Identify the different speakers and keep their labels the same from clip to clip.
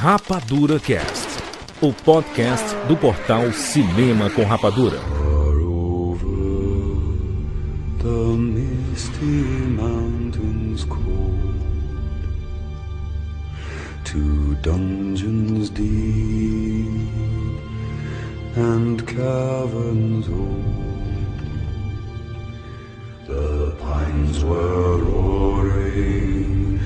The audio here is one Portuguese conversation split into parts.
Speaker 1: Rapadura Cast, o podcast do portal Cinema com Rapadura.
Speaker 2: to dungeons deep and caverns old the pines were roaring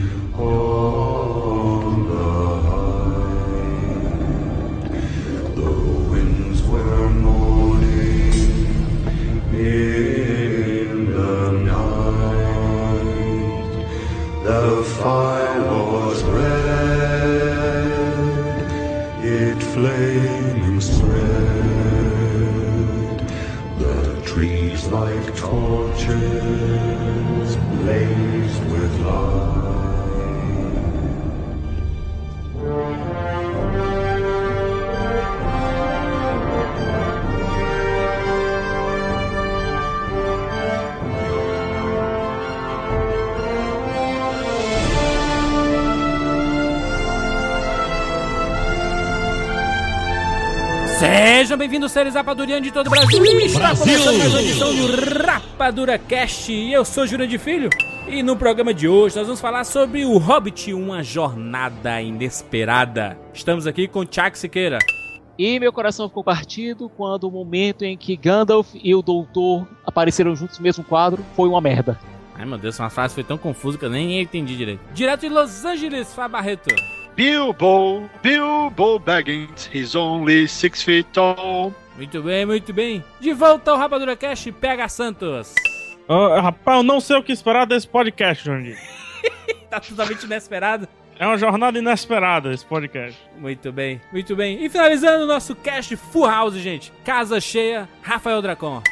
Speaker 2: torches blazed with light.
Speaker 3: Sejam bem-vindos, seres rapadurianos de todo o Brasil. Está começando uma edição do Rapadura Cast. E eu sou Júnior de Filho. E no programa de hoje nós vamos falar sobre o Hobbit, uma jornada inesperada. Estamos aqui com Tiago Siqueira.
Speaker 4: E meu coração ficou partido quando o momento em que Gandalf e o Doutor apareceram juntos no mesmo quadro foi uma merda.
Speaker 3: Ai meu Deus, uma frase foi tão confusa que eu nem entendi direito. Direto de Los Angeles, Fá Barreto.
Speaker 5: Bilbo, Bilbo Baggins, he's only six feet tall.
Speaker 3: Muito bem, muito bem. De volta ao Rapadura Cast, pega Santos.
Speaker 6: Ô, rapaz, eu não sei o que esperar desse podcast, Jandir.
Speaker 3: Tá totalmente inesperado.
Speaker 6: É uma jornada inesperada esse podcast.
Speaker 3: Muito bem, muito bem. E finalizando o nosso cast Full House, gente. Casa cheia, Rafael Dracon.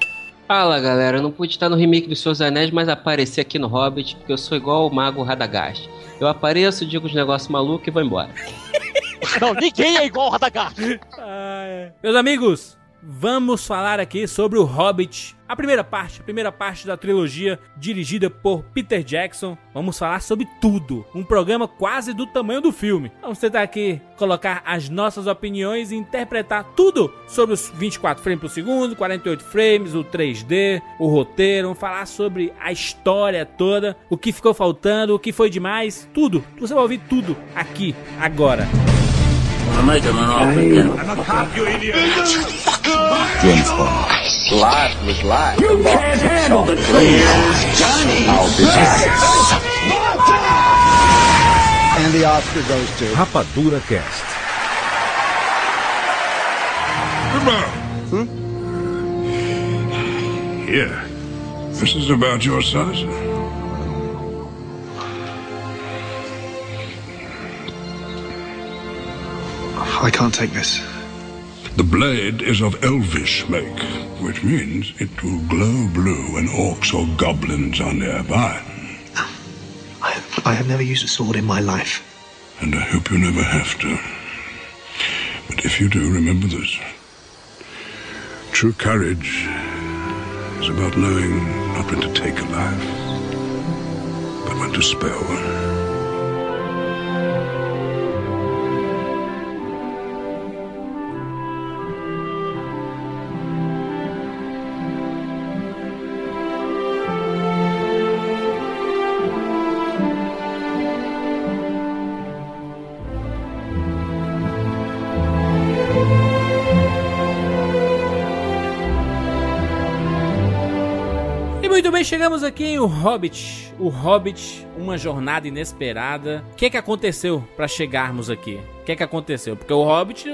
Speaker 7: Fala galera, eu não pude estar no remake dos Seus Anéis, mas apareci aqui no Hobbit, porque eu sou igual o mago Radagast. Eu apareço, digo os negócios malucos e vou embora.
Speaker 4: Não, ninguém é igual o Radagast.
Speaker 3: Meus amigos, vamos falar aqui sobre o Hobbit. A primeira parte, a primeira parte da trilogia dirigida por Peter Jackson. Vamos falar sobre tudo. Um programa quase do tamanho do filme. Vamos tentar aqui colocar as nossas opiniões e interpretar tudo sobre os 24 frames por segundo, 48 frames, o 3D, o roteiro. Vamos falar sobre a história toda, o que ficou faltando, o que foi demais, tudo. Você vai ouvir tudo aqui, agora. I
Speaker 8: make him an offer.
Speaker 9: I'm a cop, you idiot. James Bond.
Speaker 10: Life was life. You can't
Speaker 9: handle
Speaker 10: the truth. Johnny. I'll be back.
Speaker 11: And the Oscar goes to
Speaker 1: Rapadura Cast.
Speaker 9: Goodbye. Hmm? Yeah. This is about your son,
Speaker 12: I can't take this.
Speaker 9: The blade is of elvish make, which means it will glow blue when orcs or goblins are nearby.
Speaker 12: I, I have never used a sword in my life.
Speaker 9: And I hope you never have to. But if you do, remember this. True courage is about knowing not when to take a life, but when to spare one.
Speaker 3: Chegamos aqui em O Hobbit. O Hobbit, uma jornada inesperada. O que é que aconteceu pra chegarmos aqui? O que é que aconteceu? Porque o Hobbit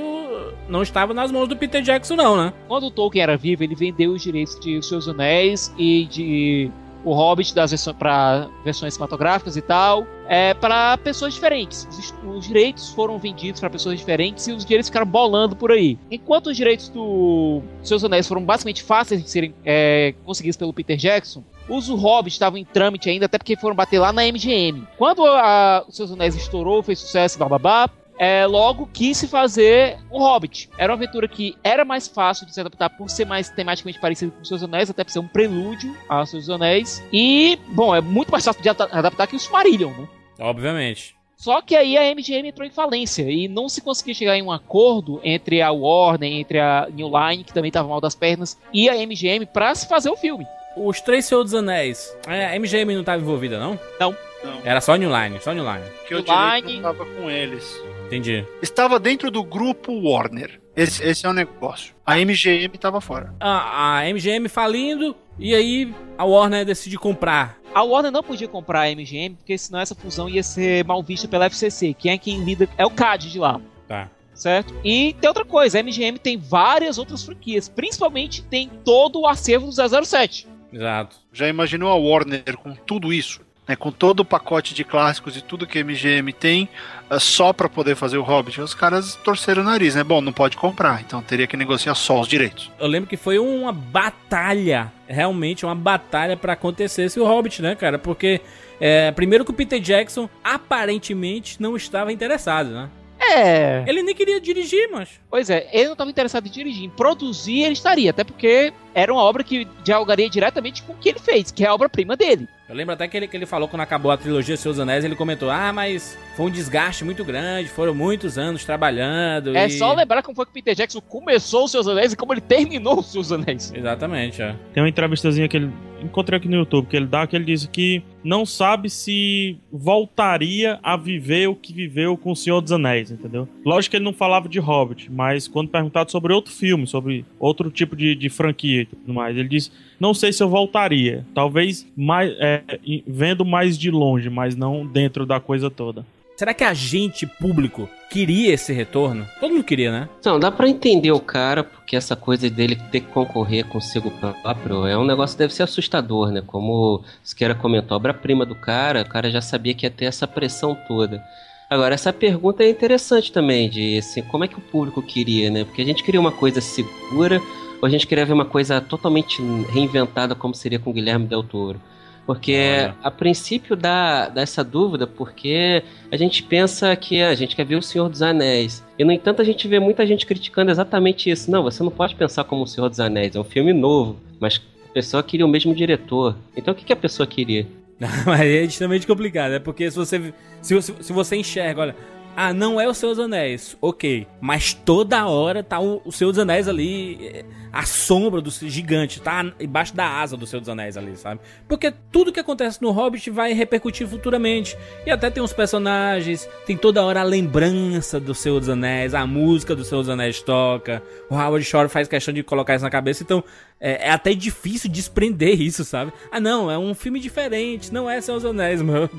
Speaker 3: não estava nas mãos do Peter Jackson, não, né?
Speaker 4: Quando o Tolkien era vivo, ele vendeu os direitos de Os Seus Anéis e de O Hobbit das versões, para versões cinematográficas e tal, é, para pessoas diferentes. Os, os direitos foram vendidos para pessoas diferentes e os direitos ficaram bolando por aí. Enquanto os direitos do Seus Anéis foram basicamente fáceis de serem é, conseguidos pelo Peter Jackson, os do Hobbit estavam em trâmite ainda, até porque foram bater lá na MGM. Quando a, os Seus Anéis estourou, fez sucesso, blá, é, logo quis se fazer o Hobbit. Era uma aventura que era mais fácil de se adaptar por ser mais tematicamente parecido com os Seus Anéis, até por ser um prelúdio aos Seus Anéis. E, bom, é muito mais fácil de adaptar que o Silmarillion, né?
Speaker 3: Obviamente.
Speaker 4: Só que aí a MGM entrou em falência e não se conseguia chegar em um acordo entre a Warner, entre a New Line, que também estava mal das pernas, e a MGM para se fazer o filme.
Speaker 3: Os Três Senhor dos Anéis. é, A MGM não estava envolvida, não?
Speaker 4: Não.
Speaker 5: Não.
Speaker 3: Era só New Line, só New Line.
Speaker 5: Que direito
Speaker 4: Line-
Speaker 5: não tava com eles.
Speaker 3: Entendi.
Speaker 5: Estava dentro do grupo Warner. Esse, esse é o negócio. A MGM estava fora.
Speaker 3: A, a MGM falindo, e aí a Warner decide comprar.
Speaker 4: A Warner não podia comprar a MGM, porque senão essa fusão ia ser mal vista pela FCC. Quem é quem lida é o CAD de lá.
Speaker 3: Tá.
Speaker 4: certo? E tem outra coisa, a MGM tem várias outras franquias, principalmente tem todo o acervo do 007.
Speaker 3: Exato.
Speaker 5: Já imaginou a Warner com tudo isso? Né, com todo o pacote de clássicos e tudo que a MGM tem, eh, só para poder fazer o Hobbit. Os caras torceram o nariz, né? Bom, não pode comprar, então teria que negociar só os direitos.
Speaker 3: Eu lembro que foi uma batalha, realmente uma batalha pra acontecer esse Hobbit, né, cara? Porque, é, primeiro que o Peter Jackson aparentemente não estava interessado, né?
Speaker 4: É.
Speaker 3: Ele nem queria dirigir, mas.
Speaker 4: Pois é, ele não estava interessado em dirigir, em produzir ele estaria, até porque era uma obra que dialogaria diretamente com o que ele fez, que é a obra-prima dele.
Speaker 3: Eu lembro até que ele, que ele falou quando acabou a trilogia Seus Anéis, ele comentou: Ah, mas foi um desgaste muito grande, foram muitos anos trabalhando.
Speaker 4: É
Speaker 3: e...
Speaker 4: só lembrar como foi que o Peter Jackson começou os seus anéis e como ele terminou os seus anéis.
Speaker 3: Exatamente, é.
Speaker 6: Tem uma entrevistazinha que ele encontrei aqui no YouTube que ele dá que ele disse que não sabe se voltaria a viver o que viveu com o Senhor dos Anéis, entendeu? Lógico que ele não falava de Hobbit, mas quando perguntado sobre outro filme, sobre outro tipo de, de franquia e tudo mais, ele disse: não sei se eu voltaria, talvez mais é, vendo mais de longe, mas não dentro da coisa toda.
Speaker 3: Será que a gente, público, queria esse retorno? Todo mundo queria, né?
Speaker 7: Não, dá pra entender o cara, porque essa coisa dele ter que concorrer consigo próprio é um negócio que deve ser assustador, né? Como o Siqueira comentou, obra-prima do cara, o cara já sabia que ia ter essa pressão toda. Agora, essa pergunta é interessante também, de assim, como é que o público queria, né? Porque a gente queria uma coisa segura, ou a gente queria ver uma coisa totalmente reinventada, como seria com o Guilherme Del Toro. Porque
Speaker 3: Olha.
Speaker 7: a princípio dá, dá essa dúvida, porque a gente pensa que a gente quer ver o Senhor dos Anéis. E, no entanto, a gente vê muita gente criticando exatamente isso. Não, você não pode pensar como o Senhor dos Anéis, é um filme novo, mas a pessoa queria o mesmo diretor. Então, o que, que a pessoa queria?
Speaker 3: Mas é extremamente complicado, é porque se você se, você- se você enxerga, olha, ah, não é o dos Anéis, ok, mas toda hora tá o, o dos Anéis ali, é, a sombra do gigante, tá embaixo da asa do dos Anéis ali, sabe? Porque tudo que acontece no Hobbit vai repercutir futuramente, e até tem uns personagens, tem toda hora a lembrança do dos Anéis, a música do dos Anéis toca, o Howard Shore faz questão de colocar isso na cabeça, então é, é até difícil desprender isso, sabe? Ah, não, é um filme diferente, não é Senhor dos Anéis, mano.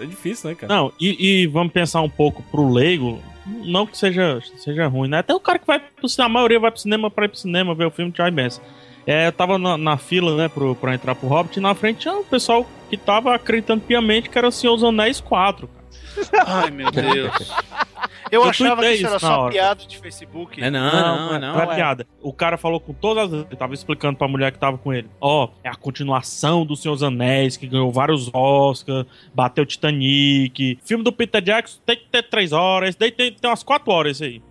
Speaker 3: É difícil, né, cara?
Speaker 6: Não, e, e vamos pensar um pouco pro leigo, não que seja, seja ruim, né? Até o cara que vai pro cinema, a maioria vai pro cinema pra ir pro cinema ver o filme de Benson. É, eu tava na, na fila, né, pro, pra entrar pro Hobbit, e na frente tinha um pessoal que tava acreditando piamente que era o Senhor dos Anéis 4, cara.
Speaker 5: Ai, meu Deus. Eu,
Speaker 6: Eu
Speaker 5: achava que isso era só
Speaker 6: hora.
Speaker 5: piada de Facebook.
Speaker 3: É, não, não, não.
Speaker 6: não é piada. O cara falou com todas as. Ele tava explicando pra mulher que tava com ele. Ó, é a continuação do Senhor dos Anéis, que ganhou vários Oscars, bateu Titanic. Filme do Peter Jackson tem que ter três horas. Daí tem, tem umas quatro horas isso aí.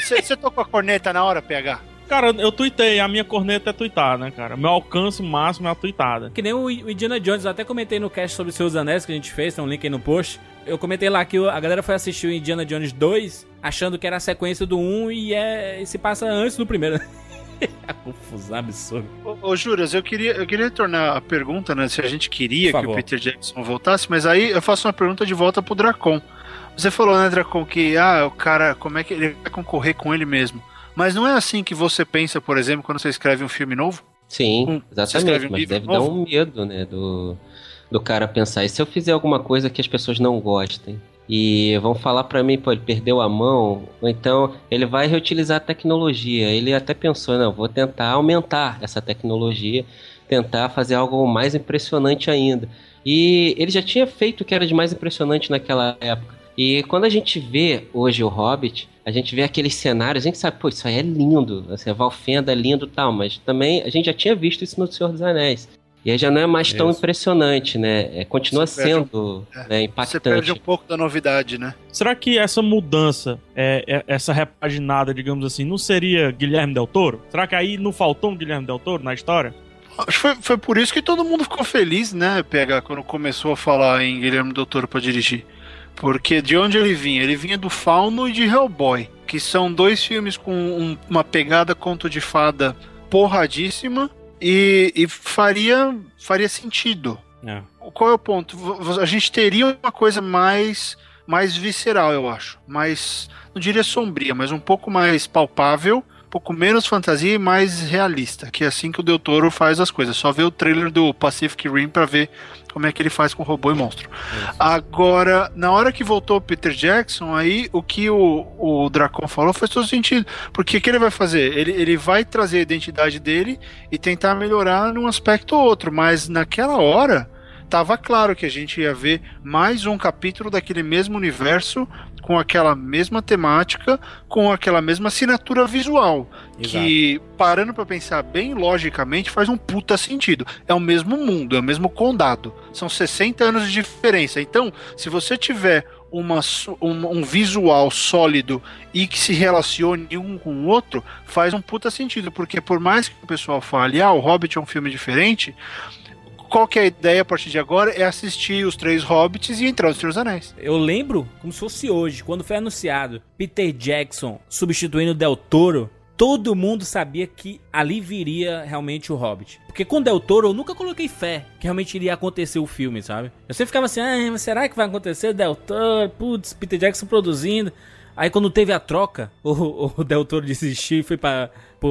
Speaker 5: Você você tocou a corneta na hora, PH?
Speaker 6: Cara, eu tuitei, a minha corneta é tuitar, né, cara? Meu alcance máximo é a tuitada.
Speaker 3: Que nem o Indiana Jones, eu até comentei no cast sobre os seus anéis que a gente fez, tem um link aí no post. Eu comentei lá que a galera foi assistir o Indiana Jones 2 achando que era a sequência do 1 e, é, e se passa antes do primeiro. a confusão absurda.
Speaker 5: Ô, ô Juras, eu queria, eu queria tornar a pergunta, né? Se a gente queria que o. Peter Jackson voltasse, mas aí eu faço uma pergunta de volta pro Dracon. Você falou, né, Dracon, que ah, o cara, como é que ele vai concorrer com ele mesmo? Mas não é assim que você pensa, por exemplo, quando você escreve um filme novo?
Speaker 7: Sim, exatamente,
Speaker 5: um
Speaker 7: mas deve dar
Speaker 5: novo?
Speaker 7: um medo, né, do, do cara pensar, e se eu fizer alguma coisa que as pessoas não gostem? E vão falar pra mim, pô, ele perdeu a mão, ou então ele vai reutilizar a tecnologia. Ele até pensou, não, vou tentar aumentar essa tecnologia, tentar fazer algo mais impressionante ainda. E ele já tinha feito o que era de mais impressionante naquela época. E quando a gente vê hoje o Hobbit, a gente vê aqueles cenários, a gente sabe, pô, isso aí é lindo, assim, a Valfenda é lindo e tal, mas também a gente já tinha visto isso no Senhor dos Anéis. E aí já não é mais tão
Speaker 3: Isso.
Speaker 7: impressionante, né? É, continua
Speaker 5: Você
Speaker 7: sendo
Speaker 5: é,
Speaker 7: né,
Speaker 5: Você
Speaker 7: impactante.
Speaker 5: perde um pouco da novidade, né?
Speaker 6: Será que essa mudança, é, é- essa repaginada, digamos assim, não seria Guilherme Del Toro? Será que aí não faltou um Guilherme Del Toro na história?
Speaker 5: Acho que foi, foi por isso que todo mundo ficou feliz, né, PH, quando começou a falar em Guilherme Doutor pra dirigir. Porque de onde ele vinha? Ele vinha do Fauno e de Hellboy, que são dois filmes com um- uma pegada conto de fada porradíssima e, e faria, faria sentido.
Speaker 3: É.
Speaker 5: Qual é o ponto? A gente teria uma coisa mais mais visceral, eu acho. Mais, não diria sombria, mas um pouco mais palpável, pouco menos fantasia e mais realista. Que é assim que o Del Toro faz as coisas. Só ver o trailer do Pacific Rim pra ver como é que ele faz com robô e monstro. Agora, na hora que voltou o Peter Jackson, aí o que o, o Dracon falou faz todo sentido. Porque o que ele vai fazer? Ele, ele vai trazer a identidade dele e tentar melhorar num aspecto ou outro. Mas naquela hora, tava claro que a gente ia ver mais um capítulo daquele mesmo universo, com aquela mesma temática, com aquela mesma assinatura visual. Que, parando pra pensar bem logicamente, faz um puta sentido. É o mesmo mundo, é o mesmo condado. São 60 anos de diferença. Então, se você tiver uma, um, um visual sólido e que se relacione um com o outro, faz um puta sentido. Porque por mais que o pessoal fale, ah, o Hobbit é um filme diferente, qual que é a ideia a partir de agora? É assistir os três Hobbits e entrar no Senhor dos Anéis.
Speaker 3: Eu lembro como se fosse hoje, quando foi anunciado Peter Jackson substituindo Del Toro. Todo mundo sabia que ali viria realmente o Hobbit. Porque com Del Toro eu nunca coloquei fé que realmente iria acontecer o filme, sabe? Eu sempre ficava assim, ah, mas será que vai acontecer? Del Toro, putz, Peter Jackson produzindo. Aí quando teve a troca, o, o Del Toro desistiu e foi pra,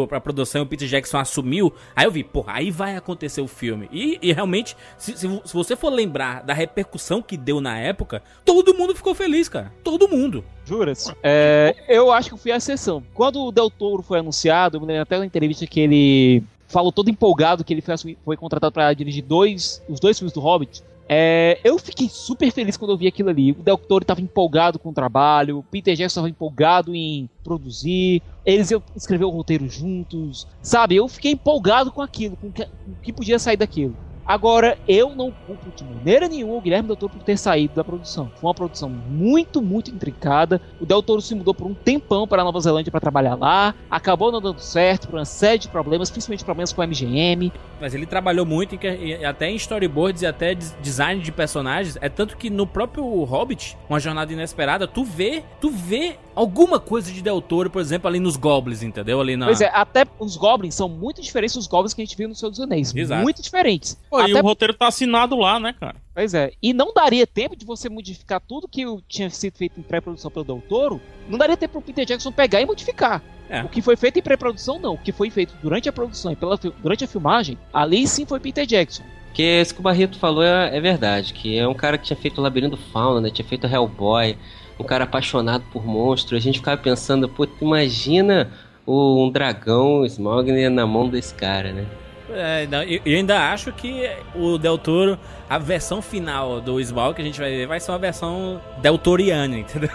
Speaker 3: pra produção e o Peter Jackson assumiu. Aí eu vi, porra, aí vai acontecer o filme. E, e realmente, se, se, se você for lembrar da repercussão que deu na época, todo mundo ficou feliz, cara. Todo mundo.
Speaker 4: Juras? É, eu acho que fui a exceção. Quando o Del Toro foi anunciado, eu me lembro até da entrevista que ele falou todo empolgado que ele foi, foi contratado para dirigir dois, os dois filmes do Hobbit. É, eu fiquei super feliz quando eu vi aquilo ali. O Del Toro estava empolgado com o trabalho, o Peter Jackson estava empolgado em produzir, eles iam escrever o roteiro juntos, sabe? Eu fiquei empolgado com aquilo, com o que, que podia sair daquilo. Agora, eu não culpo de maneira nenhuma o Guilherme Del Toro por ter saído da produção. Foi uma produção muito, muito intrincada. O Del Toro se mudou por um tempão para a Nova Zelândia para trabalhar lá. Acabou não dando certo por uma série de problemas, principalmente problemas com a MGM.
Speaker 3: Mas ele trabalhou muito em até em storyboards e até des- design de personagens. É tanto que no próprio Hobbit, uma jornada inesperada, tu vê, tu vê alguma coisa de Del Toro, por exemplo, ali nos Goblins, entendeu? Ali na
Speaker 4: Pois é, até os Goblins são muito diferentes dos Goblins que a gente viu no Senhor dos Anéis.
Speaker 3: Exato.
Speaker 4: Muito diferentes.
Speaker 6: Pô, e
Speaker 4: Até-
Speaker 6: o roteiro tá assinado lá, né, cara?
Speaker 4: Pois é. E não daria tempo de você modificar tudo que tinha sido feito em pré-produção pelo Del Toro. Não daria tempo pro Peter Jackson pegar e modificar.
Speaker 3: É.
Speaker 4: O que foi feito em pré-produção, não. O que foi feito durante a produção e pela, durante a filmagem, ali sim foi Peter Jackson.
Speaker 7: Porque isso que o Barreto falou é, é verdade, que é um cara que tinha feito o Labirinto Fauna, né? Tinha feito Hellboy, um cara apaixonado por monstros. A gente ficava pensando, pô, imagina o- um dragão Smaug na mão desse cara, né?
Speaker 3: É, eu, ainda acho que o Del Toro, a versão final do Smaug que a gente vai ver, vai ser uma versão Del Toriana, entendeu?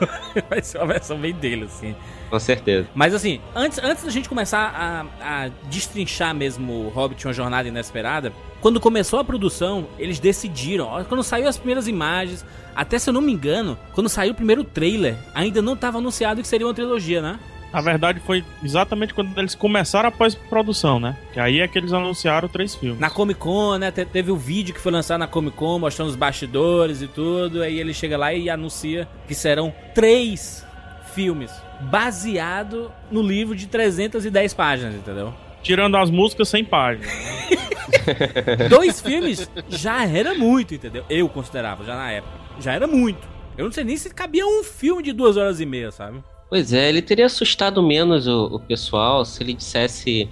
Speaker 3: Vai ser uma versão bem dele, assim.
Speaker 7: Com certeza.
Speaker 3: Mas assim, antes, antes da gente começar a, a destrinchar mesmo o Hobbit Uma Jornada Inesperada, quando começou a produção, eles decidiram, quando saiu as primeiras imagens, até se eu não me engano, quando saiu o primeiro trailer, ainda não estava anunciado que seria uma trilogia, né?
Speaker 6: Na verdade, foi exatamente quando eles começaram a pós-produção, né? Que aí é que eles anunciaram três filmes.
Speaker 3: Na Comic Con, né? te- Teve o vídeo que foi lançado na Comic Con mostrando os bastidores e tudo. Aí ele chega lá e anuncia que serão três filmes baseado no livro de 310 páginas, entendeu?
Speaker 6: Tirando as músicas sem página.
Speaker 3: Dois filmes já era muito, entendeu? Eu considerava, já na época. Já era muito. Eu não sei nem se cabia um filme de duas horas e meia, sabe?
Speaker 7: Pois é, ele teria assustado menos o, o pessoal se ele dissesse: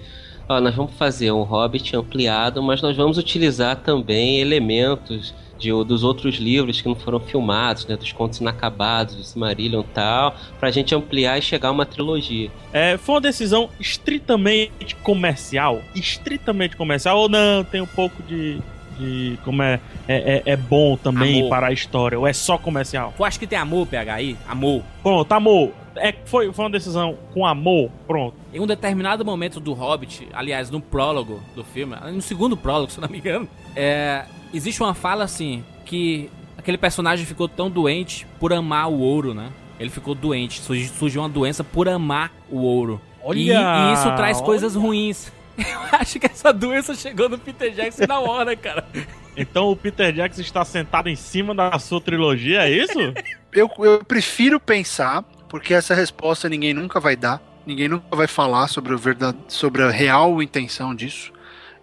Speaker 7: Ó, nós vamos fazer um Hobbit ampliado, mas nós vamos utilizar também elementos de, dos outros livros que não foram filmados, né? Dos contos inacabados, do Silmarillion e tal, pra gente ampliar e chegar a uma trilogia.
Speaker 6: É, foi uma decisão estritamente comercial. Estritamente comercial, ou não, tem um pouco de. de como é, é, é, é bom também
Speaker 3: Amor.
Speaker 6: para a história, ou é só comercial?
Speaker 3: Tu acha que tem amor, PH aí? Amor.
Speaker 6: Pronto, amor. É, foi, foi uma decisão com amor, pronto.
Speaker 3: Em um determinado momento do Hobbit, aliás, no prólogo do filme, no segundo prólogo, se eu não me engano, é, existe uma fala assim que aquele personagem ficou tão doente por amar o ouro, né? Ele ficou doente, surgi- surgiu uma doença por amar o ouro.
Speaker 6: Olha,
Speaker 3: e, e isso traz
Speaker 6: olha.
Speaker 3: coisas ruins. Eu acho que essa doença chegou no Peter Jackson na hora, cara.
Speaker 6: Então o Peter Jackson está sentado em cima da sua trilogia, é isso?
Speaker 5: eu, eu prefiro pensar, porque essa resposta ninguém nunca vai dar, ninguém nunca vai falar sobre, o verdade, sobre a real intenção disso.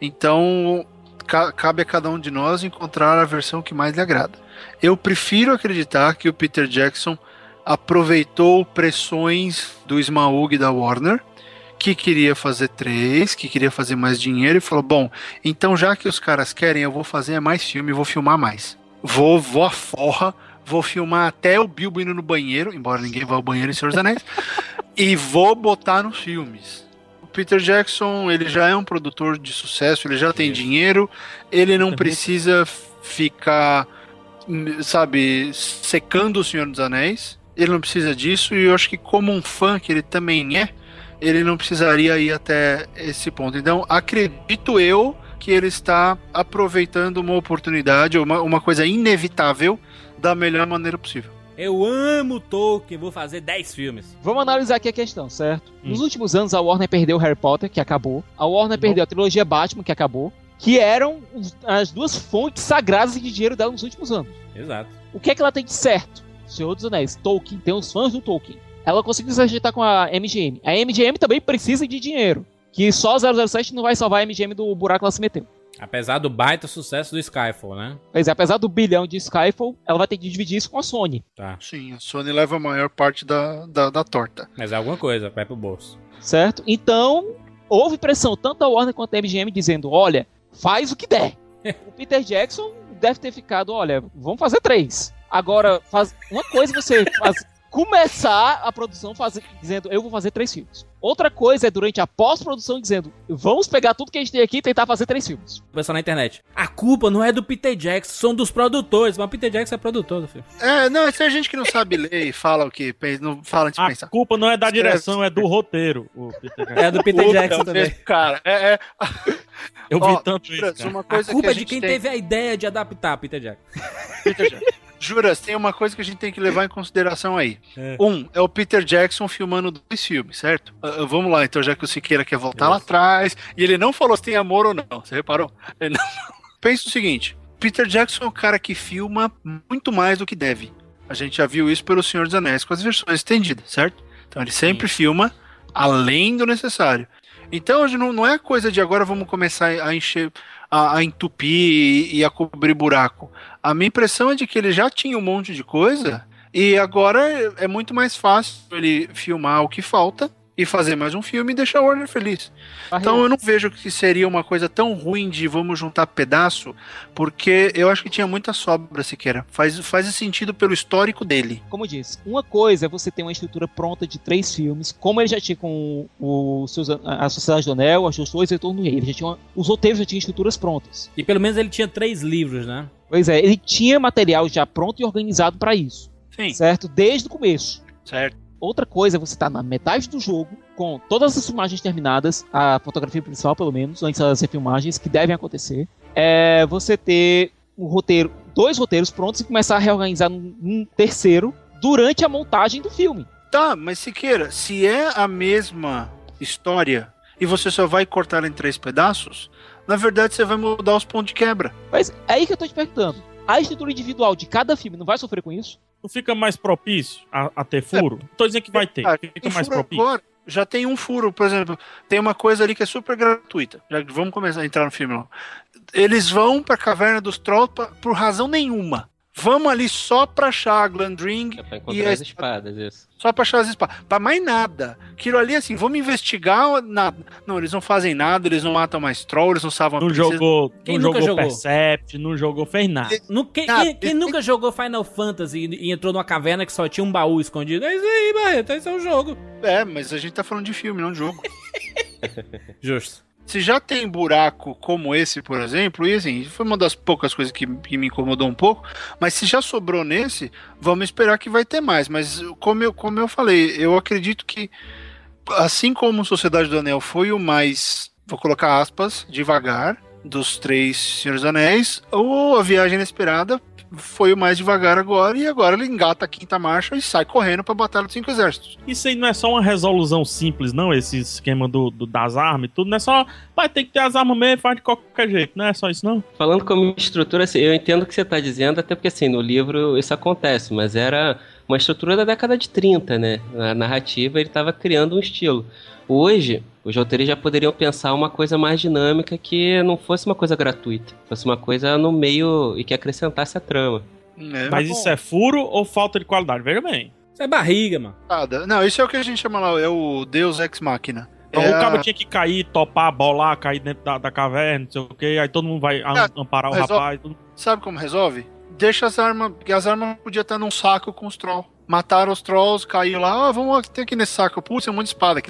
Speaker 5: Então, ca- cabe a cada um de nós encontrar a versão que mais lhe agrada. Eu prefiro acreditar que o Peter Jackson aproveitou pressões do Smaug da Warner, que queria fazer três, que queria fazer mais dinheiro, e falou: Bom, então já que os caras querem, eu vou fazer mais filme, vou filmar mais. Vou, vou a forra, vou filmar até o Bilbo indo no banheiro, embora ninguém vá ao banheiro em Senhor dos Anéis, e vou botar nos filmes. O Peter Jackson, ele já é um produtor de sucesso, ele já tem dinheiro, ele não precisa ficar, sabe, secando o Senhor dos Anéis. Ele não precisa disso, e eu acho que como um fã que ele também é, ele não precisaria ir até esse ponto. Então, acredito eu que ele está aproveitando uma oportunidade, uma, uma coisa inevitável, da melhor maneira possível.
Speaker 3: Eu amo Tolkien, vou fazer 10 filmes.
Speaker 4: Vamos analisar aqui a questão, certo?
Speaker 3: Hum.
Speaker 4: Nos últimos anos, a Warner perdeu Harry Potter, que acabou. A Warner perdeu a trilogia Batman, que acabou. Que eram as duas fontes sagradas de dinheiro dela nos últimos anos.
Speaker 3: Exato.
Speaker 4: O que é que ela tem de certo? Senhor dos Anéis, Tolkien, tem os fãs do Tolkien. Ela conseguiu se ajeitar com a MGM. A MGM também precisa de dinheiro. Que só 007 não vai salvar a MGM do buraco que ela se meteu.
Speaker 3: Apesar do baita sucesso do Skyfall, né?
Speaker 4: Pois é, apesar do bilhão de Skyfall, ela vai ter que dividir isso com a Sony,
Speaker 3: Tá.
Speaker 5: Sim, a Sony leva a maior parte da, da, da torta.
Speaker 3: Mas é alguma coisa, vai pro bolso.
Speaker 4: certo? Então, houve pressão tanto da Warner quanto da MGM dizendo, olha, faz o que der. o Peter Jackson deve ter ficado, olha, vamos fazer três. Agora, faz... uma coisa você faz... começar a produção faz... dizendo, eu vou fazer três filmes. Outra coisa é durante a pós-produção dizendo, vamos pegar tudo que a gente tem aqui e tentar fazer três filmes.
Speaker 3: O pessoal na internet. A culpa não é do Peter Jackson, são dos produtores. Mas o Peter Jackson é produtor do filme.
Speaker 5: É, não, tem gente que não sabe ler e fala o que pensa, não fala antes de
Speaker 6: A
Speaker 5: pensar.
Speaker 6: culpa não é da direção, é do roteiro. o Peter Jackson.
Speaker 3: É do Peter Jackson
Speaker 5: é
Speaker 3: também.
Speaker 5: Cara, é, é,
Speaker 6: Eu vi tanto isso. Cara.
Speaker 5: uma
Speaker 3: A
Speaker 5: coisa
Speaker 3: culpa
Speaker 5: que a
Speaker 3: é de quem
Speaker 5: tem...
Speaker 3: teve a ideia de adaptar Peter Jackson.
Speaker 5: Peter Jackson. Juras, tem uma coisa que a gente tem que levar em consideração aí.
Speaker 3: É.
Speaker 5: Um, é o Peter Jackson filmando dois filmes, certo? Ah, vamos lá, então, já que o Siqueira quer voltar lá atrás, e ele não falou se tem amor ou não, você reparou? Não... Pensa o seguinte, Peter Jackson é um cara que filma muito mais do que deve. A gente já viu isso pelo Senhor dos Anéis com as versões estendidas, certo? Então ele sempre filma além do necessário. Então hoje não, não é coisa de agora vamos começar a encher, a, a entupir e, e a cobrir buraco. A minha impressão é de que ele já tinha um monte de coisa e agora é, é muito mais fácil ele filmar o que falta e fazer mais um filme e deixar o Warner feliz. Então eu não vejo que seria uma coisa tão ruim de vamos juntar pedaço, porque eu acho que tinha muita sobra sequer. Faz, faz sentido pelo histórico dele.
Speaker 4: Como eu disse, uma coisa é você ter uma estrutura pronta de três filmes, como ele já tinha com o, o seus- a Sociedade do Anel, as dois Retorno do Rei. Ele já tinha uma- os roteiros já tinham estruturas prontas.
Speaker 3: E pelo menos ele tinha três livros, né?
Speaker 4: Pois é, ele tinha material já pronto e organizado para isso,
Speaker 5: Sim,
Speaker 4: certo? Desde o começo.
Speaker 5: certo.
Speaker 4: Outra coisa é você estar na metade do jogo, com todas as filmagens terminadas, a fotografia principal, pelo menos, antes das refilmagens, que devem acontecer. É você ter um roteiro, dois roteiros prontos e começar a reorganizar num, num terceiro durante a montagem do filme.
Speaker 5: Tá, mas Siqueira, se é a mesma história e você só vai cortar em três pedaços, na verdade você vai mudar os pontos de quebra.
Speaker 4: Mas é aí que eu tô te perguntando. A estrutura individual de cada filme não vai sofrer com isso?
Speaker 6: Não fica mais propício a, a ter furo? Tô dizendo que vai ter.
Speaker 5: Ah,
Speaker 6: Fica mais propício.
Speaker 5: agora, já tem um furo, por exemplo, tem uma coisa ali que é super gratuita. Já vamos começar a entrar no filme. Lá. Eles vão pra caverna dos trolls pra- por razão nenhuma. Vamos ali só pra achar a Glandring
Speaker 7: É pra
Speaker 5: e
Speaker 7: encontrar
Speaker 5: a
Speaker 7: as espadas, isso.
Speaker 5: Só pra achar as espadas. Pra mais nada. Aquilo ali, assim, vamos investigar nada. Não, eles não fazem nada, eles não matam mais trolls, eles não salvam
Speaker 6: Não
Speaker 5: princesa.
Speaker 6: jogou,
Speaker 3: Quem
Speaker 6: não
Speaker 3: nunca
Speaker 6: jogou
Speaker 3: jogou?
Speaker 6: Percept, não jogou, fez nada.
Speaker 3: Nu- quem,
Speaker 5: Ah,
Speaker 3: quem- quem nunca jogou Final Fantasy e, e entrou numa caverna que só tinha um baú escondido? É isso aí, Barreto, esse é o jogo.
Speaker 5: É, mas a gente tá falando de filme, não de jogo.
Speaker 3: Justo.
Speaker 5: Se já tem buraco como esse, por exemplo, e assim, foi uma das poucas coisas que, que me incomodou um pouco, mas se já sobrou nesse, vamos esperar que vai ter mais. Mas como eu, como eu falei, eu acredito que, assim como Sociedade do Anel foi o mais, vou colocar aspas, devagar, dos três Senhores Anéis, ou A Viagem Inesperada foi o mais devagar agora, e agora ele engata a quinta marcha e sai correndo pra Batalha dos Cinco Exércitos.
Speaker 6: Isso aí não é só uma resolução simples, não? Esse esquema do, do- das armas e tudo. Não é só. Vai ter que ter as armas mesmo, faz de qualquer jeito. Não é só isso, não?
Speaker 7: Falando como estrutura, assim, eu entendo o que você está dizendo, até porque assim, no livro isso acontece, mas era uma estrutura da década de 30, né? A narrativa ele estava criando um estilo. Hoje, os roteiristas já poderiam pensar uma coisa mais dinâmica que não fosse uma coisa gratuita, fosse uma coisa no meio e que acrescentasse a trama.
Speaker 5: É,
Speaker 6: Mas isso é furo ou falta de qualidade? Veja bem.
Speaker 3: Isso é barriga, mano.
Speaker 5: Não, isso é o que a gente chama lá, é o Deus Ex Machina.
Speaker 6: Então,
Speaker 5: É
Speaker 6: o cara tinha que cair, topar, bolar, cair dentro da, da caverna, não sei o que, aí todo mundo vai
Speaker 5: Ah,
Speaker 6: amparar o rapaz. Tudo...
Speaker 5: Sabe como resolve? Deixa as armas, porque as armas podiam estar num saco com os trolls. Mataram os trolls, caiu lá, ah, vamos ter aqui nesse saco. Putz, é um monte de espada.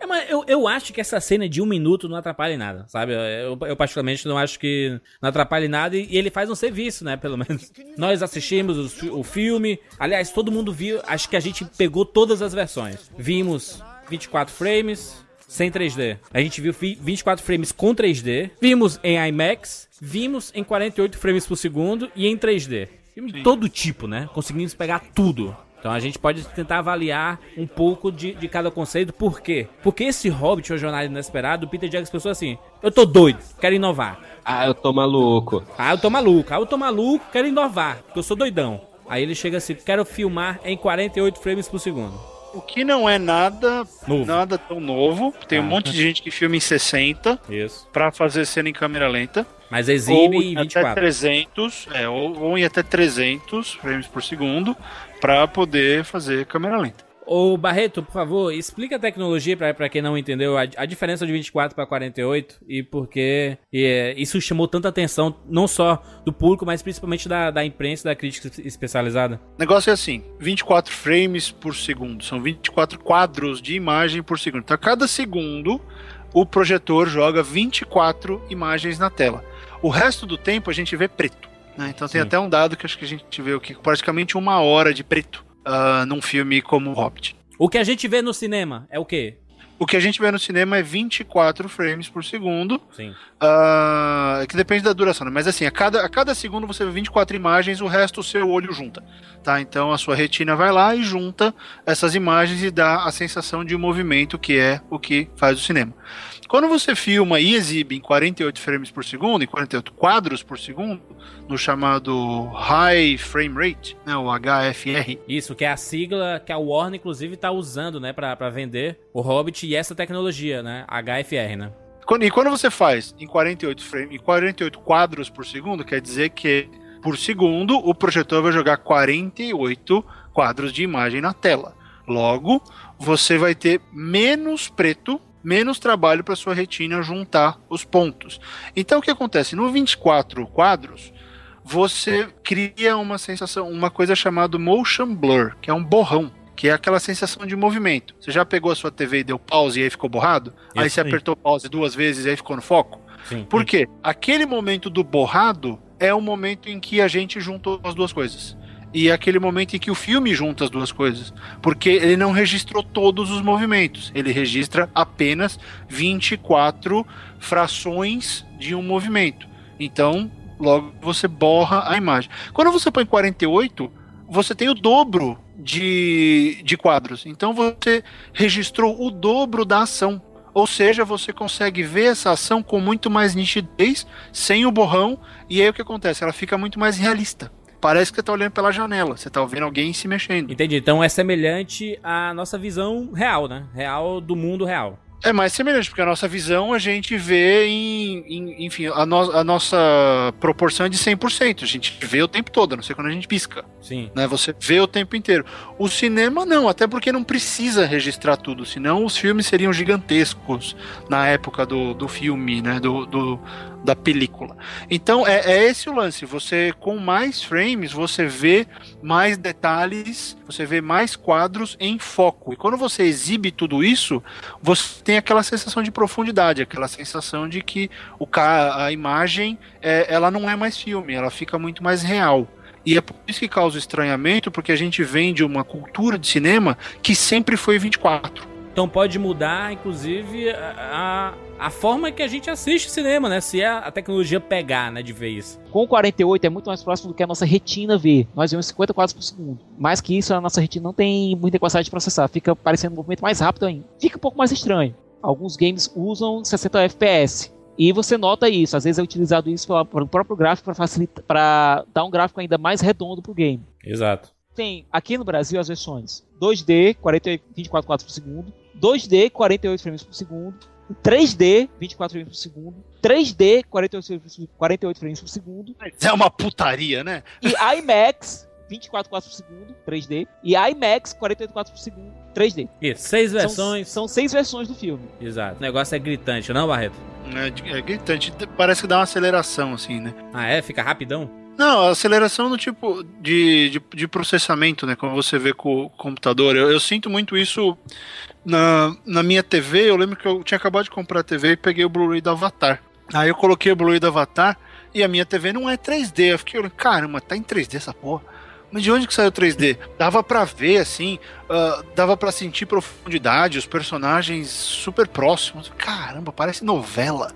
Speaker 3: É, mas eu, eu acho que essa cena de um minuto não atrapalha em nada, sabe? Eu, eu particularmente não acho que não atrapalha em nada e, e ele faz um serviço, né? Pelo menos. Nós assistimos o, o filme. Aliás, todo mundo viu. Acho que a gente pegou todas as versões. Vimos 24 frames. Sem 3D. A gente viu fi- 24 frames com 3D. Vimos em IMAX. Vimos em 48 frames por segundo e em 3D. Filme de todo tipo, né? Conseguimos pegar tudo. Então a gente pode tentar avaliar um pouco de, de cada conceito. Por quê? Porque esse Hobbit, o Jornada Inesperado, o Peter Jackson pensou assim: eu tô doido, quero inovar.
Speaker 7: Ah, eu tô maluco.
Speaker 3: Ah, eu tô maluco, ah, eu tô maluco, quero inovar, porque eu sou doidão. Aí ele chega assim: quero filmar em 48 frames por segundo.
Speaker 5: O que não é nada,
Speaker 3: Novo.
Speaker 5: nada tão novo. Tem um
Speaker 3: Ah.
Speaker 5: monte de gente que filma em 60
Speaker 3: Isso.
Speaker 5: pra fazer cena em câmera lenta.
Speaker 3: Mas
Speaker 5: ou
Speaker 3: exibe em
Speaker 5: até
Speaker 3: 24.
Speaker 5: 300, é, ou, ou em até 300 frames por segundo pra poder fazer câmera lenta.
Speaker 3: Ô Barreto, por favor, explica a tecnologia pra quem não entendeu, a, a diferença de 24 para 48 e por que é, isso chamou tanta atenção, não só do público, mas principalmente da, da imprensa e da crítica especializada.
Speaker 5: O negócio é assim: 24 frames por segundo. São 24 quadros de imagem por segundo. Então, a cada segundo, o projetor joga 24 imagens na tela. O resto do tempo a gente vê preto. né? Então, tem
Speaker 3: Sim.
Speaker 5: até um dado que acho que a gente vê o que praticamente uma hora de preto ah, num filme como Hobbit.
Speaker 3: O que a gente vê no cinema é o quê?
Speaker 5: O que a gente vê no cinema é 24 frames por segundo.
Speaker 3: Sim.
Speaker 5: Ah, que depende da duração, né? Mas assim, a cada, a cada segundo você vê 24 imagens, o resto o seu olho junta. Tá? Então a sua retina vai lá e junta essas imagens e dá a sensação de movimento, que é o que faz o cinema. Quando você filma e exibe em 48 frames por segundo, em 48 quadros por segundo, no chamado High Frame Rate, né, o HFR,
Speaker 3: Isso, que é a sigla que a Warner, inclusive, tá usando, né, pra vender o Hobbit e essa tecnologia, né, HFR, né?
Speaker 5: Quando- E quando você faz em 48 frames, em 48 quadros por segundo, quer dizer que por segundo o projetor vai jogar 48 quadros de imagem na tela. Logo, você vai ter menos preto, menos trabalho para sua retina juntar os pontos. Então o que acontece? No 24 quadros, você cria uma sensação, uma coisa chamada motion blur, que é um borrão, que é aquela sensação de movimento. Você já pegou a sua TV e deu pause e aí ficou borrado? aí
Speaker 3: Isso
Speaker 5: você
Speaker 6: aí.
Speaker 5: apertou pause duas vezes e aí ficou no foco?
Speaker 3: Sim.
Speaker 5: Por quê? Aquele momento do borrado é o momento em que a gente juntou as duas coisas. E aquele momento em que o filme junta as duas coisas. Porque ele não registrou todos os movimentos. Ele registra apenas 24 frações de um movimento. Então, logo você borra a imagem. Quando você põe 48, você tem o dobro de, de quadros. Então você registrou o dobro da ação. Ou seja, você consegue ver essa ação com muito mais nitidez, sem o borrão, e aí o que acontece? Ela fica muito mais realista. Parece que você está olhando pela janela, você está vendo alguém se mexendo.
Speaker 3: Entendi. Então é semelhante à nossa visão real, né? Real do mundo real.
Speaker 5: É mais semelhante, porque a nossa visão a gente vê em. em- enfim, a, no- a nossa proporção é de 100%. A gente vê o tempo todo, a não sei quando a gente pisca.
Speaker 3: Sim.
Speaker 5: né? Você vê o tempo inteiro. O cinema não, até porque não precisa registrar tudo, senão os filmes seriam gigantescos na época do, do filme, né? Do, do- da película. Então é, é esse o lance. Você com mais frames você vê mais detalhes, você vê mais quadros em foco. E quando você exibe tudo isso, você tem aquela sensação de profundidade, aquela sensação de que o a imagem é, ela não é mais filme, ela fica muito mais real. E é por isso que causa estranhamento, porque a gente vem de uma cultura de cinema que sempre foi 24.
Speaker 3: Então pode mudar, inclusive, a, a, forma que a gente assiste cinema, né? Se a, a tecnologia pegar, né, de vez.
Speaker 4: Com o 48 é muito mais próximo do que a nossa retina vê. Nós vemos 50 quadros por segundo. Mais que isso, a nossa retina não tem muita capacidade de processar. Fica parecendo um movimento mais rápido ainda. Fica um pouco mais estranho. Alguns games usam 60 FPS. E você nota isso. Às vezes é utilizado isso para o próprio gráfico para facilitar, para dar um gráfico ainda mais redondo pro game.
Speaker 3: Exato.
Speaker 4: tem aqui no Brasil as versões 2D, 48, 24 quadros por segundo, 2D, 48 frames por segundo, 3D, 24 frames por segundo, 3D, 48 frames por- 48 frames por segundo,
Speaker 5: É uma putaria, né?
Speaker 4: e IMAX, 24 quadros por segundo, 3D, e IMAX, 48 quadros por segundo, 3D.
Speaker 3: Isso, seis
Speaker 4: São-
Speaker 3: versões.
Speaker 4: São, seis versões do filme.
Speaker 3: Exato. O negócio é gritante, não, Barreto?
Speaker 5: É, é gritante. Parece que dá uma aceleração, assim, né?
Speaker 3: Ah, é? Fica rapidão?
Speaker 5: Não, aceleração no tipo de, de, de processamento, né? Como você vê com o computador. Eu, eu sinto muito isso na, na minha TV. Eu lembro que eu tinha acabado de comprar a TV e peguei o Blu-ray do Avatar. Aí eu coloquei o Blu-ray do Avatar e a minha TV não é 3D. Eu fiquei olhando, caramba, tá em 3D essa porra. Mas de onde que saiu 3D? Dava pra ver, assim, ah, dava pra sentir profundidade, os personagens super próximos. Caramba, parece novela.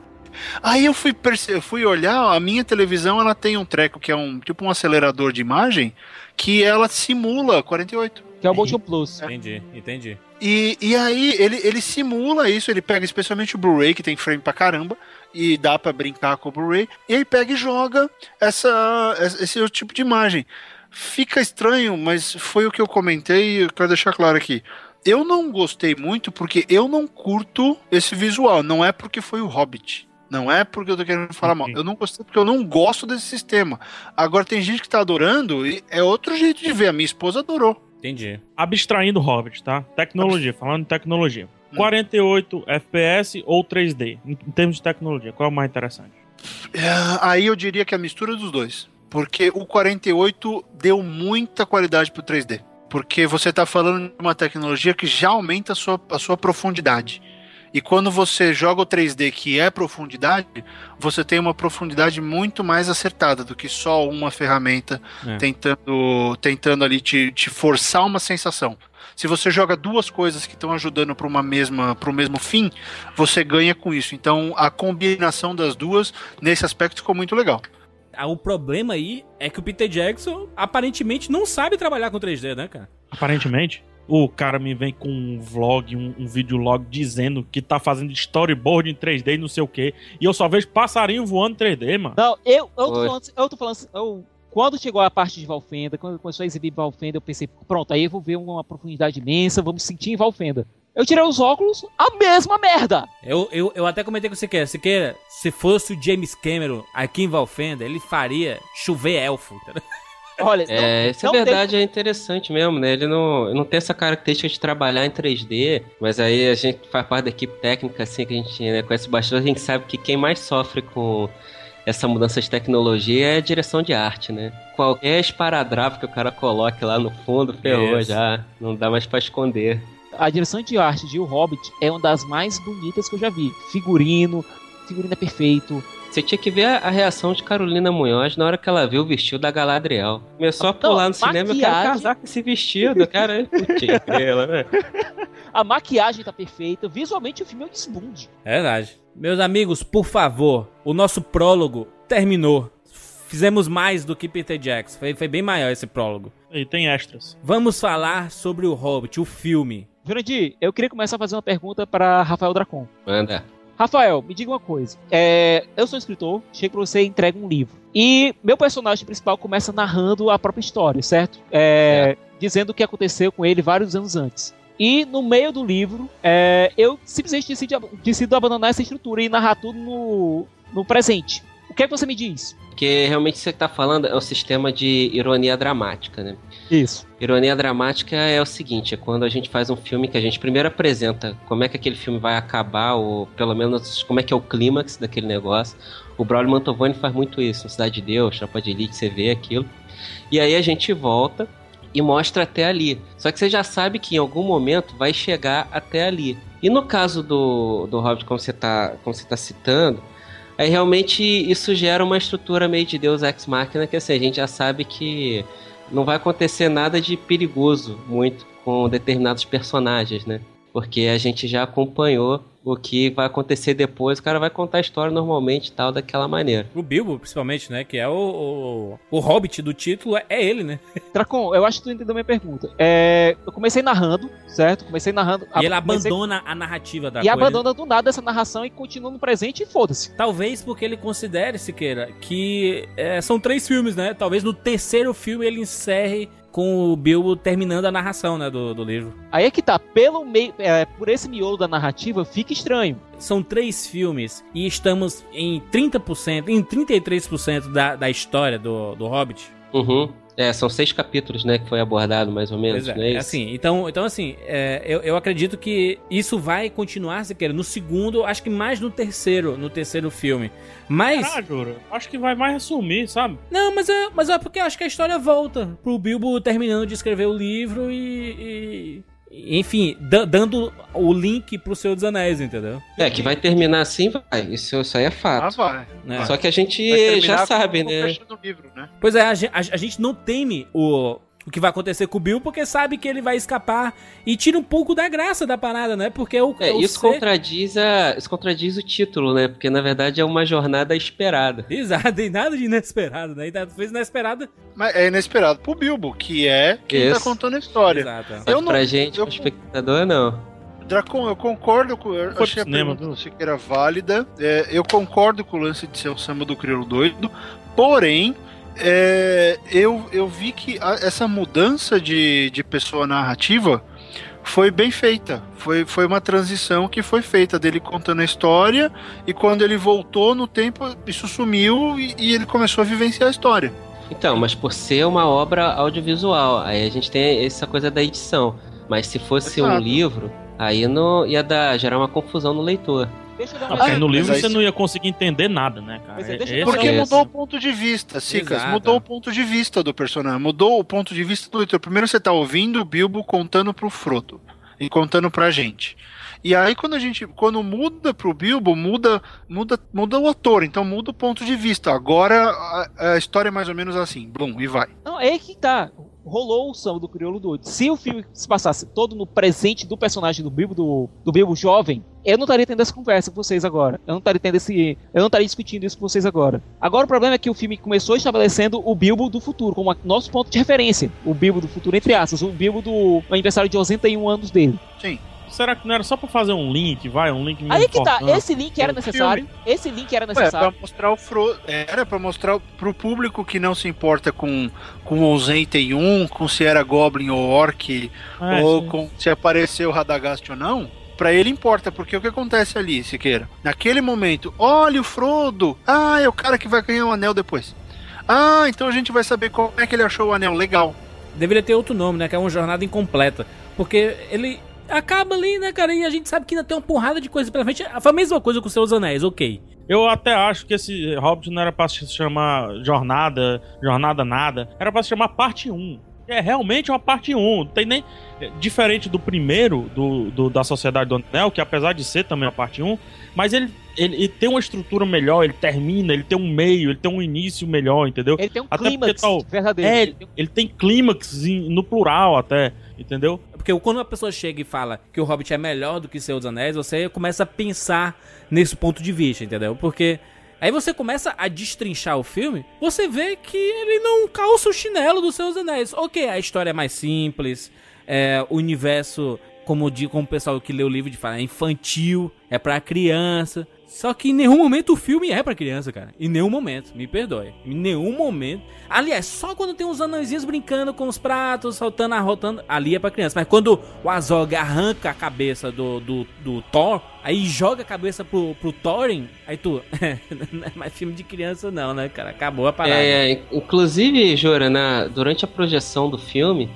Speaker 5: Aí eu fui, perce- eu fui olhar, a minha televisão ela tem um treco que é um tipo um acelerador de imagem que ela simula 48.
Speaker 4: Que é o Motion Plus.
Speaker 3: Entendi, entendi.
Speaker 5: E, e aí ele, ele simula isso, ele pega especialmente o Blu-ray, que tem frame pra caramba, e dá pra brincar com o Blu-ray, e ele pega e joga essa, esse tipo de imagem. Fica estranho, mas foi o que eu comentei e eu quero deixar claro aqui. Eu não gostei muito porque eu não curto esse visual, não é porque foi o Hobbit. Não é porque eu tô querendo falar mal. Eu não gostei porque eu não gosto desse sistema. Agora tem gente que tá adorando e é outro jeito de ver. A minha esposa adorou.
Speaker 3: Entendi.
Speaker 6: Abstraindo o Hobbit, tá? Tecnologia, falando de tecnologia. 48 FPS ou 3D? Em em termos de tecnologia, qual é o mais interessante?
Speaker 5: É, Aí eu diria que é a mistura dos dois. Porque o 48 deu muita qualidade pro 3D. Porque você está falando de uma tecnologia que já aumenta a sua, a sua profundidade. E quando você joga o 3D, que é profundidade, você tem uma profundidade muito mais acertada do que só uma ferramenta
Speaker 3: É.
Speaker 5: tentando, tentando ali te, te forçar uma sensação. Se você joga duas coisas que estão ajudando para uma mesma para o mesmo fim, você ganha com isso. Então a combinação das duas nesse aspecto ficou muito legal.
Speaker 3: Ah, O problema aí é que o Peter Jackson aparentemente não sabe trabalhar com 3D, né, cara?
Speaker 6: Aparentemente, o cara me vem com um vlog, um, um videolog dizendo que tá fazendo storyboard em 3D e não sei o que. E eu só vejo passarinho voando em 3D, mano.
Speaker 4: Não, eu, eu, tô falando, eu tô falando assim, eu- quando chegou a parte de Valfenda, quando começou a exibir Valfenda, eu pensei, pronto, aí eu vou ver uma profundidade imensa, vamos sentir em Valfenda. Eu tirei os óculos, a mesma merda!
Speaker 3: Eu, eu, eu até comentei com você que Siqueira, se fosse o James Cameron aqui em Valfenda, ele faria chover elfo. entendeu?
Speaker 4: Olha,
Speaker 7: É,
Speaker 4: não,
Speaker 7: isso é
Speaker 4: não tem-
Speaker 7: verdade, é interessante mesmo, né? Ele não, não tem essa característica de trabalhar em 3D, mas aí a gente faz parte da equipe técnica, assim, que a gente né, conhece bastante, a gente sabe que quem mais sofre com essa mudança de tecnologia é a direção de arte, né? Qualquer esparadrapo que o cara coloque lá no fundo, ferrou
Speaker 3: Isso.
Speaker 7: já, não dá mais pra esconder.
Speaker 4: A direção de arte de O Hobbit é uma das mais bonitas que eu já vi. Figurino, figurino é perfeito.
Speaker 7: Você tinha que ver a, a reação de Carolina Munhoz na hora que ela viu o vestido da Galadriel. Começou a pular no cinema, eu quero
Speaker 4: maquiagem-
Speaker 7: casar com esse vestido, cara. Putz, grela, né?
Speaker 4: A maquiagem tá perfeita, visualmente o filme é um desbunde.
Speaker 3: É verdade. Meus amigos, por favor, o nosso prólogo terminou. Fizemos mais do que Peter Jackson. Foi, foi bem maior esse prólogo.
Speaker 6: E tem extras.
Speaker 3: Vamos falar sobre o Hobbit, o filme.
Speaker 4: Jurandir, eu queria começar fazendo uma pergunta para Rafael Dracon.
Speaker 7: Manda.
Speaker 4: Rafael, me diga uma coisa. É, eu sou escritor, chego pra você e entrego um livro. E meu personagem principal começa narrando a própria história, certo? É, Dizendo o que aconteceu com ele vários anos antes. E no meio do livro, é, eu simplesmente decido, decido abandonar essa estrutura e narrar tudo no, no presente. O que é que você me diz?
Speaker 7: Porque realmente você tá falando é o sistema de ironia dramática, né?
Speaker 4: Isso.
Speaker 7: Ironia dramática é o seguinte, é quando a gente faz um filme que a gente primeiro apresenta como é que aquele filme vai acabar, ou pelo menos como é que é o clímax daquele negócio. O Braulio Mantovani faz muito isso, Cidade de Deus, Chapa de Elite, você vê aquilo. E aí a gente volta e mostra até ali. Só que você já sabe que em algum momento vai chegar até ali. E no caso do, do Hobbit, como você tá, como você tá citando, Aí realmente isso gera uma estrutura meio de Deus Ex Machina, que assim, a gente já sabe que não vai acontecer nada de perigoso muito com determinados personagens, né? Porque a gente já acompanhou o que vai acontecer depois, o cara vai contar a história normalmente e tal, daquela maneira.
Speaker 3: O Bilbo, principalmente, né? Que é o, o, o Hobbit do título, é ele, né?
Speaker 4: Dracon, eu acho que tu entendeu minha pergunta. É, eu comecei narrando, certo? Comecei narrando.
Speaker 3: E ele
Speaker 4: comecei-
Speaker 3: abandona a narrativa da
Speaker 4: E
Speaker 3: coisa.
Speaker 4: abandona do nada essa narração e continua no presente e foda-se.
Speaker 3: Talvez porque ele considere, Siqueira, que é, são três filmes, né? Talvez no terceiro filme ele encerre com o Bilbo terminando a narração, né, do, do livro.
Speaker 4: Aí é que tá, pelo meio, é, por esse miolo da narrativa, fica estranho.
Speaker 3: São três filmes e estamos em 30%, em 33% da, da história do, do Hobbit.
Speaker 7: Uhum. É, são seis capítulos, né, que foi abordado mais ou menos,
Speaker 3: Pois
Speaker 7: não
Speaker 3: é,
Speaker 7: é
Speaker 3: é
Speaker 7: isso?
Speaker 3: assim, então, então assim, é, eu, eu acredito que isso vai continuar, se quer, no segundo, acho que mais no terceiro, no terceiro filme. Mas,
Speaker 6: Caralho, Jura, acho que vai mais resumir, sabe?
Speaker 3: não, mas é, mas é porque acho que a história volta pro Bilbo terminando de escrever o livro e- e, enfim, da- dando o link pro Senhor dos Anéis, entendeu?
Speaker 7: É, que vai terminar assim, vai. Isso, isso aí é
Speaker 5: Ah,
Speaker 7: fato.
Speaker 5: vai.
Speaker 3: Né?
Speaker 7: Só que a gente já sabe, né?
Speaker 5: do livro, né?
Speaker 3: Pois é, a, a- a gente não teme o, o que vai acontecer com o Bill porque sabe que ele vai escapar e tira um pouco da graça da parada, né? Porque o,
Speaker 7: É,
Speaker 3: o
Speaker 7: isso
Speaker 3: ser-
Speaker 7: contradiz, a, isso contradiz o título, né? Porque na verdade é uma jornada esperada.
Speaker 3: Exato, tem nada de inesperado, né? E tá- fez inesperado.
Speaker 5: Mas é inesperado pro Bilbo, que é quem
Speaker 7: Isso.
Speaker 5: tá contando a história.
Speaker 3: Exato.
Speaker 5: Eu
Speaker 7: que
Speaker 5: não-
Speaker 7: pra gente,
Speaker 5: eu-
Speaker 7: pro espectador, não.
Speaker 5: Dracon, eu concordo com. Eu
Speaker 6: Foi
Speaker 5: achei a
Speaker 6: cinema,
Speaker 5: pergunta do
Speaker 6: viu?
Speaker 5: Siqueira válida. É, eu concordo com o lance de ser o samba do crioulo doido. Porém, é, eu, eu vi que a- essa mudança de, de pessoa narrativa foi bem feita. Foi, foi uma transição que foi feita dele contando a história e quando ele voltou no tempo, isso sumiu e, e ele começou a vivenciar a história.
Speaker 7: Então, mas por ser uma obra audiovisual, aí a gente tem essa coisa da edição. Mas se fosse um
Speaker 5: Exato.
Speaker 7: livro, aí não ia dar, gerar uma confusão no leitor.
Speaker 4: Deixa eu dar
Speaker 6: Ah,
Speaker 4: uma
Speaker 6: porque
Speaker 5: Ah,
Speaker 6: no livro você não ia conseguir entender nada, né, cara?
Speaker 4: É,
Speaker 6: É-
Speaker 4: deixa
Speaker 5: Porque
Speaker 7: é
Speaker 5: mudou o ponto de vista, Cicas.
Speaker 3: Exato.
Speaker 5: Mudou o ponto de vista do personagem. Mudou o ponto de vista do leitor. Primeiro você tá ouvindo o Bilbo contando pro Frodo e contando pra gente. E aí quando a gente, quando muda pro Bilbo, muda, muda, muda o ator, então muda o ponto de vista. Agora a, a história é mais ou menos assim, blum, e vai.
Speaker 4: Não, é aí que tá. Rolou o samba do crioulo doido. Se o filme se passasse todo no presente do personagem do Bilbo, do, do Bilbo jovem, eu não estaria tendo essa conversa com vocês agora. Eu não estaria tendo esse. Eu não estaria discutindo isso com vocês agora. Agora o problema é que o filme começou estabelecendo o Bilbo do futuro, como nosso ponto de referência. O Bilbo do futuro, entre aspas, o Bilbo do aniversário de 81 anos dele.
Speaker 5: Sim.
Speaker 6: Será que não era só pra fazer um link, vai? Um link
Speaker 4: Aí que tá,
Speaker 6: importante?
Speaker 4: esse link era
Speaker 5: É
Speaker 4: necessário. Esse link era
Speaker 5: Ué,
Speaker 4: necessário.
Speaker 5: pra mostrar o Frodo. Era pra mostrar pro público que não se importa com, com o 81, com se era Goblin ou Orc,
Speaker 6: É,
Speaker 5: ou
Speaker 6: sim.
Speaker 5: com se apareceu o Radagast ou não, pra ele importa, porque o que acontece ali, Siqueira? Naquele momento, olha o Frodo! Ah, é o cara que vai ganhar o anel depois. Ah, então a gente vai saber como é que ele achou o anel. Legal.
Speaker 3: Deveria ter outro nome, né? Que é uma jornada incompleta. Porque ele acaba ali, né, cara? E a gente sabe que ainda tem uma porrada de coisa pela frente. Foi a mesma coisa com os seus anéis, ok.
Speaker 6: Eu até acho que esse Hobbit não era pra se chamar Jornada, Jornada Nada. Era pra se chamar Parte 1. É realmente uma parte 1. Não tem nem. é, Diferente do primeiro, do, do- da Sociedade do Anel, que apesar de ser também a parte 1, mas ele, ele, ele tem uma estrutura melhor, ele termina, ele tem um meio, ele tem um início melhor, entendeu?
Speaker 4: Ele tem um
Speaker 6: Até
Speaker 4: clímax
Speaker 6: porque tal-
Speaker 4: verdadeiro.
Speaker 6: É,
Speaker 4: Ele tem um-
Speaker 6: ele tem clímax no plural até, entendeu?
Speaker 3: Porque quando uma pessoa chega e fala que o Hobbit é melhor do que Senhor dos Anéis, você começa a pensar nesse ponto de vista, entendeu? Porque aí você começa a destrinchar o filme, você vê que ele não calça o chinelo dos Seus Anéis. Ok, a história é mais simples, é, o universo, como, como o pessoal que lê o livro de fala, é infantil, é pra criança. Só que em nenhum momento o filme é pra criança, cara. Em nenhum momento, me perdoe. Em nenhum momento. Aliás, só quando tem uns anõezinhos brincando com os pratos, saltando, arrotando, ali é pra criança. Mas quando o Azog arranca a cabeça do, do, do Thor, aí joga a cabeça pro, pro Thorin, aí tu. não é mais filme de criança, não, né, cara? Acabou a parada.
Speaker 7: É, inclusive, Jora, na, durante a projeção do filme,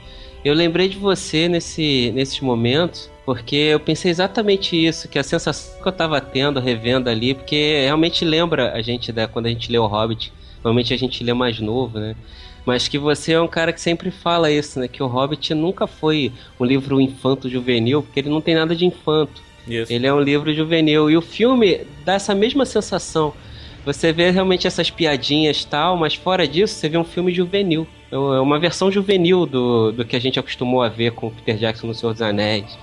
Speaker 7: eu lembrei de você nesse, nesses momentos, porque eu pensei exatamente isso, que a sensação que eu tava tendo, revendo ali, porque realmente lembra a gente da, quando a gente lê o Hobbit, normalmente a gente lê mais novo, né? Mas que você é um cara que sempre fala isso, né? Que o Hobbit nunca foi um livro infanto-juvenil, porque ele não tem nada de infanto.
Speaker 3: Isso.
Speaker 7: Ele é um livro juvenil. E o filme dá essa mesma sensação. Você vê realmente essas piadinhas tal, mas fora disso, você vê um filme juvenil. É uma versão juvenil do, do que a gente acostumou a ver com o Peter Jackson no Senhor dos Anéis.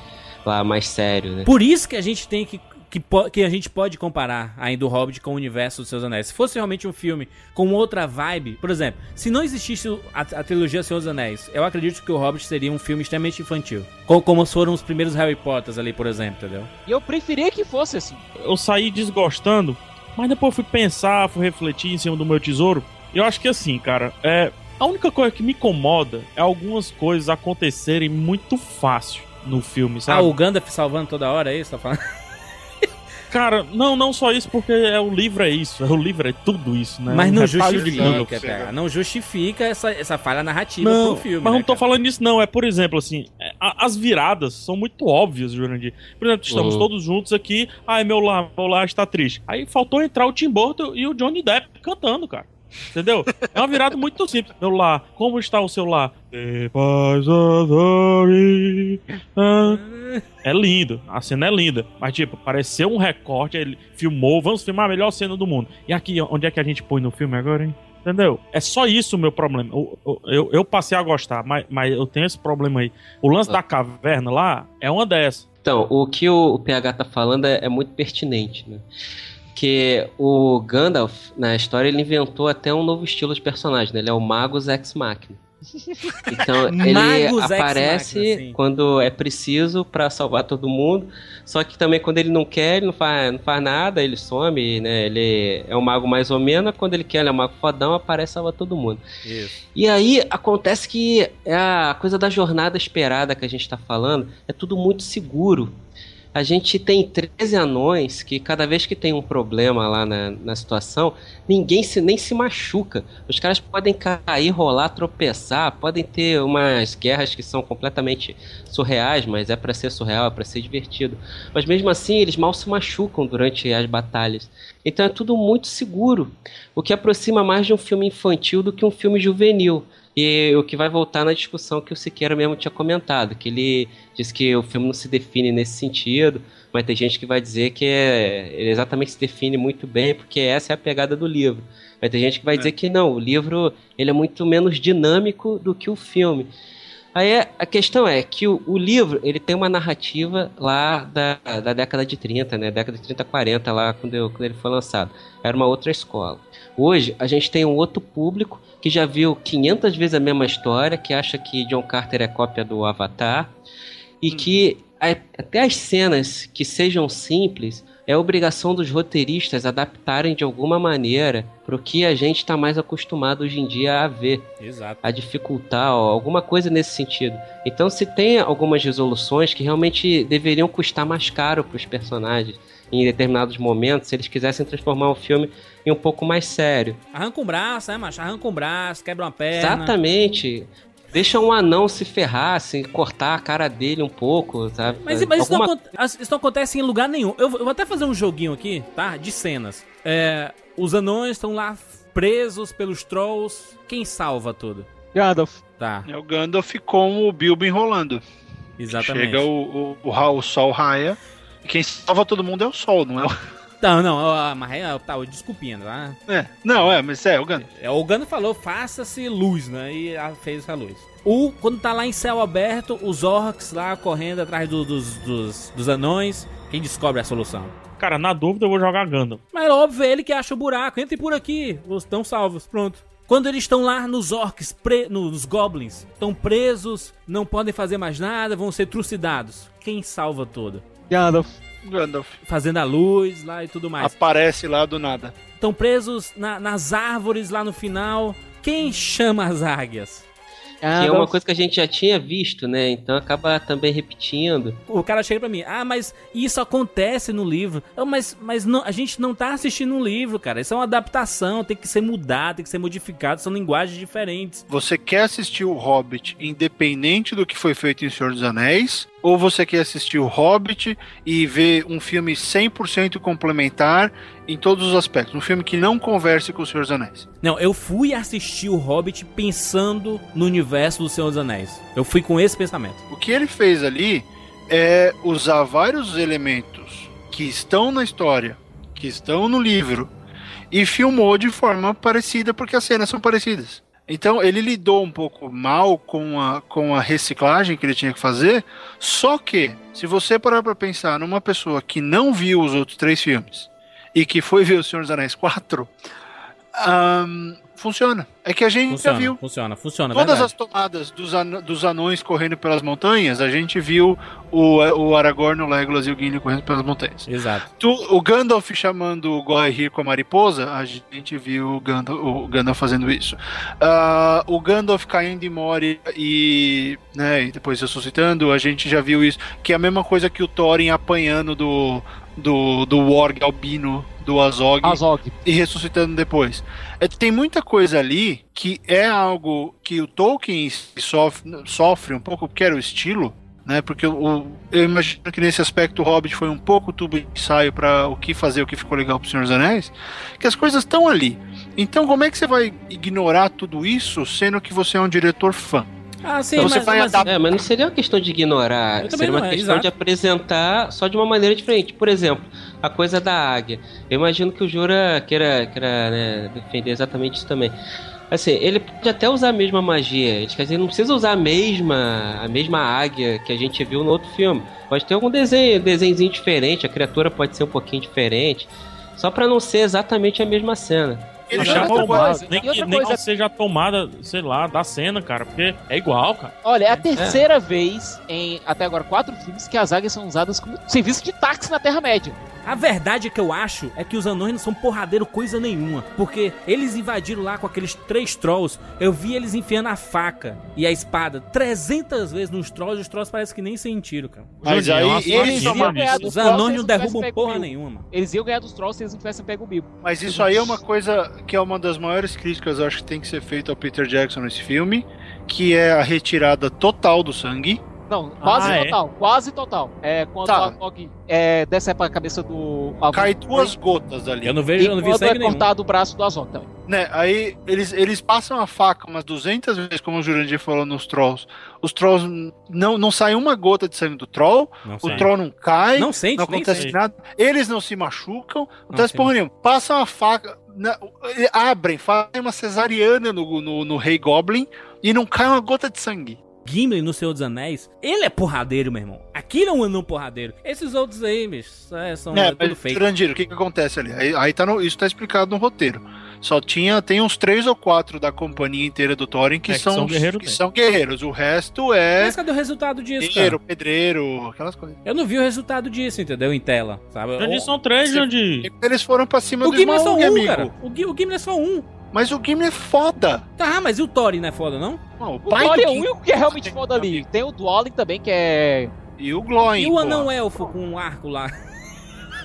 Speaker 7: Lá, mais sério, né?
Speaker 3: Por isso que a gente tem que. Que, que a gente pode comparar ainda o Hobbit com o universo dos Seus Anéis. Se fosse realmente um filme com outra vibe, por exemplo, se não existisse a, a trilogia Senhor dos Anéis, eu acredito que o Hobbit seria um filme extremamente infantil. Co- Como, foram os primeiros Harry Potters ali, por exemplo, entendeu?
Speaker 4: E eu preferia que fosse assim.
Speaker 6: eu saí desgostando, mas depois fui pensar, fui refletir em cima do meu tesouro. E eu acho que assim, cara, é, A única coisa que me incomoda é algumas coisas acontecerem muito fácil no filme,
Speaker 3: Ah,
Speaker 6: sabe?
Speaker 3: o Gandalf salvando toda hora, é isso? Tá falando?
Speaker 6: Cara, não, não só isso, porque é, o livro é isso. O livro é tudo isso, né?
Speaker 3: Mas não justifica, cara. Não justifica essa, essa falha narrativa
Speaker 6: Não,
Speaker 3: pro filme.
Speaker 6: mas
Speaker 3: né,
Speaker 6: não tô
Speaker 3: cara?
Speaker 6: falando nisso, não. É, por exemplo, assim, é, a- as viradas são muito óbvias, Jurandir. Por exemplo, estamos
Speaker 7: Uhum.
Speaker 6: todos juntos aqui. Ai, meu lar, meu lar está triste. Aí faltou entrar o Tim Burton e o Johnny Depp cantando, cara. Entendeu? É uma virada muito simples. Meu lar, como está o seu ah. É lindo, a cena é linda. Mas, tipo, pareceu um recorte. Ele filmou, vamos filmar a melhor cena do mundo. E aqui, onde é que a gente põe no filme agora, hein? Entendeu? É só isso o meu problema. Eu, eu, eu- passei a gostar, mas, mas eu tenho esse problema aí. O lance da caverna lá é uma dessas.
Speaker 7: Então, o que o, o PH tá falando é, é muito pertinente, né? Que o Gandalf, na história, ele inventou até um novo estilo de personagem, né? Ele é o Magus Ex Machina. Então, ele aparece
Speaker 3: Machina,
Speaker 7: quando é preciso pra salvar todo mundo. Só que também quando ele não quer, ele não faz, não faz nada, ele some, né? Ele é um mago mais ou menos. Quando ele quer, ele é um mago fodão, aparece e salva todo mundo.
Speaker 3: Isso.
Speaker 7: E aí acontece que é a coisa da jornada esperada que a gente tá falando é tudo muito seguro. A gente tem 13 anões que cada vez que tem um problema lá na, na situação, ninguém se, nem se machuca. Os caras podem cair, rolar, tropeçar, podem ter umas guerras que são completamente surreais, mas é pra ser surreal, é pra ser divertido. Mas mesmo assim, eles mal se machucam durante as batalhas. Então é tudo muito seguro, o que aproxima mais de um filme infantil do que um filme juvenil. E o que vai voltar na discussão que o Siqueira mesmo tinha comentado, que ele diz que o filme não se define nesse sentido, mas tem gente que vai dizer que é, ele exatamente se define muito bem, porque essa é a pegada do livro. Mas tem gente que vai dizer que não, o livro ele é muito menos dinâmico do que o filme. Aí é- a questão é que o, o livro ele tem uma narrativa lá da, da década de 30, né? Década de 30, 40, lá quando, eu- quando ele foi lançado. Era uma outra escola. Hoje a gente tem um outro público que já viu 500 vezes a mesma história, que acha que John Carter é cópia do Avatar e que a- até as cenas que sejam simples é obrigação dos roteiristas adaptarem de alguma maneira para o que a gente está mais acostumado hoje em dia a ver
Speaker 3: Exato.
Speaker 7: a dificultar, ó, alguma coisa nesse sentido. Então, se tem algumas resoluções que realmente deveriam custar mais caro para os personagens em determinados momentos, se eles quisessem transformar o filme em um pouco mais sério.
Speaker 3: Arranca um braço, né, macho? Arranca um braço, quebra uma perna.
Speaker 7: Exatamente. Deixa um anão se ferrar, assim, cortar a cara dele um pouco, sabe?
Speaker 3: Mas, mas isso, não,
Speaker 7: Alguma-
Speaker 3: aconte- as- isso não acontece em lugar nenhum. Eu, vou- eu vou até fazer um joguinho aqui, tá? De cenas. É, os anões estão lá presos pelos trolls. Quem salva tudo?
Speaker 4: Gandalf.
Speaker 3: Tá,
Speaker 5: É o Gandalf com o Bilbo enrolando.
Speaker 3: exatamente.
Speaker 5: Chega o, o, o sol raia. Quem salva todo mundo é o sol, não é o.
Speaker 3: Não, não, ó, mas é, tá, desculpinha, tá?
Speaker 5: É. Não, é, mas é o Gandalf.
Speaker 3: É, O Gano falou, faça-se luz, né? E fez essa luz. O, quando tá lá em céu aberto, os orcs lá correndo atrás do- dos, dos, dos anões. Quem descobre a solução?
Speaker 6: Cara, na dúvida eu vou jogar Gandalf.
Speaker 3: Mas é óbvio, é ele que acha o buraco. Entre por aqui. Os estão salvos. Pronto. Quando eles estão lá nos orcs, pre- nos goblins, estão presos, não podem fazer mais nada, vão ser trucidados. Quem salva tudo?
Speaker 4: Gandalf.
Speaker 5: Gandalf.
Speaker 3: Fazendo a luz lá e tudo mais.
Speaker 5: Aparece lá do nada.
Speaker 3: Estão presos na- nas árvores lá no final. Quem chama as águias?
Speaker 7: Que é uma coisa que a gente já tinha visto, né? Então acaba também repetindo.
Speaker 3: O cara chega pra mim, ah, mas isso acontece no livro. Eu, mas mas não, a gente não tá assistindo um livro, cara. Isso é uma adaptação, tem que ser mudado, tem que ser modificado, são linguagens diferentes.
Speaker 5: Você quer assistir o Hobbit independente do que foi feito em Senhor dos Anéis? Ou você quer assistir o Hobbit e ver um filme 100% complementar em todos os aspectos? Um filme que não converse com o Senhor dos Anéis.
Speaker 3: Não, eu fui assistir o Hobbit pensando no universo do Senhor dos Anéis. Eu fui com esse pensamento.
Speaker 5: O que ele fez ali é usar vários elementos que estão na história, que estão no livro, e filmou de forma parecida, porque as cenas são parecidas. Então ele lidou um pouco mal com a, com a reciclagem que ele tinha que fazer, só que, se você parar pra pensar numa pessoa que não viu os outros três filmes e que foi ver O Senhor dos Anéis 4, ahn, Funciona. É que a gente
Speaker 3: Funciona,
Speaker 5: já viu.
Speaker 3: funciona, funciona.
Speaker 5: Todas
Speaker 3: verdade.
Speaker 5: as tomadas dos, an- dos anões correndo pelas montanhas, a gente viu o, o Aragorn, o Legolas e o Gimli correndo pelas montanhas.
Speaker 3: Exato.
Speaker 5: Tu- o Gandalf chamando o Gohir com a mariposa, a gente viu o Gandalf, o Gandalf fazendo isso. Ah, o Gandalf caindo em Moria e, né, e depois ressuscitando, a gente já viu isso. Que é a mesma coisa que o Thorin apanhando do, do, do Warg albino do Azog
Speaker 4: Azog.
Speaker 5: e ressuscitando depois. É, tem muita coisa ali que é algo que o Tolkien sofre, sofre um pouco, porque era o estilo, né? Porque o, eu imagino que nesse aspecto o Hobbit foi um pouco tubo de ensaio para o que fazer, o que ficou legal pro Senhor dos Anéis, que as coisas estão ali. Então, como é que você vai ignorar tudo isso, sendo que você é um diretor fã?
Speaker 3: Ah, sim,
Speaker 5: Então você
Speaker 3: mas,
Speaker 5: vai
Speaker 3: mas-
Speaker 5: adaptar-
Speaker 7: É, mas não seria uma questão de ignorar, seria uma
Speaker 3: é,
Speaker 7: questão
Speaker 3: exato.
Speaker 7: de apresentar só de uma maneira diferente. Por exemplo, a coisa da águia. Eu imagino que o Jura queira, queira né, defender exatamente isso também. Assim, ele pode até usar a mesma magia, ele, quer dizer, ele não precisa usar a mesma, a mesma águia que a gente viu no outro filme. Pode ter algum desenho, desenhozinho diferente, a criatura pode ser um pouquinho diferente, só pra não ser exatamente a mesma cena.
Speaker 5: Ele
Speaker 4: coisa,
Speaker 6: Nem que, nem
Speaker 4: coisa-
Speaker 6: que seja a tomada, sei lá, da cena, cara, porque é igual, cara.
Speaker 4: Olha, é a terceira vez em até agora quatro filmes que as águias são usadas como serviço de táxi na Terra-média.
Speaker 3: A verdade que eu acho é que os anões não são porradeiro coisa nenhuma. Porque eles invadiram lá com aqueles três trolls. Eu vi eles enfiando a faca e a espada 300 vezes nos trolls e os trolls parecem que nem sentiram, cara.
Speaker 5: Mas aí
Speaker 6: uma
Speaker 5: eles
Speaker 4: iam ganhar dos
Speaker 3: Os
Speaker 4: trolls se
Speaker 3: anões não derrubam porra nenhuma.
Speaker 4: Eles iam ganhar dos trolls se eles não tivessem pego o Bilbo.
Speaker 5: Mas isso aí é uma coisa que é uma das maiores críticas, eu acho que tem que ser feita ao Peter Jackson nesse filme, que é a retirada total do sangue.
Speaker 4: Não, quase
Speaker 6: Ah, é?
Speaker 4: total, quase total. É quando
Speaker 5: Tá.
Speaker 4: o Azog é, decepa a cabeça do Azog.
Speaker 5: Cai duas gotas ali.
Speaker 3: Eu não vejo,
Speaker 4: E
Speaker 3: eu não vi
Speaker 4: quando é
Speaker 3: sangue nenhum.
Speaker 4: cortado o braço do Azog também.
Speaker 5: Né, aí eles, eles passam a faca umas 200 vezes, como o Jurandir falou nos trolls. Os trolls não, não sai uma gota de sangue do troll,
Speaker 3: Não
Speaker 5: o troll não cai,
Speaker 3: Não sente,
Speaker 5: não acontece nada, eles não se machucam, não acontece porra nenhuma. Passam a faca, na- abrem, fazem uma cesariana no, no, no Rei Goblin e não cai uma gota de sangue.
Speaker 3: Gimli no Senhor dos Anéis, ele é porradeiro, meu irmão. Aqui não é um porradeiro. Esses outros aí, bicho, é, são
Speaker 5: É,
Speaker 3: é, tudo
Speaker 5: mas,
Speaker 3: fake.
Speaker 5: Jurandir, o que, que acontece ali? Aí, aí tá no- isso tá explicado no roteiro. Só tinha, tem uns três ou quatro da companhia inteira do Thorin que,
Speaker 6: É, que
Speaker 5: são,
Speaker 6: são guerreiros
Speaker 5: que são guerreiros. O resto é
Speaker 3: Mas cadê o resultado disso,
Speaker 5: pedreiro,
Speaker 3: cara?
Speaker 5: pedreiro, aquelas coisas.
Speaker 3: Eu não vi o resultado disso, entendeu? Em tela, sabe?
Speaker 6: Jandir
Speaker 3: O-
Speaker 6: são três. Jandir.
Speaker 5: Eles foram pra cima
Speaker 3: O
Speaker 5: do
Speaker 3: Gimli é
Speaker 5: irmão,
Speaker 3: um,
Speaker 5: amigo.
Speaker 3: cara. O, Gi- o Gimli é só um.
Speaker 5: Mas o Gimli é foda.
Speaker 3: Tá, mas e o Thorin não é foda, não?
Speaker 5: Não, o
Speaker 4: O
Speaker 5: pai
Speaker 4: Dwalin
Speaker 5: do
Speaker 4: é o único que é realmente foda ali. Tem o Dwalin também, que é...
Speaker 5: E o Gloin.
Speaker 3: E o anão elfo com um arco lá?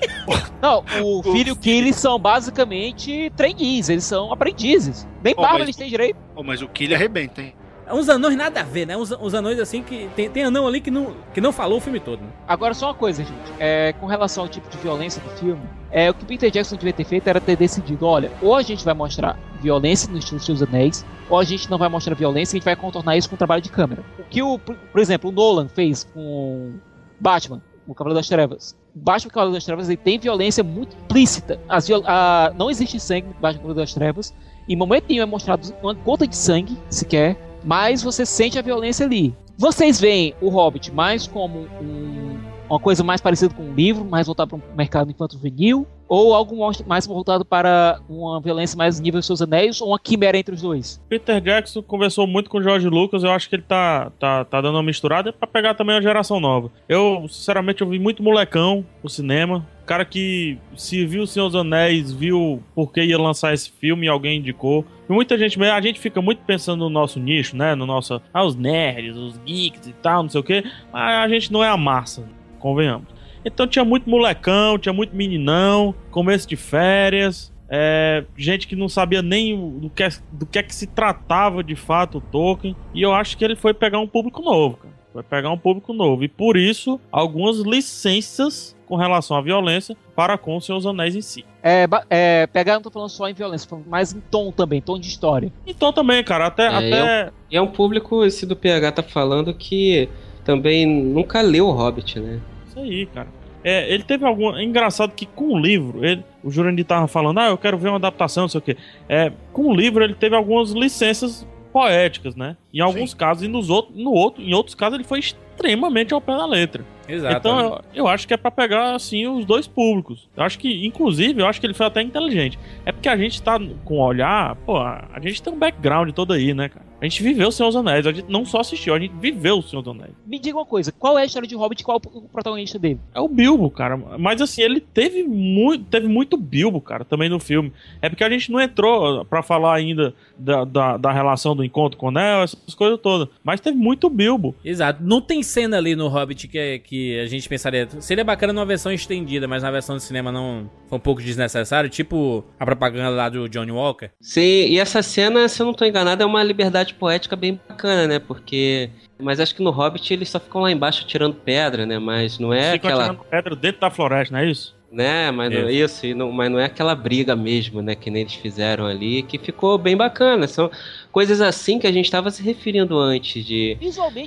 Speaker 4: Não, o filho que eles são basicamente trainees, eles são aprendizes. Nem
Speaker 5: Pô,
Speaker 4: barba
Speaker 5: mas-
Speaker 4: eles têm direito.
Speaker 5: Pô, mas o Killy arrebenta, hein?
Speaker 3: É uns anões nada a ver, né? Uns, uns anões assim que. Tem, tem anão ali que não, que não falou o filme todo, né?
Speaker 4: Agora, só uma coisa, gente. É, com relação ao tipo de violência do filme, é, o que Peter Jackson devia ter feito era ter decidido: olha, ou a gente vai mostrar violência no estilo Seus Anéis, ou a gente não vai mostrar violência e a gente vai contornar isso com o trabalho de câmera. O que, o, por por exemplo, o Nolan fez com Batman, o Cavaleiro das Trevas. Batman, o Cavaleiro das Trevas, ele tem violência muito implícita. As viol- a- não existe sangue no Batman, o Cavaleiro das Trevas. Em momento nenhum é mostrado uma gota de sangue, sequer, mas você sente a violência ali. Vocês veem o Hobbit mais como um- uma coisa mais parecida com um livro, mais voltado para um mercado infanto-juvenil, ou algo mais voltado para uma violência mais nível Seus Anéis, ou uma quimera entre os dois?
Speaker 6: Peter Jackson conversou muito com o George Lucas, eu acho que ele tá, tá, tá dando uma misturada pra pegar também a geração nova. Eu, sinceramente, eu vi muito molecão no cinema. Cara que se viu o Senhor dos Anéis, viu porque ia lançar esse filme e alguém indicou. E muita gente, a gente fica muito pensando no nosso nicho, né? No nosso. Ah, os nerds, os geeks e tal, não sei o quê. Mas a gente não é a massa, convenhamos. Então tinha muito molecão, tinha muito meninão, começo de férias. É, gente que não sabia nem do que, do que é que se tratava de fato o Tolkien. E eu acho que ele foi pegar um público novo, cara. Foi pegar um público novo. E por isso, algumas licenças com relação à violência para com os seus anéis em si.
Speaker 4: É, é, pegar, não tô falando só em violência, mais em tom também, tom de história.
Speaker 6: Então também, cara, até.
Speaker 7: É,
Speaker 6: até...
Speaker 7: E é um público, esse do PH tá falando, que também nunca leu o Hobbit, né?
Speaker 6: Isso aí, cara. É, ele teve algum. É engraçado que com o livro, ele, o Jurandir tava falando, ah, eu quero ver uma adaptação, não sei o quê. É, com o livro, ele teve algumas licenças poéticas, né? Em alguns casos, e nos outros, no outro, em outros casos, ele foi extremamente ao pé da letra.
Speaker 3: Exato.
Speaker 6: Então eu, eu acho que é pra pegar assim os dois públicos. Eu acho que, inclusive, eu acho que ele foi até inteligente. É porque a gente tá com o olhar, pô, a gente tem um background todo aí, né, cara? A gente viveu o Senhor dos Anéis, a gente não só assistiu, a gente viveu o Senhor dos Anéis.
Speaker 4: Me diga uma coisa, qual é a história de Hobbit e qual é o protagonista dele?
Speaker 6: É o Bilbo, cara. Mas assim, ele teve muito, teve muito Bilbo, cara, também no filme. É porque a gente não entrou pra falar ainda da, da, da relação do encontro com o Neo, essas coisas todas. Mas teve muito Bilbo.
Speaker 3: Exato. Não tem cena ali no Hobbit que, é- que a gente pensaria. Seria bacana numa versão estendida, mas na versão de cinema não foi um pouco desnecessário. Tipo a propaganda lá do Johnny Walker.
Speaker 7: Sim, e essa cena, se eu não tô enganado, é uma liberdade poética bem bacana, né? Porque. Mas acho que no Hobbit eles só ficam lá embaixo tirando pedra, né? Mas não é
Speaker 6: Ficam
Speaker 7: aquela.
Speaker 6: atirando pedra dentro da floresta, não é isso?
Speaker 7: Né, mas não, isso, e não, mas não é aquela briga mesmo, né, que nem eles fizeram ali, que ficou bem bacana. São coisas assim que a gente estava se referindo antes, de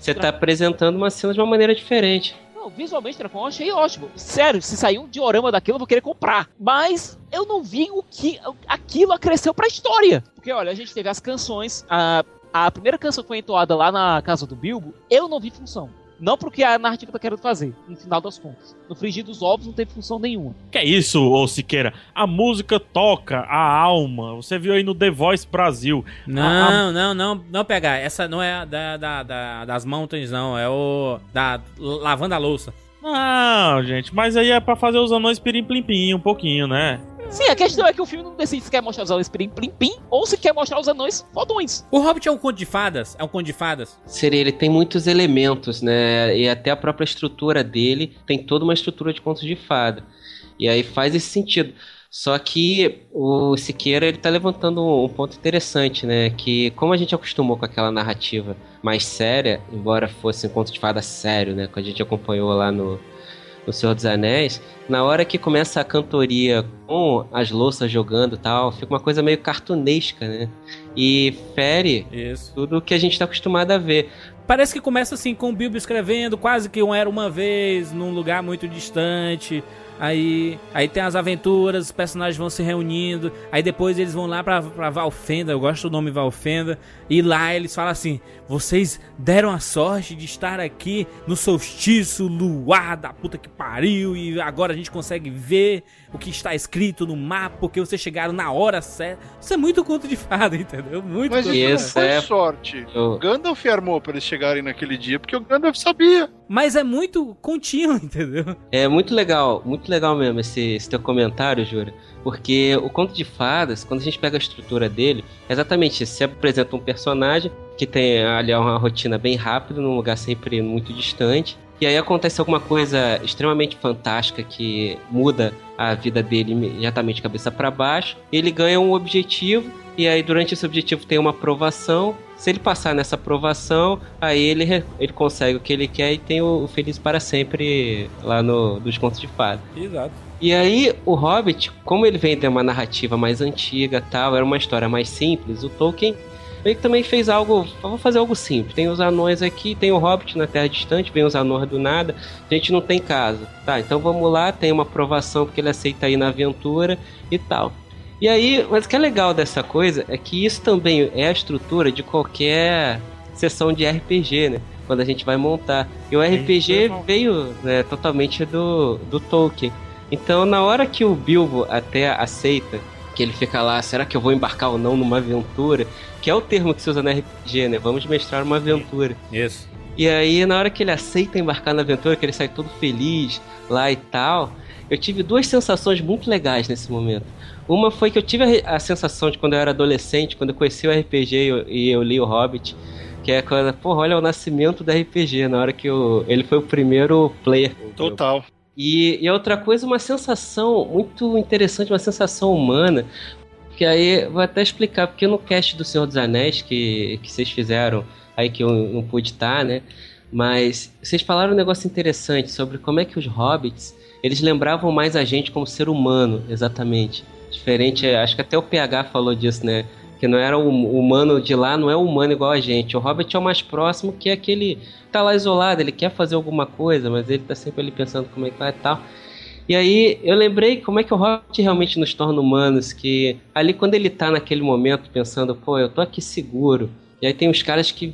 Speaker 7: você tá apresentando uma cena de uma maneira diferente.
Speaker 4: Não, visualmente, Dracon, eu achei ótimo. Sério, se sair um diorama daquilo, eu vou querer comprar. Mas eu não vi o que aquilo acresceu pra história. Porque, olha, a gente teve as canções. A, a primeira canção que foi entoada lá na casa do Bilbo, eu não vi função. Não porque a narrativa tá querendo fazer, no final das contas. No frigir dos ovos não teve função nenhuma.
Speaker 6: Que é isso, ô Siqueira? A música toca a alma. Você viu aí no The Voice Brasil.
Speaker 3: Não, não, não, não pegar. Essa não é a da, da, da- das Mountains, não. É o da lavando a louça.
Speaker 6: Não, gente, mas aí é pra fazer os anões pirim-plim-pim um pouquinho, né?
Speaker 4: Sim, a questão é que o filme não decide se quer mostrar os anões plim-plim-pim ou se quer mostrar os anões fodões.
Speaker 3: O Hobbit é um conto de fadas? É um conto de fadas?
Speaker 7: Seria, ele tem muitos elementos, né? E até a própria estrutura dele tem toda uma estrutura de contos de fada. E aí faz esse sentido. Só que o Siqueira ele tá levantando um ponto interessante, né? Que como a gente acostumou com aquela narrativa mais séria, embora fosse um conto de fada sério, né? Que a gente acompanhou lá no, no Senhor dos Anéis, na hora que começa a cantoria com as louças jogando e tal, fica uma coisa meio cartunesca, né? E fere
Speaker 3: Isso.
Speaker 7: tudo que a gente tá acostumado a ver.
Speaker 3: Parece que começa assim com o Bilbo escrevendo quase que um era uma vez, num lugar muito distante. Aí, aí tem as aventuras, os personagens vão se reunindo. Aí depois eles vão lá pra, pra Valfenda, eu gosto do nome Valfenda. E lá eles falam assim: vocês deram a sorte de estar aqui no solstício luar da puta que pariu. E agora a gente consegue ver o que está escrito no mapa, porque vocês chegaram na hora certa. Isso é muito conto de fada, entendeu? Muito
Speaker 5: Mas
Speaker 3: conto
Speaker 5: isso
Speaker 3: de
Speaker 5: não foi
Speaker 7: é-
Speaker 5: sorte.
Speaker 7: Eu-
Speaker 5: Gandalf armou pra eles chegarem naquele dia, porque o Gandalf sabia.
Speaker 3: Mas é muito contínuo, entendeu?
Speaker 7: É muito legal, muito legal mesmo esse, esse teu comentário, Jura. Porque o conto de fadas, quando a gente pega a estrutura dele, é exatamente isso. Você apresenta um personagem que tem ali uma rotina bem rápida, num lugar sempre muito distante. E aí acontece alguma coisa extremamente fantástica que muda a vida dele imediatamente de cabeça para baixo. Ele ganha um objetivo e aí durante esse objetivo tem uma aprovação. Se ele passar nessa aprovação, aí ele, ele consegue o que ele quer e tem o, o feliz para sempre lá no dos contos de fada.
Speaker 3: Exato.
Speaker 7: E aí, o Hobbit, como ele vem de uma narrativa mais antiga tal, era uma história mais simples, o Tolkien meio que também fez algo. Vamos fazer algo simples. Tem os anões aqui, tem o Hobbit na Terra Distante, vem os anões do nada, a gente não tem casa. Tá, então vamos lá, tem uma aprovação porque ele aceita ir na aventura e tal. E aí, mas o que é legal dessa coisa é que isso também é a estrutura de qualquer sessão de RPG, né? Quando a gente vai montar. E o RPG veio né, totalmente do, do Tolkien. Então, na hora que o Bilbo até aceita que ele fica lá, será que eu vou embarcar ou não numa aventura? Que é o termo que se usa no RPG, né? Vamos mestrar uma aventura.
Speaker 3: Isso.
Speaker 7: E aí, na hora que ele aceita embarcar na aventura, que ele sai todo feliz lá e tal, eu tive duas sensações muito legais nesse momento. Uma foi que eu tive a, a sensação de quando eu era adolescente, quando eu conheci o RPG e eu, e eu li o Hobbit, que é quando, porra, olha o nascimento do RPG, na hora que eu, ele foi o primeiro player.
Speaker 5: Total.
Speaker 7: E, e outra coisa, uma sensação muito interessante, uma sensação humana. Que aí vou até explicar, porque no cast do Senhor dos Anéis que, que vocês fizeram, aí que eu não pude estar, né? Mas vocês falaram um negócio interessante sobre como é que os hobbits eles lembravam mais a gente como ser humano, exatamente. Diferente, acho que até o PH falou disso, né? Que não era o humano de lá, não é humano igual a gente. O Hobbit é o mais próximo, que é aquele tá lá isolado, ele quer fazer alguma coisa, mas ele tá sempre ali pensando como é que vai e tal. E aí eu lembrei como é que o Hobbit realmente nos torna humanos, que ali quando ele tá naquele momento pensando, pô, eu tô aqui seguro, E aí tem os caras que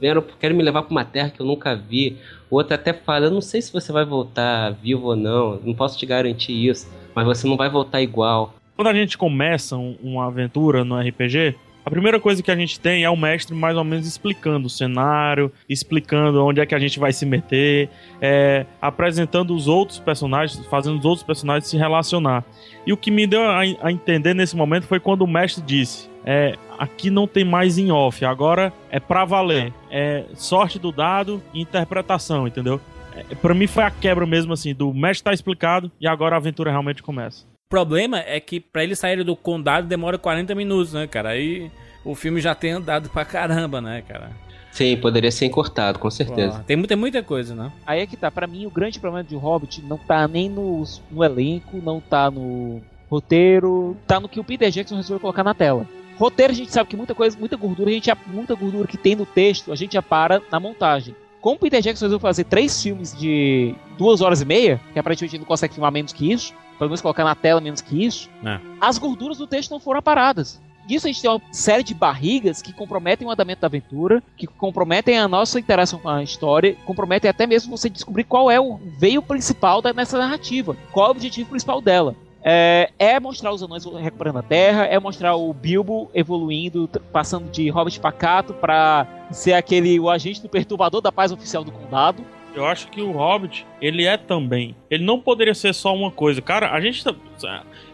Speaker 7: vieram, querem me levar pra uma terra que eu nunca vi. O outro até fala, eu não sei se você vai voltar vivo ou não, não posso te garantir isso, mas você não vai voltar igual.
Speaker 6: Quando a gente começa um- uma aventura no RPG, a primeira coisa que a gente tem é o mestre mais ou menos explicando o cenário, explicando onde é que a gente vai se meter, é, apresentando os outros personagens, fazendo os outros personagens se relacionar. E o que me deu a, a entender nesse momento foi quando o mestre disse: é, aqui não tem mais em off, agora é pra valer. É sorte do dado e interpretação, entendeu? É, pra mim foi a quebra mesmo assim, do mestre tá explicado e agora a aventura realmente começa.
Speaker 3: O problema é que pra eles saírem do condado demora 40 minutos, né, cara? Aí o filme já tem andado pra caramba, né, cara?
Speaker 7: Sim, poderia ser encurtado, com certeza.
Speaker 3: Pô, tem muita, muita coisa, né?
Speaker 4: Aí é que tá, pra mim o grande problema de Hobbit não tá nem no, no elenco, não tá no roteiro, tá no que o Peter Jackson resolveu colocar na tela. Roteiro a gente sabe que muita coisa, muita gordura, a gente já, muita gordura que tem no texto, a gente já para na montagem. Como o Peter Jackson resolveu fazer três filmes de duas horas e meia, que aparentemente não consegue filmar menos que isso, pelo menos colocar na tela menos que isso,
Speaker 3: É.
Speaker 4: as gorduras do texto não foram aparadas. Disso a gente tem uma série de barrigas que comprometem o andamento da aventura, que comprometem a nossa interação com a história, comprometem até mesmo você descobrir qual é o veio principal da, nessa narrativa, qual é o objetivo principal dela. É, é mostrar os anões recuperando a Terra, é mostrar o Bilbo evoluindo, passando de Hobbit pacato pra ser aquele o agente do perturbador da paz oficial do condado.
Speaker 6: Eu acho que o Hobbit, ele é também. Ele não poderia ser só uma coisa. Cara, a gente tá.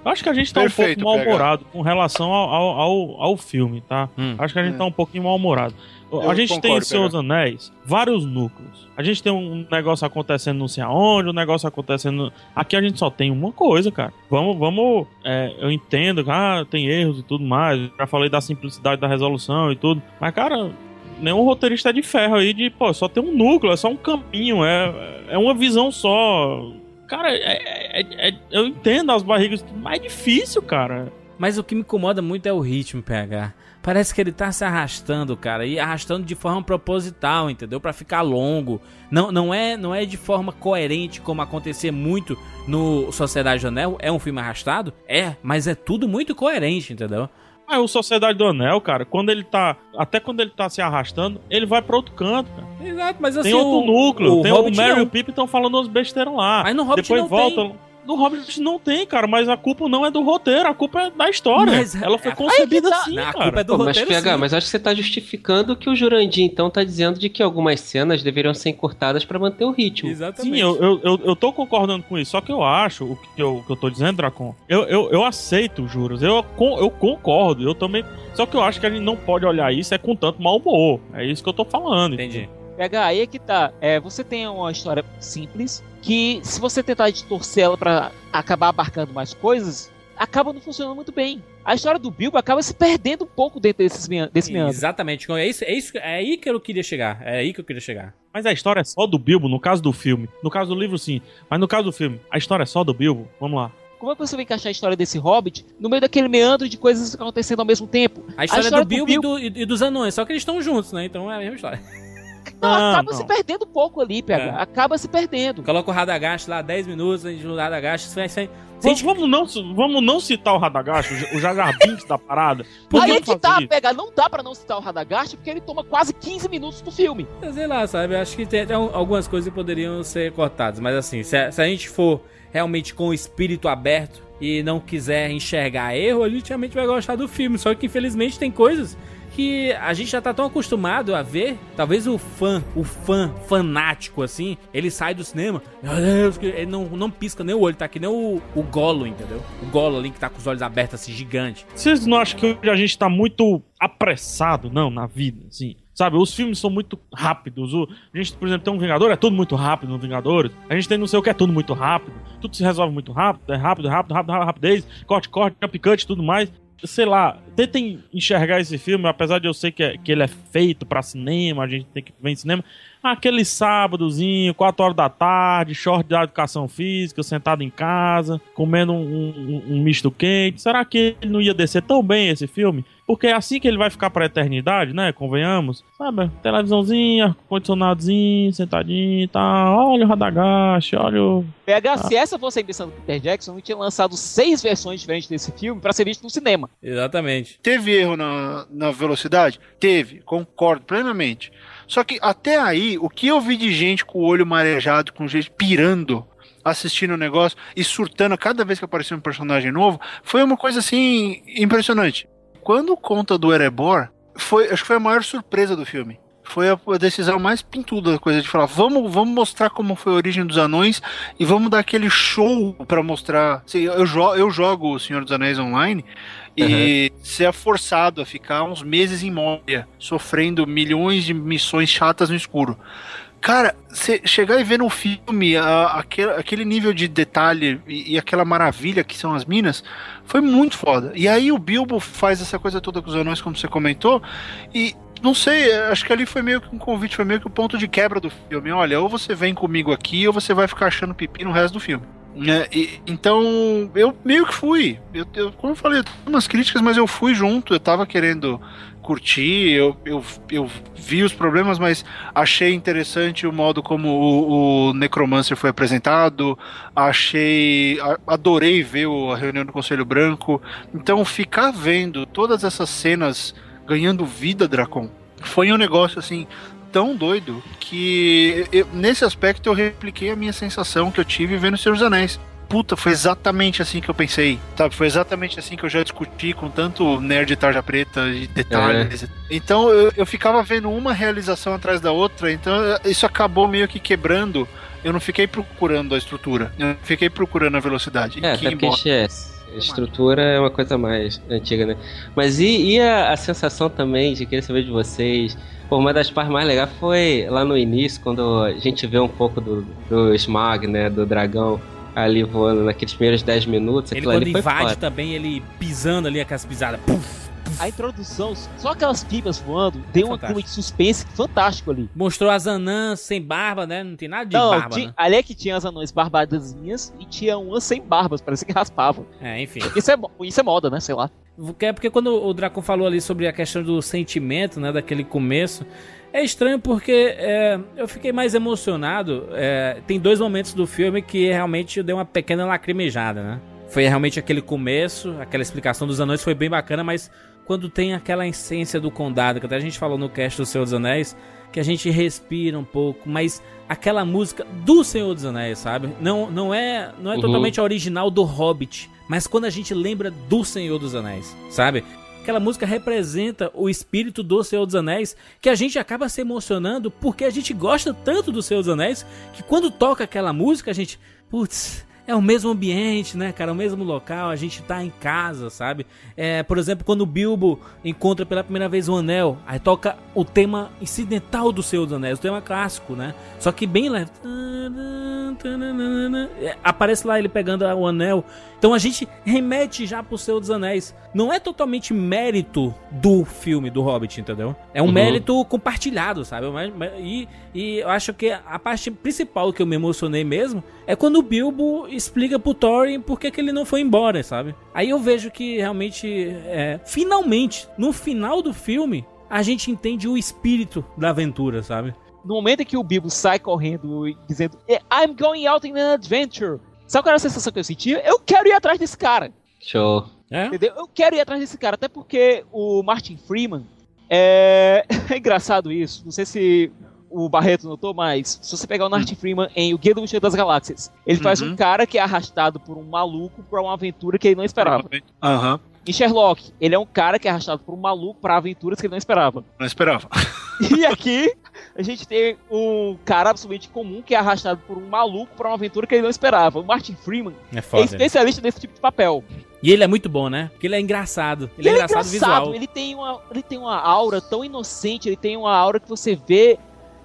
Speaker 6: Eu acho que a gente tá
Speaker 5: Perfeito,
Speaker 6: um pouco mal-humorado com relação ao, ao, ao, ao filme, tá?
Speaker 3: Hum.
Speaker 6: Acho que a gente
Speaker 5: É.
Speaker 6: tá um pouquinho mal-humorado.
Speaker 5: Eu
Speaker 6: A gente tem em
Speaker 5: concordo,
Speaker 6: Senhor dos
Speaker 5: PH.
Speaker 6: Anéis vários núcleos. A gente tem um negócio acontecendo não sei aonde, um negócio acontecendo. Aqui a gente só tem uma coisa, cara. Vamos, vamos. é, eu entendo que ah, tem erros e tudo mais. Já falei da simplicidade da resolução e tudo. Mas, cara, nenhum roteirista de ferro aí de, pô, só tem um núcleo, é só um caminho, é, é uma visão só. Cara, é- é- é- eu entendo as barrigas, mas é difícil, cara.
Speaker 3: Mas o que me incomoda muito é o ritmo, PH. Parece que ele tá se arrastando, cara, e arrastando de forma proposital, entendeu? Pra ficar longo. Não, não é, não é de forma coerente como acontecia muito no Sociedade do Anel. É um filme arrastado? É, mas é tudo muito coerente, entendeu?
Speaker 6: Ah, o Sociedade do Anel, cara, quando ele tá. Até quando ele tá se arrastando, ele vai pra outro canto, cara.
Speaker 3: Exato, mas assim.
Speaker 6: Tem outro
Speaker 3: o,
Speaker 6: núcleo,
Speaker 3: o
Speaker 6: tem
Speaker 3: Hobbit
Speaker 6: o Mary e
Speaker 3: não.
Speaker 6: o Pippin estão falando umas besteiras lá.
Speaker 3: Mas no Hobbit
Speaker 6: Depois
Speaker 3: não
Speaker 6: voltam.
Speaker 3: tem.
Speaker 6: No Hobbit não tem, cara, mas a culpa não é do roteiro, a culpa é da história.
Speaker 3: Mas
Speaker 6: Ela foi concebida
Speaker 4: tá.
Speaker 6: assim,
Speaker 3: Não, a
Speaker 6: cara.
Speaker 3: culpa é do
Speaker 7: Pô, mas
Speaker 3: roteiro,
Speaker 7: PH,
Speaker 3: sim.
Speaker 7: mas acho que você tá justificando que o Jurandir então tá dizendo de que algumas cenas deveriam ser encurtadas pra manter o ritmo.
Speaker 3: Exatamente.
Speaker 6: Sim, eu, eu, eu, eu tô concordando com isso, só que eu acho, o que eu, que eu tô dizendo, Dracon, eu, eu, eu aceito os juros, eu, eu concordo, eu também. Só que eu acho que a gente não pode olhar isso é com tanto mau humor. É isso que eu tô falando.
Speaker 3: Entendi.
Speaker 4: PH, aí é que tá. É, você tem uma história simples que, se você tentar distorcer ela pra acabar abarcando mais coisas, acaba não funcionando muito bem. A história do Bilbo acaba se perdendo um pouco dentro desses desse meandro.
Speaker 3: Exatamente. É, isso, é, isso, é aí que eu queria chegar. É aí que eu queria chegar.
Speaker 6: Mas a história é só do Bilbo, no caso do filme. No caso do livro, sim. Mas no caso do filme, a história é só do Bilbo. Vamos lá.
Speaker 4: Como é que você vai encaixar a história desse Hobbit no meio daquele meandro de coisas acontecendo ao mesmo tempo?
Speaker 3: A história, do Bilbo, E, do- e dos anões, só que eles estão juntos, né? Então é a mesma história.
Speaker 4: Não,
Speaker 6: Não,
Speaker 4: acaba
Speaker 6: não.
Speaker 4: se perdendo um pouco ali, PH.
Speaker 3: É.
Speaker 4: Acaba se perdendo.
Speaker 3: Coloca o Radagast lá 10 minutos, a gente no Radagast, sai, sai.
Speaker 6: Vamos, vamos não, vamos não citar o Radagast, o Jar Jar Binks da parada. Por
Speaker 4: Aí
Speaker 6: que
Speaker 4: é que tá,
Speaker 6: isso?
Speaker 4: PH. Não dá pra não citar o Radagast porque ele toma quase 15 minutos do filme.
Speaker 3: Sei lá, sabe? Acho que tem, tem algumas coisas que poderiam ser cortadas. Mas assim, se a, se a gente for realmente com o espírito aberto e não quiser enxergar erro, a gente realmente vai gostar do filme. Só que infelizmente tem coisas que a gente já tá tão acostumado a ver. Talvez o fã, o fã fanático assim, ele sai do cinema, ele não, não pisca nem o olho, tá que nem o, o Golo, entendeu? O Golo ali que tá com os olhos abertos assim, gigante.
Speaker 6: Vocês não acham que hoje a gente tá muito apressado, não, na vida, assim? Sabe, os filmes são muito rápidos. O, a gente, por exemplo, tem um Vingador, é tudo muito rápido no Vingadores. A gente tem não sei o que, é tudo muito rápido. Tudo se resolve muito rápido, é rápido, rápido, rápido, rápido rapidez, corte, corte, jump cut e tudo mais. Sei lá, tentem enxergar esse filme, apesar de eu sei que, é- que ele é feito pra cinema, a gente tem que ver em cinema. Aquele sábadozinho, 4 horas da tarde, short da educação física, sentado em casa, comendo um, um- um misto quente. Será que ele não ia descer tão bem esse filme? Porque é assim que ele vai ficar pra eternidade, né? Convenhamos. Sabe? Televisãozinha, condicionadozinho, sentadinho e tal. Olha o Radagast, olha o.
Speaker 4: PH, se essa fosse a intenção do Peter Jackson, ele tinha lançado seis versões diferentes desse filme pra ser visto no cinema.
Speaker 3: Exatamente.
Speaker 5: Teve erro na, na velocidade? Teve, concordo plenamente. Só que até aí, o que eu vi de gente com o olho marejado, com gente pirando, assistindo o negócio e surtando cada vez que aparecia um personagem novo, foi uma coisa assim impressionante. Quando conta do Erebor, foi, acho que foi a maior surpresa do filme. Foi a, decisão mais pintuda da coisa de falar, vamos, vamos mostrar como foi a origem dos anões e vamos dar aquele show pra mostrar. Assim, eu, jo eu jogo o Senhor dos Anéis online e ser forçado a ficar uns meses em Moria, sofrendo milhões de missões chatas no escuro. Cara, você chegar e ver no filme a- aquele, aquele nível de detalhe e, e aquela maravilha que são as minas, foi muito foda. E aí o Bilbo faz essa coisa toda com os anões, como você comentou, e não sei, acho que ali foi meio que um convite, foi meio que o ponto de quebra do filme. Olha, ou você vem comigo aqui, ou você vai ficar achando pipi no resto do filme. né? E- então, eu meio que fui. Eu, eu- como eu falei, eu umas críticas, mas eu fui junto, eu tava querendo curtir, eu, eu, eu vi os problemas, mas achei interessante o modo como o, o Necromancer foi apresentado, achei. adorei ver a reunião do Conselho Branco. Então, ficar vendo todas essas cenas ganhando vida, Dracon, foi um negócio assim. Tão doido que eu- nesse aspecto eu repliquei a minha sensação que eu tive vendo Senhor dos Anéis. Puta, foi exatamente assim que eu pensei, sabe? Foi exatamente assim que eu já discuti com tanto nerd de tarja preta e detalhes. Então eu, eu ficava vendo uma realização atrás da outra, então isso acabou meio que quebrando. Eu não fiquei procurando a estrutura, eu fiquei procurando a velocidade.
Speaker 7: É,
Speaker 5: Que
Speaker 7: até porque
Speaker 5: embora-
Speaker 7: yes, a estrutura é uma coisa mais antiga, né? Mas e, e a, a sensação também de querer saber de vocês? Pô, uma das partes mais legais foi lá no início, quando a gente vê um pouco do, do Smog, né? Do dragão ali voando naqueles primeiros 10 minutos.
Speaker 3: Ele quando
Speaker 7: ali foi
Speaker 3: invade
Speaker 7: foda.
Speaker 3: também, ele pisando ali aquelas pisadas. Puf,
Speaker 4: A introdução, só aquelas pipas voando, deu um
Speaker 3: Fantástico.
Speaker 4: clima de suspense fantástico ali.
Speaker 3: mostrou as anãs sem barba, né? Não tem nada de
Speaker 4: Não,
Speaker 3: barba,
Speaker 4: tinha-
Speaker 3: né?
Speaker 4: ali é que tinha as anões barbadazinhas e tinha umas sem barbas, parecia que raspavam.
Speaker 3: É, enfim.
Speaker 4: Isso é, isso é moda, né? Sei lá.
Speaker 3: Porque- É porque quando o Draco falou ali sobre a questão do sentimento, né, daquele começo, é estranho porque é, eu fiquei mais emocionado. é, tem dois momentos do filme que realmente eu dei uma pequena lacrimejada, né? Foi realmente aquele começo, aquela explicação dos anões foi bem bacana, mas quando tem aquela essência do condado, que até a gente falou no cast do Senhor dos Anéis, que a gente respira um pouco, mas aquela música do Senhor dos Anéis, sabe? Não, não é, não é
Speaker 7: Uhum.
Speaker 3: totalmente a original do Hobbit, mas quando a gente lembra do Senhor dos Anéis, sabe? Aquela música representa o espírito do Senhor dos Anéis, que a gente acaba se emocionando porque a gente gosta tanto do Senhor dos Anéis, que quando toca aquela música a gente, putz, é o mesmo ambiente, né, cara? O mesmo local, a gente tá em casa, sabe? É, por exemplo, quando o Bilbo encontra pela primeira vez o anel, aí toca o tema incidental do Senhor dos Anéis, o tema clássico, né? Só que bem leve. É, Aparece lá ele pegando o anel. Então a gente remete já pro Senhor dos Anéis. Não é totalmente mérito do filme, do Hobbit, entendeu? É um
Speaker 7: Uhum.
Speaker 3: mérito compartilhado, sabe? E, e eu acho que a parte principal que eu me emocionei mesmo é quando o Bilbo explica pro Thorin por que, que ele não foi embora, sabe? Aí eu vejo que realmente, é, finalmente, no final do filme, a gente entende o espírito da aventura, sabe?
Speaker 4: No momento em que o Bilbo sai correndo e dizendo "Eh, I'm going out in an adventure. Sabe qual era a sensação que eu sentia? Eu quero ir atrás desse cara.
Speaker 7: Show.
Speaker 3: É?
Speaker 4: Entendeu? Eu quero ir atrás desse cara. Até porque o Martin Freeman. É, é engraçado isso. Não sei se o Barreto notou, mas se você pegar o Martin Freeman em O Guia do Mochileiro das Galáxias, ele faz
Speaker 5: Uhum.
Speaker 4: um cara que é arrastado por um maluco pra uma aventura que ele não esperava.
Speaker 5: Aham,
Speaker 4: Em Sherlock, ele é um cara que é arrastado por um maluco pra aventuras que ele não esperava.
Speaker 5: não esperava.
Speaker 4: E aqui a gente tem um cara absolutamente comum que é arrastado por um maluco pra uma aventura que ele não esperava. O Martin Freeman
Speaker 3: É
Speaker 4: é
Speaker 3: foda.
Speaker 4: especialista nesse tipo de papel.
Speaker 3: E ele é muito bom, né? Porque ele é engraçado. Ele, é engraçado, visual.
Speaker 4: Ele tem, uma, ele tem uma aura tão inocente, ele tem uma aura que você vê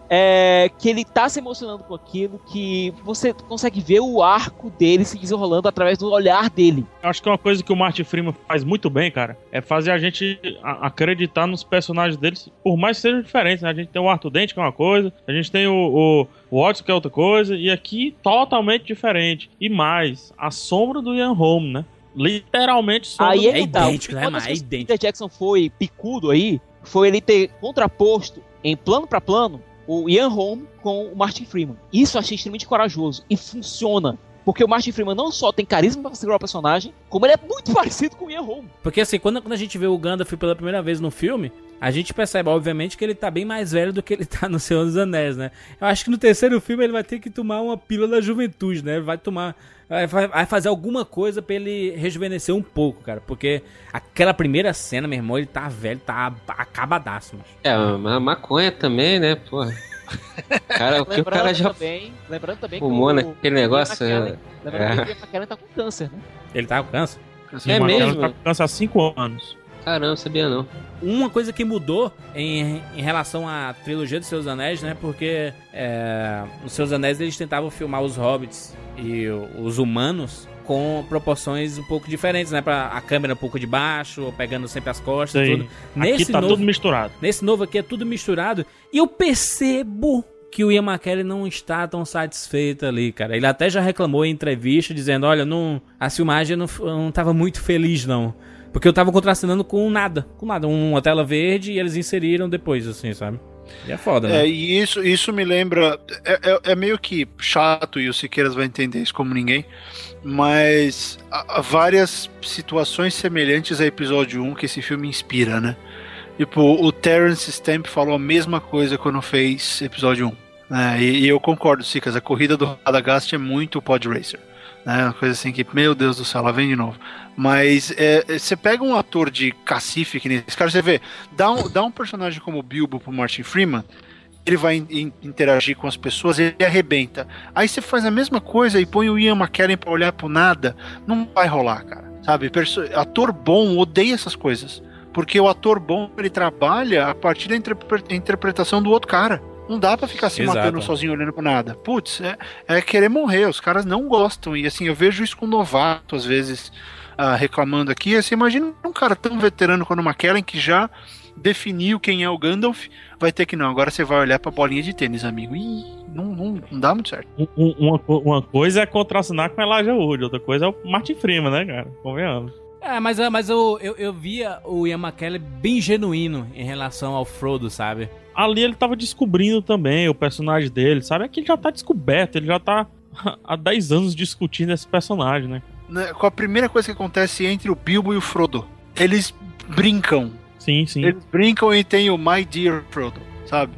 Speaker 4: é, que ele tá se emocionando com aquilo, que você consegue ver o arco dele se desenrolando através do olhar dele.
Speaker 6: Eu Acho que uma coisa que o Martin Freeman faz muito bem, cara, é fazer a gente acreditar nos personagens deles, por mais que sejam diferentes. Né? A gente tem o Arthur Dente, que é uma coisa, a gente tem o, o, o Watson, que é outra coisa, e aqui totalmente diferente. E mais, a sombra do Ian Holm, né? literalmente sono
Speaker 4: Aí
Speaker 6: do
Speaker 4: é
Speaker 3: É
Speaker 4: tá.
Speaker 3: idêntico, né, mas é idêntico.
Speaker 4: Peter Jackson foi picudo aí foi ele ter contraposto em plano pra plano o Ian Holm com o Martin Freeman. Isso eu achei extremamente corajoso e funciona. Porque o Martin Freeman não só tem carisma pra segurar o personagem, como ele é muito parecido com o Ian Holm.
Speaker 3: Porque assim, quando, quando a gente vê o Gandalf pela primeira vez no filme, a gente percebe, obviamente, que ele tá bem mais velho do que ele tá no Senhor dos Anéis, né? Eu acho que no terceiro filme ele vai ter que tomar uma pílula da juventude, né? Ele vai tomar. Vai, fazer alguma coisa pra ele rejuvenescer um pouco, cara. Porque aquela primeira cena, meu irmão, ele tá velho, tá acabadaço, mas.
Speaker 7: É, a maconha também, né, porra. Cara, o que o cara já
Speaker 4: também, lembrando também
Speaker 7: fumou
Speaker 4: que o-
Speaker 7: naquele negócio. É-
Speaker 4: lembrando que o Ian McKellen tá com câncer, né?
Speaker 3: Ele tá com câncer.
Speaker 7: É
Speaker 6: Marcelo
Speaker 7: mesmo?
Speaker 6: Tá com câncer há 5 anos.
Speaker 7: Caramba, sabia não.
Speaker 3: Uma coisa que mudou em, em relação à trilogia dos Seus Anéis, né? Porque é, nos Seus Anéis eles tentavam filmar os hobbits e os humanos com proporções um pouco diferentes, né? Pra a câmera um pouco de baixo, ou pegando sempre as costas e
Speaker 6: Sei.
Speaker 3: tudo.
Speaker 6: Aqui
Speaker 3: Nesse
Speaker 6: tá
Speaker 3: novo,
Speaker 6: tudo misturado.
Speaker 3: nesse novo aqui é tudo misturado. E eu percebo que o Ian McKellen não está tão satisfeito ali, cara. Ele até já reclamou em entrevista, dizendo, olha, não, a filmagem não, não tava muito feliz, não. Porque eu tava contracenando com nada, com nada. Uma tela verde e eles inseriram depois, assim, sabe? E é foda, né?
Speaker 5: É, e isso, isso me lembra. É, é- é meio que chato, e o Siqueiras vai entender isso como ninguém, mas há, várias situações semelhantes a episódio 1 que esse filme inspira, né? Tipo, o Terence Stamp falou a mesma coisa quando fez episódio 1. né? E, e eu concordo, Sicas, a corrida do Radagast é muito Pod Racer. Né? Uma coisa assim que, meu Deus do céu, ela vem de novo. Mas é, é, você pega um ator de cacife que nesse cara, você vê, dá um, dá um personagem como Bilbo pro Martin Freeman, ele vai in- in- interagir com as pessoas, ele arrebenta. Aí você faz a mesma coisa e põe o Ian McKellen pra olhar pro nada, não vai rolar, cara. Sabe? Perso- ator bom odeia essas coisas. Porque o ator bom, ele trabalha a partir da interpre- interpretação do outro cara. Não dá pra ficar se
Speaker 3: Exato.
Speaker 5: matando sozinho olhando pro nada. Putz, é, é querer morrer. Os caras não gostam. E assim, eu vejo isso com novato, às vezes, ah, reclamando aqui. Você imagina um cara tão veterano quanto o McKellen que já definiu quem é o Gandalf, vai ter que não. Agora você vai olhar pra bolinha de tênis, amigo. Ih, não, não, não dá muito certo.
Speaker 6: Um- um- uma, uma coisa é contracenar com Elijah Wood, outra coisa é o Martin Freeman, né, cara? Convenhamos.
Speaker 3: É, mas, mas eu, eu, eu via o Ian McKellen bem genuíno em relação ao Frodo, sabe?
Speaker 6: Ali ele tava descobrindo também o personagem dele, sabe? Aqui ele já tá descoberto, ele já tá há 10 anos discutindo esse personagem, né?
Speaker 5: Né, Com a primeira coisa que acontece entre o Bilbo e o Frodo. Eles brincam.
Speaker 6: Sim, sim.
Speaker 5: Eles brincam e tem o My Dear Frodo, sabe?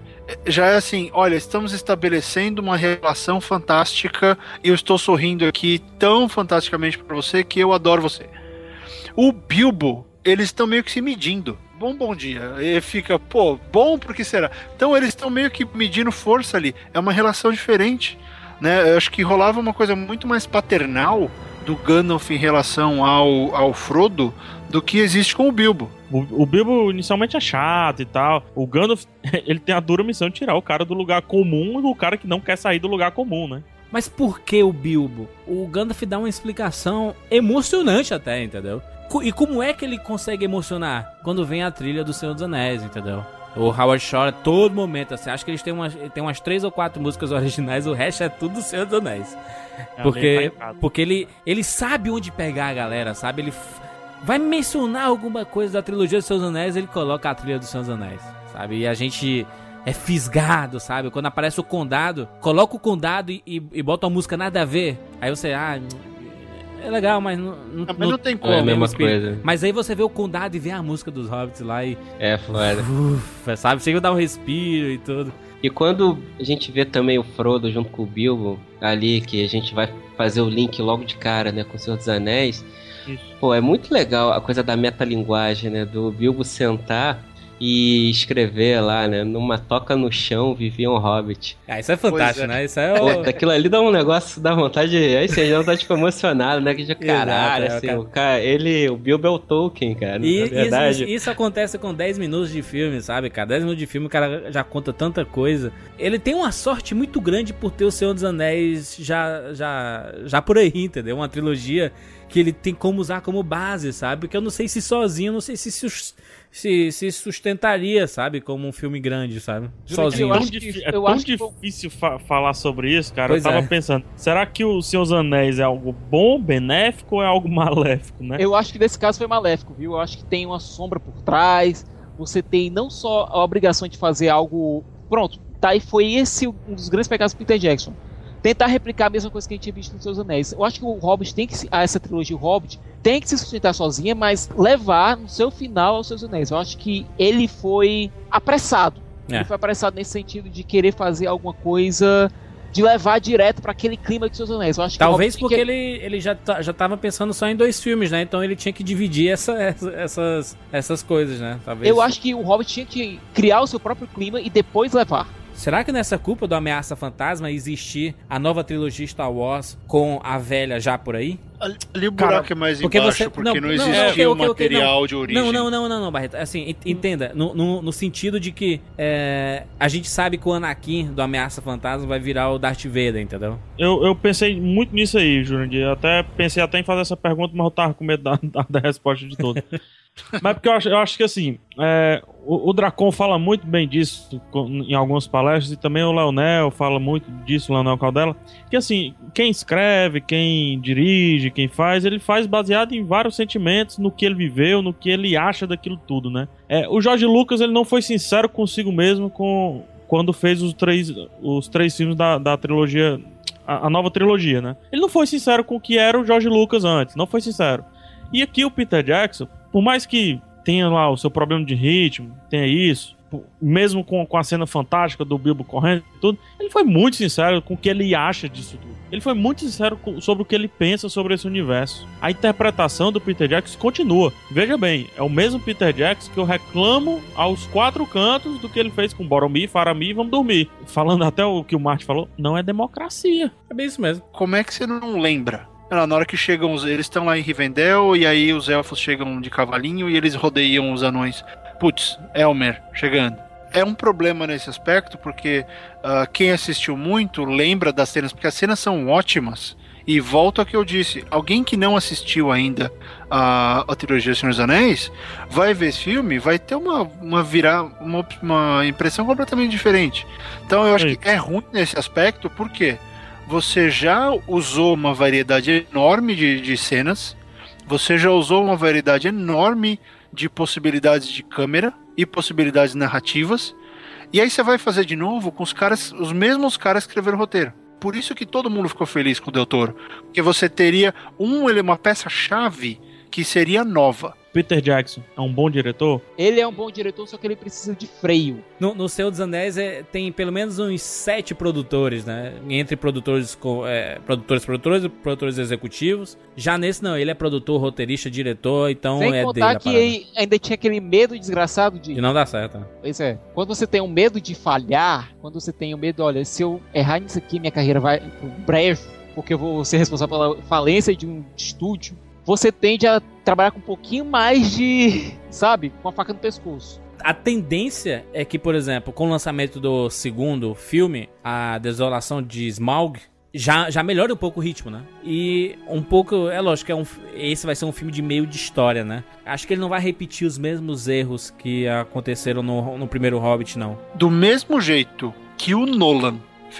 Speaker 5: Já é assim, olha, estamos estabelecendo uma relação fantástica e eu estou sorrindo aqui tão fantasticamente pra você que eu adoro você. O Bilbo, eles estão meio que se medindo. Bom, bom dia. E fica, pô, bom, por que será? Então eles estão meio que medindo força ali. É uma relação diferente, né? Eu acho que rolava uma coisa muito mais paternal do Gandalf em relação ao, ao Frodo do que existe com o Bilbo.
Speaker 6: O, o Bilbo inicialmente é chato e tal. O Gandalf, ele tem a dura missão de tirar o cara do lugar comum e o cara que não quer sair do lugar comum, né?
Speaker 3: Mas por que o Bilbo? O Gandalf dá uma explicação emocionante até, entendeu? E como é que ele consegue emocionar? Quando vem a trilha do Senhor dos Anéis, entendeu? O Howard chora a todo momento, assim. Acho que eles têm umas, tem umas três ou quatro músicas originais, o resto é tudo do Senhor dos Anéis. Porque,
Speaker 6: em casa.
Speaker 3: porque ele, ele sabe onde pegar a galera, sabe? Ele vai mencionar alguma coisa da trilogia dos Seus Anéis, ele coloca a trilha dos Seus Anéis, sabe? E a gente é fisgado, sabe? Quando aparece o condado, coloca o condado e, e, e bota uma música nada a ver. Aí você, ah, é legal, mas não, não,
Speaker 5: Ah, mas não tem
Speaker 7: É
Speaker 5: como.
Speaker 7: a mesma
Speaker 3: espírito.
Speaker 7: coisa.
Speaker 3: Mas aí você vê o condado e vê a música dos hobbits lá e.
Speaker 7: É foda.
Speaker 3: Ufa, sabe? Chega a dar um respiro e tudo.
Speaker 7: E quando a gente vê também o Frodo junto com o Bilbo, ali, que a gente vai fazer o link logo de cara, né, com o Senhor dos Anéis,
Speaker 6: Isso.
Speaker 7: pô, é muito legal a coisa da metalinguagem, né, do Bilbo sentar e escrever lá, né, numa toca no chão vivia um hobbit.
Speaker 3: Ah, isso é fantástico,
Speaker 5: é.
Speaker 3: né? Isso é
Speaker 7: Pô,
Speaker 3: o.
Speaker 7: daquilo ali dá um negócio, dá vontade, aí você já tá tipo emocionado, né, que de caralho,
Speaker 3: Exato, é,
Speaker 7: assim,
Speaker 3: cara.
Speaker 7: o cara, ele, o Bilbo é o Tolkien, cara,
Speaker 3: E
Speaker 7: na
Speaker 3: isso,
Speaker 7: verdade.
Speaker 3: isso- isso acontece com 10 minutos de filme, sabe, cara? 10 minutos de filme o cara já conta tanta coisa. Ele tem uma sorte muito grande por ter o Senhor dos Anéis já, já, já por aí, entendeu? Uma trilogia que ele tem como usar como base, sabe? Porque eu não sei se sozinho, eu não sei se, se, os- se, se sustentaria, sabe? Como um filme grande, sabe? Sozinho.
Speaker 4: eu
Speaker 6: tão
Speaker 4: acho que-
Speaker 6: é
Speaker 4: eu
Speaker 6: tão difícil fa- falar sobre isso, cara.
Speaker 3: Pois
Speaker 6: eu tava
Speaker 3: é.
Speaker 6: pensando, será que o Senhor dos Anéis é algo bom, benéfico ou é algo maléfico, né?
Speaker 4: Eu acho que nesse caso foi maléfico, viu? Eu acho que tem uma sombra por trás. Você tem não só a obrigação de fazer algo. Pronto, tá aí foi esse um dos grandes pecados do Peter Jackson. Tentar replicar a mesma coisa que a gente tinha visto nos Seus Anéis. Eu acho que o Hobbit tem que se, essa trilogia o Hobbit tem que se sustentar sozinha, mas levar no seu final aos Seus Anéis. Eu acho que ele foi apressado.
Speaker 3: É.
Speaker 4: Ele foi apressado nesse sentido de querer fazer alguma coisa de levar direto para aquele clima de Seus Anéis. Eu acho que
Speaker 3: Talvez
Speaker 4: Hobbit
Speaker 3: porque
Speaker 4: que-
Speaker 3: ele, ele já, tá- já tava pensando só em dois filmes, né? Então ele tinha que dividir essa, essa- essas, essas coisas, né? Talvez.
Speaker 4: Eu acho que o Hobbit tinha que criar o seu próprio clima e depois levar.
Speaker 3: Será que nessa culpa do Ameaça Fantasma existir a nova trilogia Star Wars com a velha já por aí?
Speaker 5: Ali o
Speaker 6: Cara,
Speaker 5: buraco é mais
Speaker 3: porque
Speaker 5: embaixo,
Speaker 3: você-
Speaker 5: porque
Speaker 3: não,
Speaker 5: não,
Speaker 3: não,
Speaker 5: existia
Speaker 3: ok,
Speaker 5: o
Speaker 3: ok, ok,
Speaker 5: material de origem.
Speaker 3: Não, não, não, não, não, Barreto. Assim, ent- entenda, no, no, no sentido de que é, a gente sabe que o Anakin do Ameaça Fantasma vai virar o Darth Vader, entendeu?
Speaker 6: Eu, eu pensei muito nisso aí, Jurandir. Até pensei até em fazer essa pergunta, mas eu tava com medo da, da, da resposta de todo. mas porque eu acho, eu acho que assim, é, o, o Dracon fala muito bem disso em algumas palestras, e também o Leonel fala muito disso, o Leonel Caldela, que assim, quem escreve, quem dirige, quem faz, ele faz baseado em vários sentimentos, no que ele viveu, no que ele acha daquilo tudo, né? É, o Jorge Lucas, ele não foi sincero consigo mesmo com quando fez os três, os três filmes da, da trilogia a, a nova trilogia, né? Ele não foi sincero com o que era o George Lucas antes, não foi sincero. E aqui o Peter Jackson, por mais que tenha lá o seu problema de ritmo, tenha isso, mesmo com, com a cena fantástica do Bilbo correndo e tudo, ele foi muito sincero com o que ele acha disso tudo. Ele foi muito sincero com- sobre o que ele pensa sobre esse universo. A interpretação do Peter Jackson continua. Veja bem, é o mesmo Peter Jackson que eu reclamo aos quatro cantos do que ele fez com Boromir, Faramir e Vamos Dormir. Falando até o que o Martin falou, não é democracia.
Speaker 3: É bem isso mesmo.
Speaker 5: Como é que você não lembra? Na hora que chegam. Eles estão lá em Rivendell e aí os elfos chegam de cavalinho e eles rodeiam os anões. Putz, Elmer chegando. É um problema nesse aspecto porque ah, quem assistiu muito lembra das cenas, porque as cenas são ótimas. E volto ao que eu disse: alguém que não assistiu ainda a, a trilogia Senhor dos Anéis vai ver esse filme, vai ter uma, uma, virar, uma, uma impressão completamente diferente. Então eu acho que é ruim nesse aspecto, por quê? Você já usou uma variedade enorme de, de cenas, você já usou uma variedade enorme de possibilidades de câmera e possibilidades narrativas, e aí você vai fazer de novo com os caras, os mesmos caras escreveram roteiro. Por isso que todo mundo ficou feliz com o Del Toro, porque você teria um, ele é uma peça-chave que seria nova.
Speaker 6: Peter Jackson é um bom diretor?
Speaker 4: Ele é um bom diretor, só que ele precisa de freio.
Speaker 3: No, no Senhor dos Anéis é, tem pelo menos uns sete produtores, né? Entre produtores, co- é, produtores, produtores e produtores executivos. Já nesse não, ele é produtor, roteirista, diretor, então
Speaker 4: Sem
Speaker 3: é dele
Speaker 4: contar
Speaker 3: a
Speaker 4: que ainda tinha aquele medo desgraçado de.
Speaker 3: E não dá certo, né?
Speaker 4: Pois é. Quando você tem um medo de falhar, quando você tem o medo, olha, se eu errar nisso aqui, minha carreira vai pro brejo, porque eu vou ser responsável pela falência de um estúdio, você tende a trabalhar com um pouquinho mais de. sabe? Com a faca no pescoço.
Speaker 3: A tendência é que, por exemplo, com o lançamento do segundo filme, A Desolação de Smaug, já, já melhora um pouco o ritmo, né? E um pouco, é lógico que é um, esse vai ser um filme de meio de história, né? Acho que ele não vai repetir os mesmos erros que aconteceram no, no primeiro Hobbit, não.
Speaker 5: Do mesmo jeito que o Nolan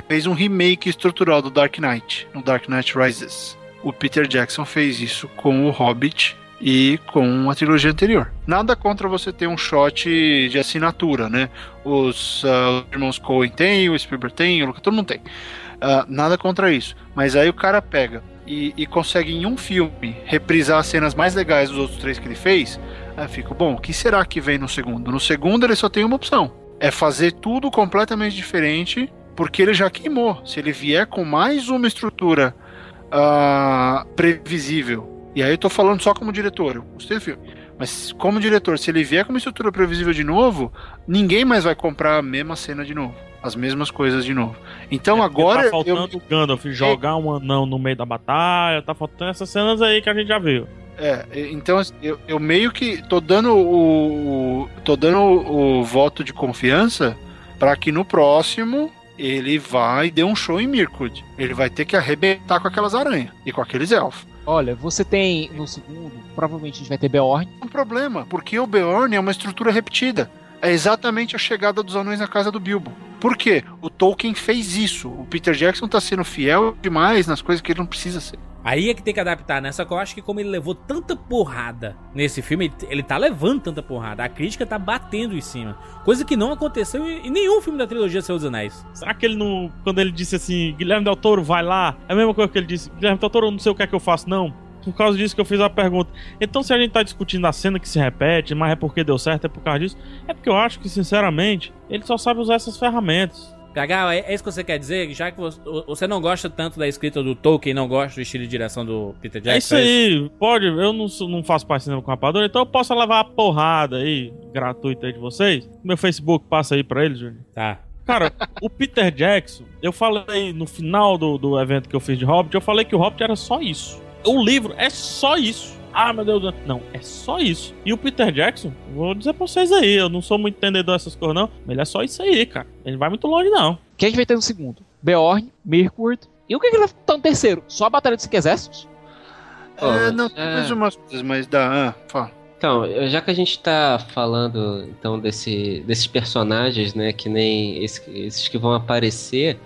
Speaker 5: fez um remake estrutural do Dark Knight, no Dark Knight Rises, o Peter Jackson fez isso com o Hobbit e com a trilogia anterior. Nada contra você ter um shot de assinatura, né? Os, os irmãos Coen tem, o Spielberg tem, o Lucas, todo mundo tem. Ah, nada contra isso. Mas aí o cara pega e, e consegue em um filme reprisar as cenas mais legais dos outros três que ele fez. Aí eu fico, bom, o que será que vem no segundo? No segundo ele só tem uma opção. É fazer tudo completamente diferente, porque ele já queimou. Se ele vier com mais uma estrutura ah, previsível, e aí eu tô falando só como diretor, eu gostei do filme. Mas como diretor, se ele vier com uma estrutura previsível de novo, ninguém mais vai comprar a mesma cena de novo. As mesmas coisas de novo. Então agora.
Speaker 6: Tá
Speaker 5: eu-
Speaker 6: faltando o Gandalf jogar um anão no meio da batalha, tá faltando essas cenas aí que a gente já viu.
Speaker 5: É, então eu, eu meio que tô dando o. o- tô dando o, o voto de confiança para que no próximo ele vai dar um show em Mirkwood. Ele vai ter que arrebentar com aquelas aranhas e com aqueles elfos.
Speaker 4: Olha, você tem no segundo, provavelmente a gente vai ter Beorn.
Speaker 5: Um problema, porque o Beorn é uma estrutura repetida. É exatamente a chegada dos anões na casa do Bilbo. Por quê? O Tolkien fez isso. O Peter Jackson tá sendo fiel demais nas coisas que ele não precisa ser.
Speaker 3: Aí é que tem que adaptar, né? Só que eu acho que como ele levou tanta porrada nesse filme, ele- ele tá levando tanta porrada. A crítica tá batendo em cima. Coisa que não aconteceu em em nenhum filme da trilogia Senhor dos Anéis.
Speaker 6: Será que ele não. Quando ele disse assim, Guilherme Del Toro, vai lá? É a mesma coisa que ele disse, Guilherme Del Toro, eu não sei o que é que eu faço, não. Por causa disso que eu fiz a pergunta. Então, se a gente tá discutindo a cena que se repete, mas é porque deu certo, é por causa disso. É porque eu acho que, sinceramente, ele só sabe usar essas ferramentas.
Speaker 3: PH, é é isso que você quer dizer? Já que você, não gosta tanto da escrita do Tolkien, não gosta do estilo de direção do Peter Jackson.
Speaker 6: É isso aí, pode. Eu não, não faço parte de cinema com rapadura, então eu posso levar a porrada aí, gratuita aí de vocês. Meu Facebook passa aí pra eles, Júnior.
Speaker 3: Tá.
Speaker 6: Cara, o Peter Jackson, eu falei no final do, do evento que eu fiz de Hobbit, eu falei que o Hobbit era só isso. O livro é só isso. Ah, meu Deus. Não, é só isso. E o Peter Jackson, vou dizer pra vocês aí, eu não sou muito entendedor dessas coisas, não, mas ele é só isso aí, cara. Ele não vai muito longe, não.
Speaker 4: O que a gente vai ter no segundo? Beorn, Mirkwood. E o que, que ele vai estar no terceiro? Só a Batalha dos Exércitos?
Speaker 5: É, não,
Speaker 7: é.
Speaker 5: mais umas coisas, mas dá. Ah, fala.
Speaker 7: Então, já que a gente tá falando então desse, desses personagens, né, que nem esse- esses que vão aparecer,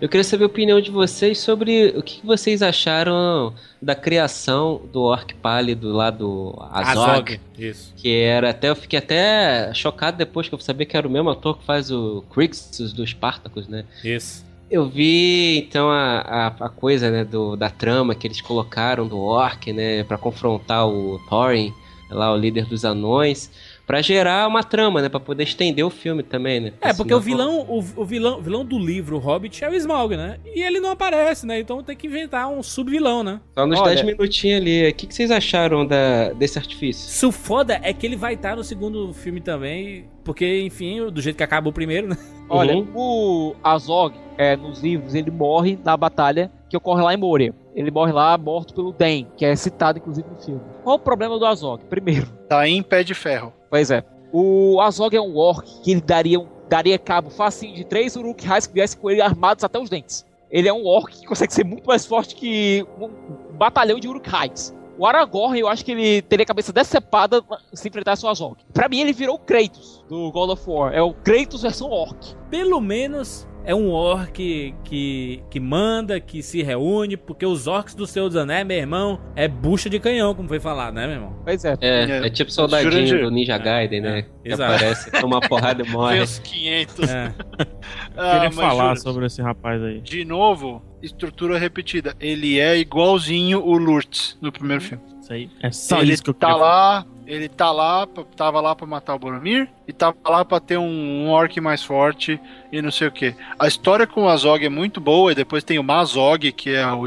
Speaker 7: eu queria saber a opinião de vocês sobre o que vocês acharam da criação do Orc Pálido lá do Azog,
Speaker 3: Isso.
Speaker 7: que era até eu fiquei até chocado depois que eu sabia que era o mesmo ator que faz o Crixus do Spartacus, né?
Speaker 3: Isso.
Speaker 7: Eu vi então a, a, a coisa né, do, da trama que eles colocaram do Orc, né, para confrontar o Thorin, lá o líder dos anões, pra gerar uma trama, né, para poder estender o filme também, né?
Speaker 3: É, porque o
Speaker 7: senão-
Speaker 3: vilão, o, o vilão, o vilão do livro, o Hobbit, é o Smaug, né? E ele não aparece, né? Então tem que inventar um sub-vilão, né?
Speaker 7: Só nos
Speaker 4: Olha-
Speaker 7: 10 minutinhos ali. O que, que vocês acharam da, desse artifício?
Speaker 3: Se o foda é que ele vai estar no segundo filme também, porque, enfim, do jeito que acaba o primeiro, né?
Speaker 4: Olha,
Speaker 7: Uhum.
Speaker 4: o Azog, é, nos livros, ele morre na batalha que ocorre lá em Moria. Ele morre lá morto pelo Den, que é citado inclusive no filme. Qual o problema do Azog? Primeiro,
Speaker 5: Tá em pé de ferro.
Speaker 4: Pois é, o Azog é um orc que ele daria, um- daria cabo facinho de três Uruk-hais que viessem com ele armados até os dentes. Ele é um orc que consegue ser muito mais forte que um, batalhão de Uruk-hais. O Aragorn, eu acho que ele teria a cabeça decepada se enfrentasse o Azog. Pra mim, ele virou o Kratos do God of War. É o Kratos versão orc.
Speaker 3: Pelo menos é um orc que, que manda, que se reúne, porque os orcs do Senhor dos Anéis, meu irmão, é bucha de canhão, como foi falado, né, meu irmão?
Speaker 4: Pois é.
Speaker 7: É,
Speaker 5: É,
Speaker 7: é tipo soldadinho
Speaker 5: Jurandir.
Speaker 7: do Ninja Gaiden, né?
Speaker 3: é,
Speaker 7: que
Speaker 3: exato.
Speaker 7: aparece, toma uma porrada e morre.
Speaker 5: Os 500.
Speaker 3: É.
Speaker 5: Ah,
Speaker 6: Queria falar
Speaker 5: juro,
Speaker 6: sobre esse rapaz aí.
Speaker 5: De novo, estrutura repetida. Ele é igualzinho o Lurtz no primeiro filme.
Speaker 6: Isso aí. É só
Speaker 5: ele
Speaker 6: isso que eu
Speaker 5: tá
Speaker 6: queria
Speaker 5: lá, ele tá lá, tava lá pra matar o Boromir e tava lá pra ter um, um orc mais forte e não sei o que. A história com o Azog é muito boa e depois tem o Mazog, que é o,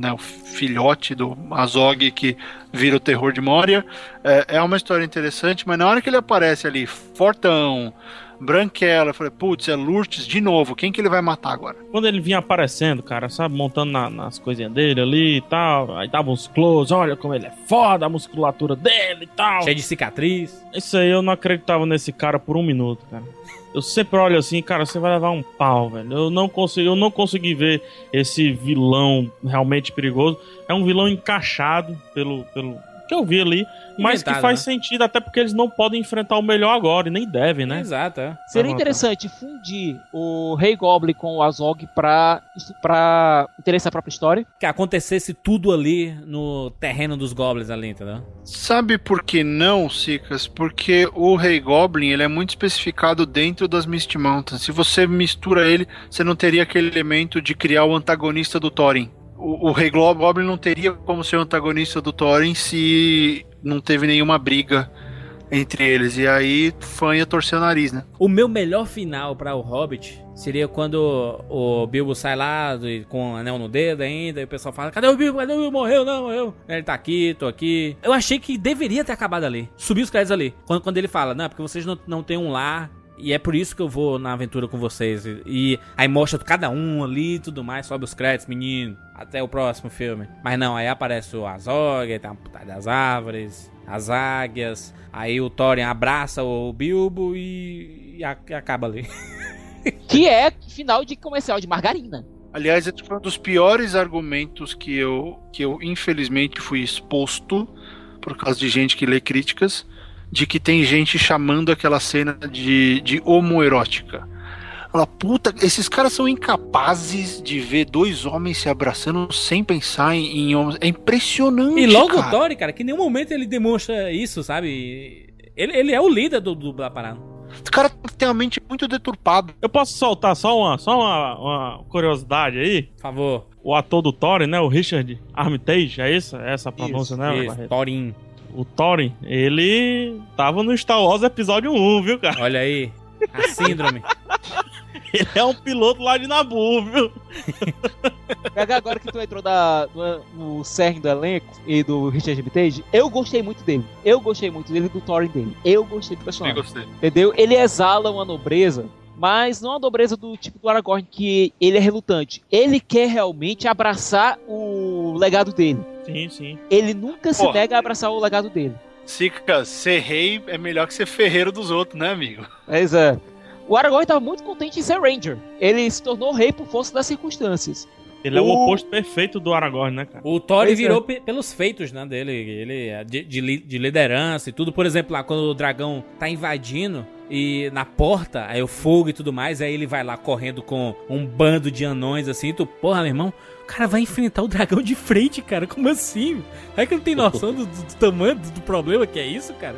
Speaker 5: né, o filhote do Azog que vira o terror de Moria. É, é uma história interessante, mas na hora que ele aparece ali, fortão, branquela, eu falei, putz, é Lurtz de novo, quem que ele vai matar agora?
Speaker 6: Quando ele vinha aparecendo, cara, sabe, montando na- nas coisinhas dele ali e tal, aí dava uns close, olha como ele é foda, a musculatura dele e tal.
Speaker 3: Cheio de cicatriz.
Speaker 6: Isso aí eu não acreditava nesse cara por um minuto, cara. Eu sempre olho assim, cara, você vai levar um pau, velho. Eu não consegui, eu não consegui ver esse vilão realmente perigoso. É um vilão encaixado pelo, pelo que eu vi ali, mas que faz
Speaker 3: né?
Speaker 6: sentido até porque eles não podem enfrentar o melhor agora e nem devem, né?
Speaker 3: Exato, é.
Speaker 4: Seria
Speaker 6: Tá bom,
Speaker 4: interessante fundir o Rei Goblin com o Azog pra, pra interessar a própria história.
Speaker 3: Que acontecesse tudo ali no terreno dos goblins ali, entendeu?
Speaker 5: Sabe por que não, Sicas? Porque o Rei Goblin ele é muito especificado dentro das Misty Mountains. Se você mistura ele, você não teria aquele elemento de criar o antagonista do Thorin. O, o Rei Goblin não teria como ser o antagonista do Thorin se não teve nenhuma briga entre eles. E aí, fã ia torcer o nariz, né?
Speaker 3: O meu melhor final pra o Hobbit seria quando o Bilbo sai lá com o anel no dedo ainda, e o pessoal fala: Cadê o Bilbo? Cadê o Bilbo? Morreu, não, morreu. Ele tá aqui, tô aqui. Eu achei que deveria ter acabado ali. Subiu os créditos ali. Quando, quando ele fala: Não, porque vocês não, não têm um lar. E é por isso que eu vou na aventura com vocês. E, e aí mostra cada um ali e tudo mais, sobe os créditos, menino. Até o próximo filme. Mas não, aí aparece o Azog, aí tem a putada das árvores, as águias. Aí o Thorin abraça o Bilbo e, e a- e acaba ali.
Speaker 4: Que é final de comercial de margarina.
Speaker 5: Aliás, esse foi um dos piores argumentos que eu, que eu infelizmente fui exposto por causa de gente que lê críticas, de que tem gente chamando aquela cena de, de homoerótica. Fala, puta, esses caras são incapazes de ver dois homens se abraçando sem pensar em, em homens. É impressionante.
Speaker 3: E logo
Speaker 5: cara.
Speaker 3: o Tori, cara, que em nenhum momento ele demonstra isso, sabe? Ele, ele é o líder do, do, da parada.
Speaker 5: O cara tem uma mente muito deturpada.
Speaker 6: Eu posso soltar só uma, só uma, uma curiosidade aí?
Speaker 3: Por favor.
Speaker 6: O ator do Thorin, né? O Richard Armitage, é isso? É essa a pronúncia, né?
Speaker 3: Isso, Thorin.
Speaker 6: O Thorin, ele tava no Star Wars episódio 1, viu, cara?
Speaker 3: Olha aí. A síndrome.
Speaker 6: Ele é um piloto lá de Nabu, viu?
Speaker 4: Agora que tu entrou da, no, no cerne do elenco e do Richard Armitage, eu gostei muito dele. Eu gostei muito dele e do Thorin dele. Eu gostei do
Speaker 5: Eu
Speaker 4: personagem.
Speaker 5: gostei.
Speaker 4: Entendeu? Ele exala uma nobreza, mas não a nobreza do tipo do Aragorn, que ele é relutante. Ele quer realmente abraçar o legado dele.
Speaker 6: Sim, sim.
Speaker 4: Ele nunca se
Speaker 5: Porra.
Speaker 4: nega a abraçar o legado dele.
Speaker 5: Sica, ser rei é melhor que ser ferreiro dos outros, né, amigo?
Speaker 4: Mas é. O Aragorn estava muito contente em ser Ranger. Ele se tornou rei por força das circunstâncias.
Speaker 6: Ele é o
Speaker 4: O-
Speaker 6: oposto perfeito do Aragorn, né, cara?
Speaker 3: O Thorin
Speaker 4: Pois é.
Speaker 3: virou pe- pelos feitos, né, dele. Ele é de, de de liderança e tudo. Por exemplo, lá quando o dragão tá invadindo e na porta, aí o fogo e tudo mais, aí ele vai lá correndo com um bando de anões assim. Tu, porra, meu irmão, o cara vai enfrentar o dragão de frente, cara. Como assim? É que não tem noção do, do- do tamanho do, do problema que é isso, cara?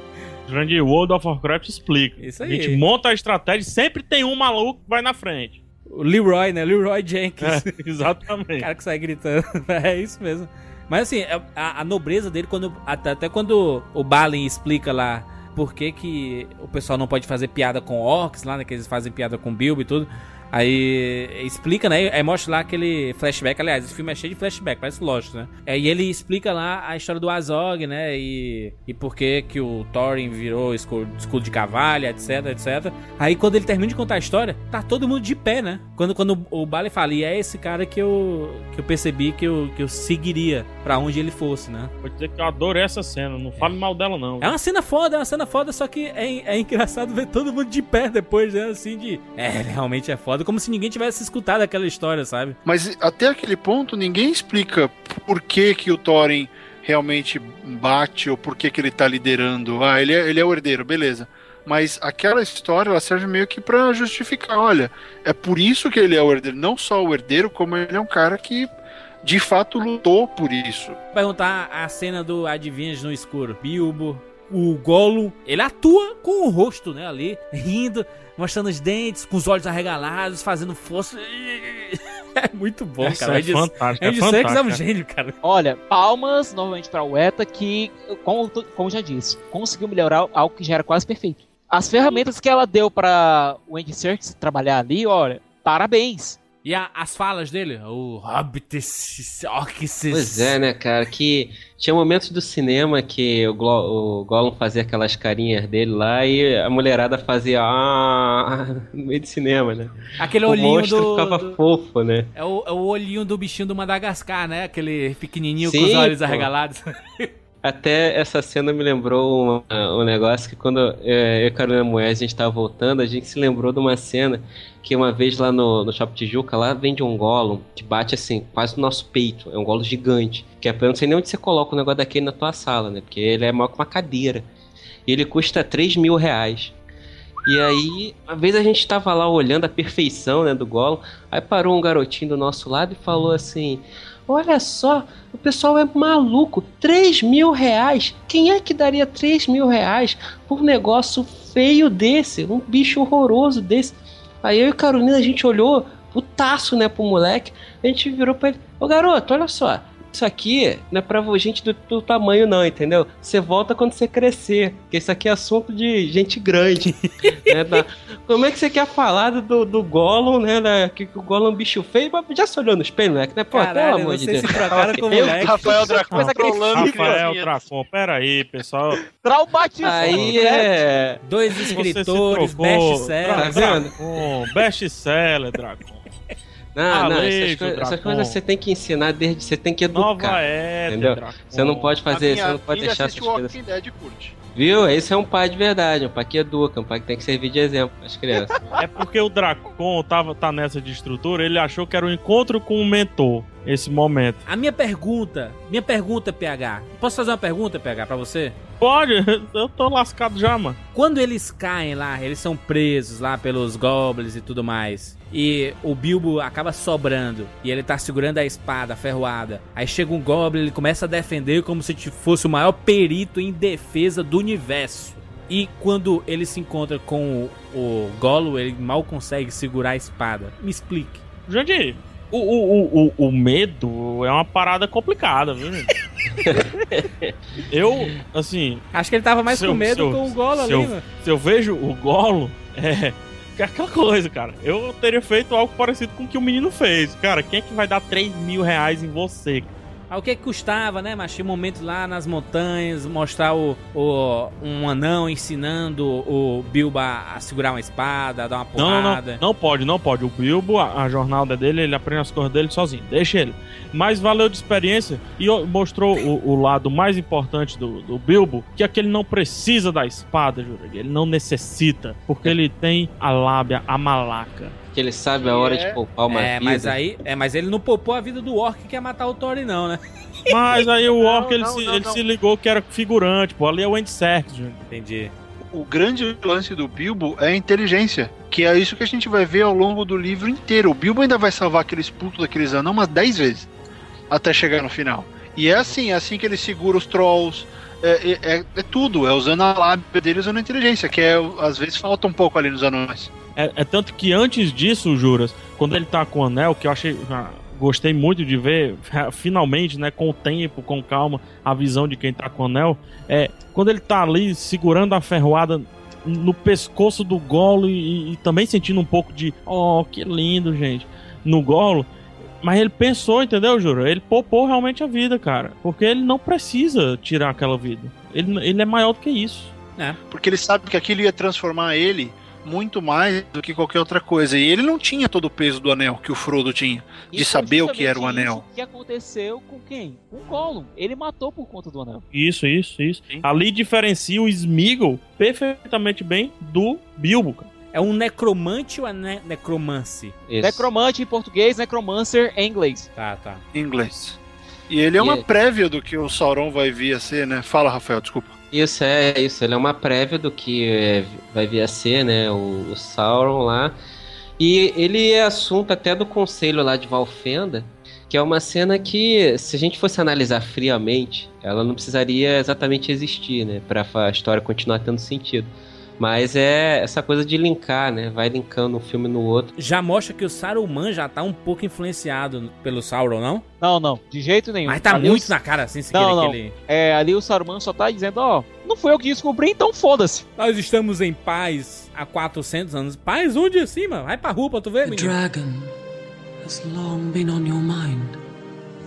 Speaker 6: Grande World of Warcraft explica.
Speaker 3: Isso
Speaker 6: A
Speaker 3: aí.
Speaker 6: gente monta a estratégia e sempre tem um maluco que vai na frente.
Speaker 3: O Leroy, né? Leroy Jenkins.
Speaker 6: É, exatamente.
Speaker 3: O cara que sai gritando. É isso mesmo. Mas assim, a, a nobreza dele, quando até, até quando o Balin explica lá por que, que o pessoal não pode fazer piada com orcs lá, né? Que eles fazem piada com Bilbo e tudo. Aí explica, né? Aí mostra lá aquele flashback. Aliás, esse filme é cheio de flashback, parece lógico, né? É, e ele explica lá a história do Azog, né? E, e por que que o Thorin virou escudo, escudo de cavalho, etc, etc. Aí quando ele termina de contar a história, tá todo mundo de pé, né? Quando, quando o Balin fala, e é esse cara que eu, que eu percebi que eu, que eu seguiria pra onde ele fosse, né?
Speaker 6: Vou dizer que eu adorei essa cena. Não fale mal dela, não.
Speaker 3: É uma cena foda, é uma cena foda, só que é, é engraçado ver todo mundo de pé depois, né? Assim, de. É, realmente é foda, como se ninguém tivesse escutado aquela história, sabe?
Speaker 5: Mas até aquele ponto, ninguém explica por que, que o Thorin realmente bate ou por que, que ele tá liderando. Ah, ele é, ele é o herdeiro, beleza. Mas aquela história ela serve meio que pra justificar. Olha, é por isso que ele é o herdeiro. Não só o herdeiro, como ele é um cara que de fato lutou por isso.
Speaker 3: Perguntar a cena do Adivinhas no Escuro. Bilbo, o Gollum, ele atua com o rosto, né? Ali, rindo, mostrando os dentes, com os olhos arregalados, fazendo força. É muito bom,
Speaker 6: Essa
Speaker 3: cara.
Speaker 6: é
Speaker 3: Andy-
Speaker 6: fantástica, é
Speaker 3: Andy Serkis é um gênio, cara.
Speaker 4: Olha, palmas novamente para o ETA, que, como, como já disse, conseguiu melhorar algo que já era quase perfeito. As ferramentas que ela deu para o Andy Serkis trabalhar ali, olha, parabéns.
Speaker 3: E a- as falas dele? O Hobbit.
Speaker 7: Pois é, né, cara? Que tinha momentos do cinema que o, Glo o Gollum fazia aquelas carinhas dele lá e a mulherada fazia ah no meio do cinema, né?
Speaker 3: Aquele
Speaker 7: o
Speaker 3: olhinho
Speaker 7: monstro
Speaker 3: do-
Speaker 7: ficava
Speaker 3: do-
Speaker 7: fofo, né?
Speaker 3: É o, é o olhinho do bichinho do Madagascar, né? Aquele pequenininho com
Speaker 7: Sim,
Speaker 3: os olhos
Speaker 7: pô.
Speaker 3: arregalados.
Speaker 7: Até essa cena me lembrou um, um negócio que quando é, eu e Carolina Moés a gente tava voltando, a gente se lembrou de uma cena que uma vez lá no, no Shopping Tijuca, lá vende um Gollum que bate assim, quase no nosso peito. É um Gollum gigante. Que é, eu não sei nem onde você coloca um negócio daquele na tua sala, né? Porque ele é maior que uma cadeira. E ele custa 3 mil reais. E aí, uma vez a gente tava lá olhando a perfeição né, do Gollum, aí parou um garotinho do nosso lado e falou assim: Olha só, o pessoal é maluco, 3 mil reais? Quem é que daria 3 mil reais por um negócio feio desse, um bicho horroroso desse? Aí eu e Carolina a gente olhou, putaço, né, pro moleque, a gente virou pra ele: Ô garoto, olha só. Isso aqui não é pra gente do, do tamanho, não, entendeu? Você volta quando você crescer. Porque isso aqui é assunto de gente grande. né, da- Como é que você quer falar do, do Gollum, né? da- que, que o Gollum é um bicho feio? Mas Já se olhou no espelho, moleque, né? Pô,
Speaker 3: Caralho,
Speaker 7: pelo amor
Speaker 3: não
Speaker 7: de
Speaker 3: sei
Speaker 7: Deus.
Speaker 3: se trocaram com o
Speaker 7: Eu-
Speaker 3: moleque.
Speaker 5: Rafael Dracon
Speaker 4: Coisa
Speaker 5: trolando
Speaker 6: Rafael. Dracon, peraí, pessoal.
Speaker 4: Traumatizou.
Speaker 7: Aí
Speaker 4: né?
Speaker 7: é.
Speaker 3: Dois escritores, best-seller.
Speaker 7: Tá vendo?
Speaker 6: Best-seller, Dracon.
Speaker 7: Não, não,
Speaker 6: Alejo,
Speaker 7: essas, coisas, essas coisas você tem que ensinar desde. Você tem que
Speaker 6: Nova
Speaker 7: educar.
Speaker 6: era,
Speaker 7: entendeu?
Speaker 6: Dracon.
Speaker 7: Você não pode fazer, você
Speaker 5: minha
Speaker 7: não pode deixar essas coisas.
Speaker 5: Dead curte.
Speaker 7: Viu? Esse é um pai de verdade, um pai que educa, um pai que tem que servir de exemplo às crianças.
Speaker 6: É porque o Dracon tava, tá nessa de estrutura, ele achou que era um encontro com o mentor, esse momento.
Speaker 3: A minha pergunta, minha pergunta, PH. Posso fazer uma pergunta, PH, pra você?
Speaker 6: Pode, eu tô lascado já, mano.
Speaker 3: Quando eles caem lá, eles são presos lá pelos goblins e tudo mais. E o Bilbo acaba sobrando. E ele tá segurando a espada ferroada. Aí chega um goblin, ele começa a defender como se fosse o maior perito em defesa do universo. E quando ele se encontra com o, o Golo, ele mal consegue segurar a espada. Me explique.
Speaker 6: Jandir, o, o, o, o medo é uma parada complicada, viu, gente? eu, assim.
Speaker 3: Acho que ele tava mais com medo
Speaker 6: eu-
Speaker 3: com o Golo
Speaker 6: se
Speaker 3: ali,
Speaker 6: eu,
Speaker 3: mano.
Speaker 6: se eu vejo o Golo, é. É aquela coisa, cara. Eu teria feito algo parecido com o que o menino fez. Cara, quem é que vai dar 3 mil reais em você?
Speaker 3: Ah, o que que custava, né, mas tinha um momento lá nas montanhas, mostrar o, o- um anão ensinando o Bilbo a, a segurar uma espada, a dar uma
Speaker 6: Não, não,
Speaker 3: porrada.
Speaker 6: não. Não pode, não pode. O Bilbo, a, a jornada dele, ele aprende as coisas dele sozinho. Deixa ele. Mas valeu de experiência e mostrou o, o lado mais importante do, do Bilbo, que é que ele não precisa da espada, Jurandir. Ele não necessita, porque ele tem a lábia, a malaca.
Speaker 7: Que ele sabe a hora
Speaker 5: É.
Speaker 7: de poupar uma
Speaker 3: É,
Speaker 7: vida.
Speaker 3: mas aí, é, mas ele não poupou a vida do orc que ia matar o Thorin, não, né?
Speaker 6: Mas aí o
Speaker 5: Não,
Speaker 6: Orc, ele,
Speaker 5: não,
Speaker 6: se,
Speaker 5: não,
Speaker 6: ele
Speaker 5: não.
Speaker 6: se ligou que era figurante, pô. Ali é o Andy Serkis.
Speaker 3: Entendi.
Speaker 5: O grande lance do Bilbo é a inteligência, que é isso que a gente vai ver ao longo do livro inteiro. O Bilbo ainda vai salvar aqueles putos daqueles anãos umas 10 vezes, até chegar no final. E é assim, é assim que ele segura os trolls, é, é- é- é tudo, é usando a lábia dele, usando a inteligência, que é, às vezes falta um pouco ali nos anões.
Speaker 6: É, é tanto que antes disso, Juras, quando ele tá com o anel, que eu achei. ah, Gostei muito de ver, finalmente, né, com o tempo, com calma, a visão de quem tá com o anel. É, quando ele tá ali segurando a ferroada no pescoço do golo e, e também sentindo um pouco de. Oh, que lindo, gente. No golo. Mas ele pensou, entendeu, Jura? Ele poupou realmente a vida, cara. Porque ele não precisa tirar aquela vida. Ele, ele é maior do que isso.
Speaker 5: Porque ele sabe que aquilo ia transformar ele muito mais do que qualquer outra coisa. E ele não tinha todo o peso do anel que o Frodo tinha. De saber o que era o anel.
Speaker 4: isso que aconteceu com quem? Com o Gollum. Ele matou por conta do anel.
Speaker 6: Isso, isso, isso.
Speaker 5: Sim.
Speaker 6: Ali diferencia o Smeagol perfeitamente bem do Bilbo, cara.
Speaker 3: É um necromante ou é ne necromance?
Speaker 7: Isso.
Speaker 4: Necromante em português, necromancer em inglês.
Speaker 3: Tá, tá.
Speaker 5: Em inglês. E ele é uma
Speaker 7: E-
Speaker 5: prévia do que o Sauron vai vir a ser, né? Fala, Rafael, desculpa.
Speaker 7: Isso, é isso. Ele é uma prévia do que é, vai vir a ser, né? O, o Sauron lá. E ele é assunto até do conselho lá de Valfenda, que é uma cena que, se a gente fosse analisar friamente, ela não precisaria exatamente existir, né? Pra fa- a história continuar tendo sentido. Mas é essa coisa de linkar, né? Vai linkando um filme no outro.
Speaker 3: Já mostra que o Saruman já tá um pouco influenciado pelo Sauron, não?
Speaker 4: Não, não, de jeito nenhum.
Speaker 3: Mas tá
Speaker 4: Ali
Speaker 3: muito
Speaker 4: o-
Speaker 3: na cara, assim, se
Speaker 4: Não, não.
Speaker 3: que ele...
Speaker 4: É, ali o Saruman só tá dizendo, ó, não foi eu que descobri, então foda-se.
Speaker 3: Nós estamos em paz há 400 anos. Paz onde assim, mano? Vai pra rua pra tu ver,
Speaker 13: The
Speaker 3: menino.
Speaker 13: dragon has long been on your mind.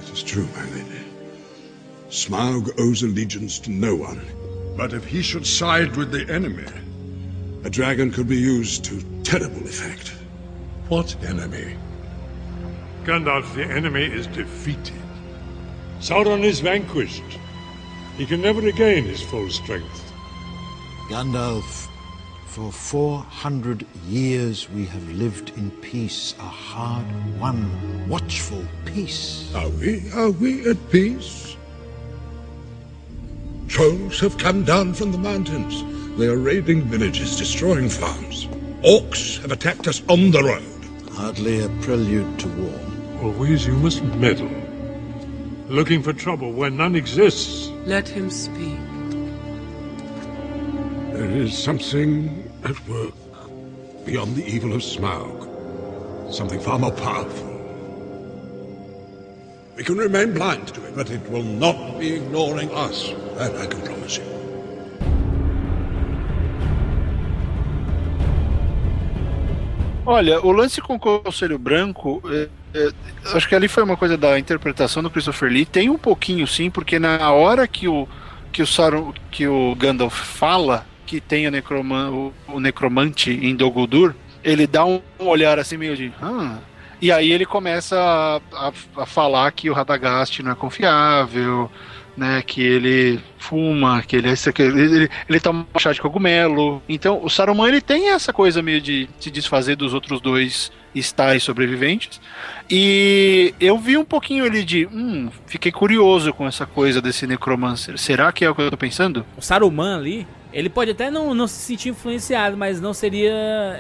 Speaker 9: It is true, my lady. Smaug owes allegiance to no one.
Speaker 2: But if he should side with the enemy,
Speaker 9: A dragon could be used to terrible effect.
Speaker 2: what enemy? Gandalf, the enemy is defeated. Sauron is vanquished. He can never regain his full strength.
Speaker 12: Gandalf, for 400 years we have lived in peace, a hard won, watchful peace.
Speaker 9: Are we? Are we at peace? Trolls have come down from the mountains. They are raiding villages, destroying farms. Orcs have attacked us on the road.
Speaker 12: Hardly a prelude to war.
Speaker 2: Always you must meddle. Looking for trouble where none exists.
Speaker 13: Let him speak.
Speaker 9: There is something at work beyond the evil of Smaug. Something far more powerful. We can remain blind to it, but it will not be ignoring us. That I can promise you.
Speaker 5: Olha, o lance com o Conselho Branco, é, é, acho que ali foi uma coisa da interpretação do Christopher Lee. Tem um pouquinho sim, porque na hora que o que o Sauron, que o Gandalf fala que tem o, necroman, o, o necromante em Dol Guldur, ele dá um olhar assim meio de, ah, E aí ele começa a, a, a falar que o Radagast não é confiável, né, que ele fuma, que ele, ele, ele, ele toma chá de cogumelo. Então, o Saruman ele tem essa coisa meio de se desfazer dos outros dois estáis sobreviventes. E eu vi um pouquinho ali de, hum, fiquei curioso com essa coisa desse necromancer. Será que é o que eu tô pensando?
Speaker 3: O Saruman ali, ele pode até não, não se sentir influenciado, mas não seria.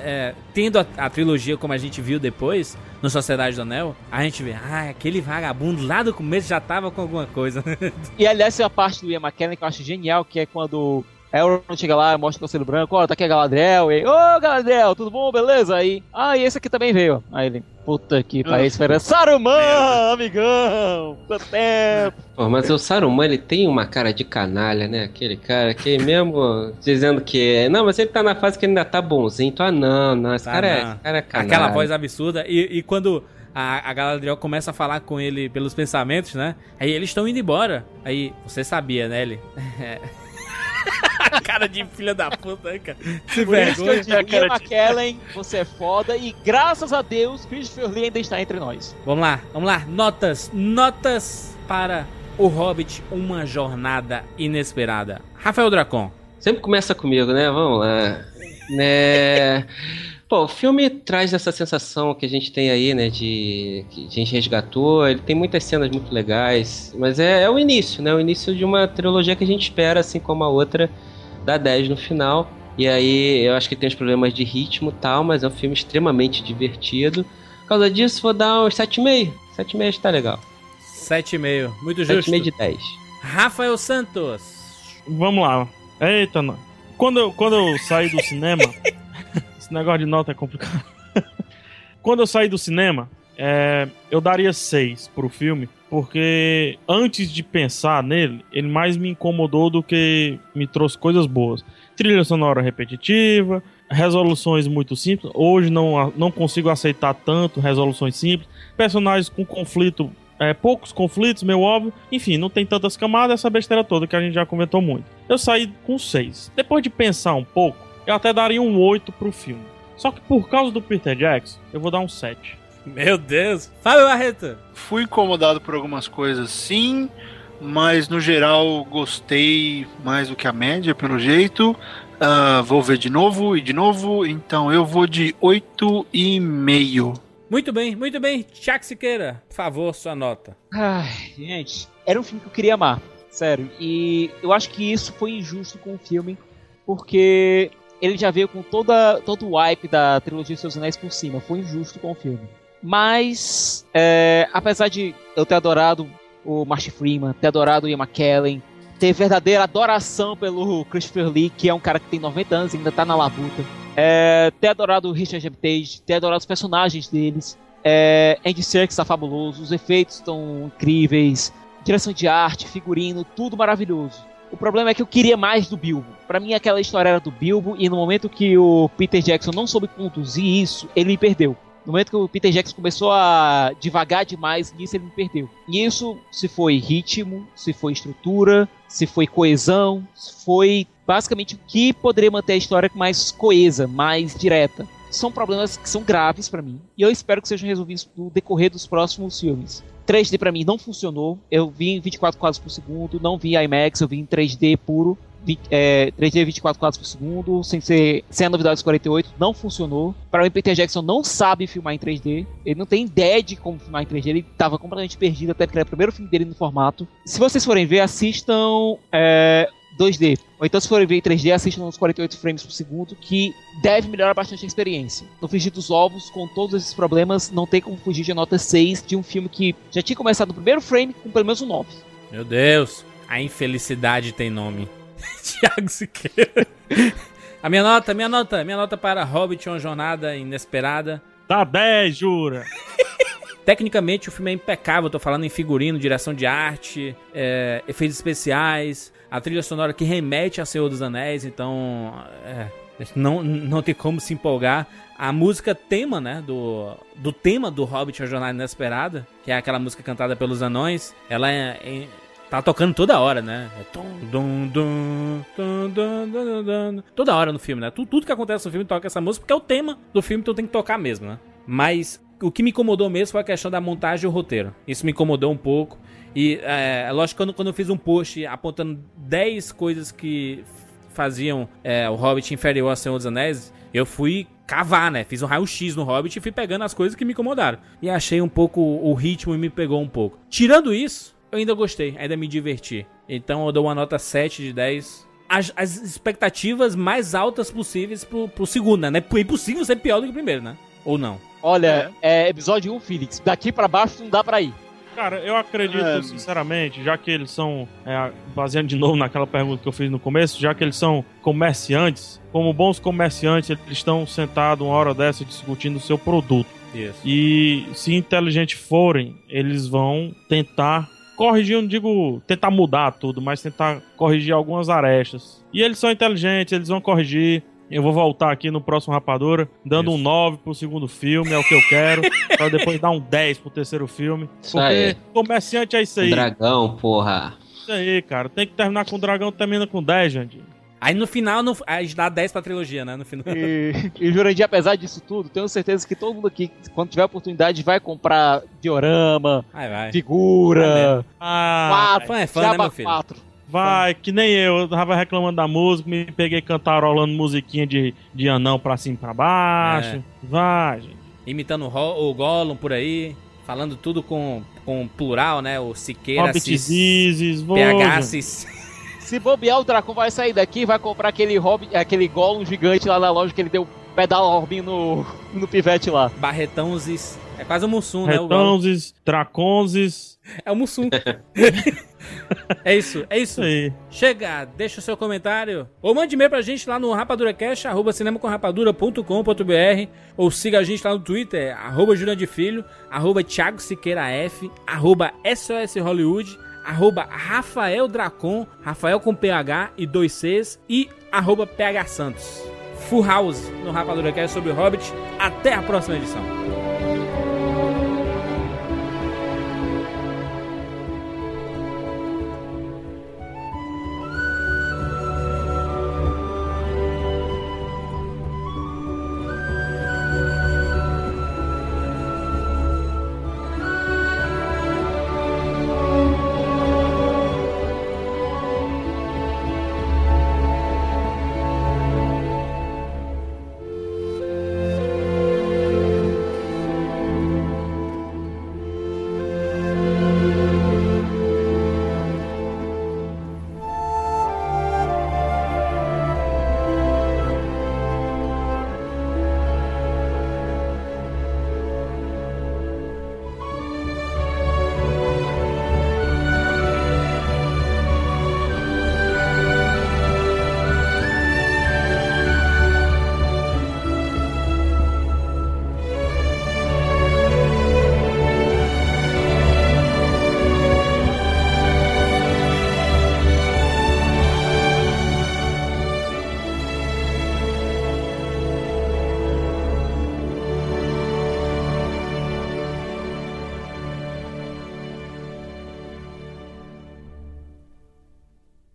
Speaker 3: É, tendo a, a, trilogia como a gente viu depois, no Sociedade do Anel, a gente vê, ah, aquele vagabundo lá do começo já tava com alguma coisa.
Speaker 4: e aliás, é a parte do Ian McKellen que eu acho genial, que é quando Elrond chega lá, mostra o conselho branco, ó, tá aqui a Galadriel, e ô oh, Galadriel, tudo bom, beleza? Aí, ah, e esse aqui também veio. Aí ele, Puta que pariu, espera. Saruman, amigão! Quanto tempo!
Speaker 7: Pô, mas o Saruman, ele tem uma cara de canalha, né? Aquele cara que mesmo dizendo que. Não, mas ele tá na fase que ele ainda tá bonzinho. Então, ah, não, não, esse, tá cara, é, esse cara é canalha.
Speaker 3: Aquela voz absurda. E, e quando a, a Galadriel começa a falar com ele pelos pensamentos, né? Aí eles estão indo embora. Aí, você sabia, né, ele? cara de filha da puta, né, cara?
Speaker 4: Se vergonha. Ian McKellen, você é foda e graças a Deus, Christopher Lee ainda está entre nós.
Speaker 3: Vamos lá, vamos lá. Notas, notas para O Hobbit, uma jornada inesperada. Rafael Dracon.
Speaker 7: Sempre começa comigo, né? Vamos lá. Né... Pô, o filme traz essa sensação que a gente tem aí, né, de que a gente resgatou. Ele tem muitas cenas muito legais, mas é, é o início, né? O início de uma trilogia que a gente espera, assim como a outra, dá 10 no final. E aí eu acho que tem os problemas de ritmo e tal, mas é um filme extremamente divertido. Por causa disso, vou dar uns 7,5. 7,5 está legal.
Speaker 3: 7,5, muito justo.
Speaker 7: 7,5 de 10.
Speaker 3: Rafael Santos.
Speaker 6: Vamos lá. Eita, não. Quando eu, quando eu saí do cinema. Esse negócio de nota é complicado. Quando eu saí do cinema, é, eu daria 6 pro filme, porque antes de pensar nele, ele mais me incomodou do que me trouxe coisas boas. Trilha sonora repetitiva, resoluções muito simples. Hoje não, não consigo aceitar tanto resoluções simples. Personagens com conflito, é, poucos conflitos, meio óbvio. Enfim, não tem tantas camadas, essa besteira toda que a gente já comentou muito. Eu saí com 6. Depois de pensar um pouco, eu até daria um 8 pro filme. Só que por causa do Peter Jackson, eu vou dar um 7.
Speaker 3: Meu Deus! Fábio Barreto!
Speaker 5: Fui incomodado por algumas coisas, sim, mas no geral gostei mais do que a média, pelo jeito. Uh, vou ver de novo e de novo, então eu vou de 8,5.
Speaker 3: Muito bem, muito bem. Tiago Siqueira, por favor, sua nota.
Speaker 4: Ai, gente, era um filme que eu queria amar, sério. E eu acho que isso foi injusto com o filme, porque ele já veio com toda, todo o hype da trilogia Seus Anéis por cima. Foi injusto com o filme. Mas, é, apesar de eu ter adorado o Marty Freeman, ter adorado o Ian McKellen, ter verdadeira adoração pelo Christopher Lee, que é um cara que tem 90 anos e ainda tá na labuta, é, ter adorado o Richard Armitage, ter adorado os personagens deles, é, Andy Serkis tá fabuloso, os efeitos estão incríveis, direção de arte, figurino, tudo maravilhoso. O problema é que eu queria mais do Bilbo. Para mim, aquela história era do Bilbo, e no momento que o Peter Jackson não soube conduzir isso, ele me perdeu. No momento que o Peter Jackson começou a devagar demais nisso, ele me perdeu. E isso, se foi ritmo, se foi estrutura, se foi coesão, se foi basicamente o que poderia manter a história mais coesa, mais direta. São problemas que são graves para mim. E eu espero que sejam resolvidos no decorrer dos próximos filmes. 3D para mim não funcionou. Eu vi em 24 quadros por segundo, não vi IMAX, eu vi em 3D puro. é, 3D 24 quadros por segundo, sem ser sem a novidade dos 48, não funcionou. Para o Peter Jackson não sabe filmar em 3D, ele não tem ideia de como filmar em 3D, ele estava completamente perdido até porque era o primeiro filme dele no formato. Se vocês forem ver, assistam é, 2D. Ou então, se forem ver em 3D, assistam nos 48 frames por segundo, que deve melhorar bastante a experiência. No Fingir dos Ovos, com todos esses problemas, não tem como fugir de nota 6 de um filme que já tinha começado no primeiro frame com pelo menos um 9.
Speaker 3: Meu Deus, a infelicidade tem nome. Thiago Siqueira. a minha nota, minha nota, minha nota para Hobbit, uma jornada inesperada.
Speaker 6: Tá 10, jura?
Speaker 3: Tecnicamente o filme é impecável, tô falando em figurino, direção de arte, é, efeitos especiais, a trilha sonora que remete a Senhor dos Anéis, então é, não, não tem como se empolgar. A música tema, né, do, do tema do Hobbit, A Jornada Inesperada, que é aquela música cantada pelos anões, ela é, é tá tocando toda hora, né? É dum, dum, dum, toda hora no filme, né? Tudo, tudo que acontece no filme toca essa música, porque é o tema do filme, então tem que tocar mesmo, né? Mas o que me incomodou mesmo foi a questão da montagem e o roteiro. Isso me incomodou um pouco. E é, lógico que quando, quando eu fiz um post apontando 10 coisas que faziam é, o Hobbit inferior a Senhor dos Anéis, eu fui cavar, né? Fiz um raio-x no Hobbit e fui pegando as coisas que me incomodaram. E achei um pouco o ritmo e me pegou um pouco. Tirando isso, eu ainda gostei, ainda me diverti. Então eu dou uma nota 7 de 10. As, as expectativas mais altas possíveis pro, pro segundo, né? É impossível ser pior do que o primeiro, né? Ou não?
Speaker 4: Olha, é, episódio 1, Felix. Daqui pra baixo não dá pra ir.
Speaker 6: Cara, eu acredito, é. sinceramente, já que eles são, é, baseando de novo naquela pergunta que eu fiz no começo, já que eles são comerciantes, como bons comerciantes, eles estão sentados uma hora dessa discutindo o seu produto.
Speaker 3: Isso.
Speaker 6: E se inteligentes forem, eles vão tentar corrigir, não digo tentar mudar tudo, mas tentar corrigir algumas arestas. E eles são inteligentes, eles vão corrigir. Eu vou voltar aqui no próximo Rapadura, dando isso. um 9 pro segundo filme, é o que eu quero. pra depois dar um 10 pro terceiro filme.
Speaker 7: Isso
Speaker 6: porque
Speaker 7: aí.
Speaker 6: comerciante é isso aí.
Speaker 7: Dragão, porra.
Speaker 6: Isso aí, cara. Tem que terminar com o dragão, termina com 10, gente.
Speaker 3: Aí no final, no, a gente dá 10 pra trilogia, né? No final.
Speaker 4: E, e Jurandir, apesar disso tudo, tenho certeza que todo mundo aqui, quando tiver oportunidade, vai comprar diorama,
Speaker 3: vai, vai.
Speaker 4: figura,
Speaker 6: ah,
Speaker 3: quatro, fã é fã, né, meu filho?
Speaker 4: quatro.
Speaker 6: Vai, que nem eu, eu tava reclamando da música, me peguei cantarolando musiquinha de, de anão pra cima e pra baixo.
Speaker 3: É.
Speaker 6: Vai, gente.
Speaker 3: Imitando o, o Gollum por aí, falando tudo com, com plural, né? O Siqueira,
Speaker 6: Hobbit
Speaker 3: Cis,
Speaker 6: Zizes, vou,
Speaker 3: PH,
Speaker 6: gente.
Speaker 3: Cis.
Speaker 4: Se bobear, o Dracon vai sair daqui e vai comprar aquele Hobbit, aquele Gollum gigante lá na loja que ele deu pedal Orbin no, no pivete lá.
Speaker 3: Barretãozes. É quase o Mussum, né?
Speaker 6: Retonzes, Draconzes.
Speaker 3: É o Mussum. é isso, é
Speaker 6: isso. Aí.
Speaker 3: Chega, deixa o seu comentário. Ou mande e-mail pra gente lá no rapaduracast, arroba cinemacomrapadura.com.br ou siga a gente lá no Twitter, arroba Juliano de Filho, arroba Thiago Siqueira F, arroba SOS Hollywood, arroba Rafael Dracon, Rafael com PH e dois Cs e arroba PH Santos. Full House no Rapadura Cast sobre o Hobbit. Até a próxima edição.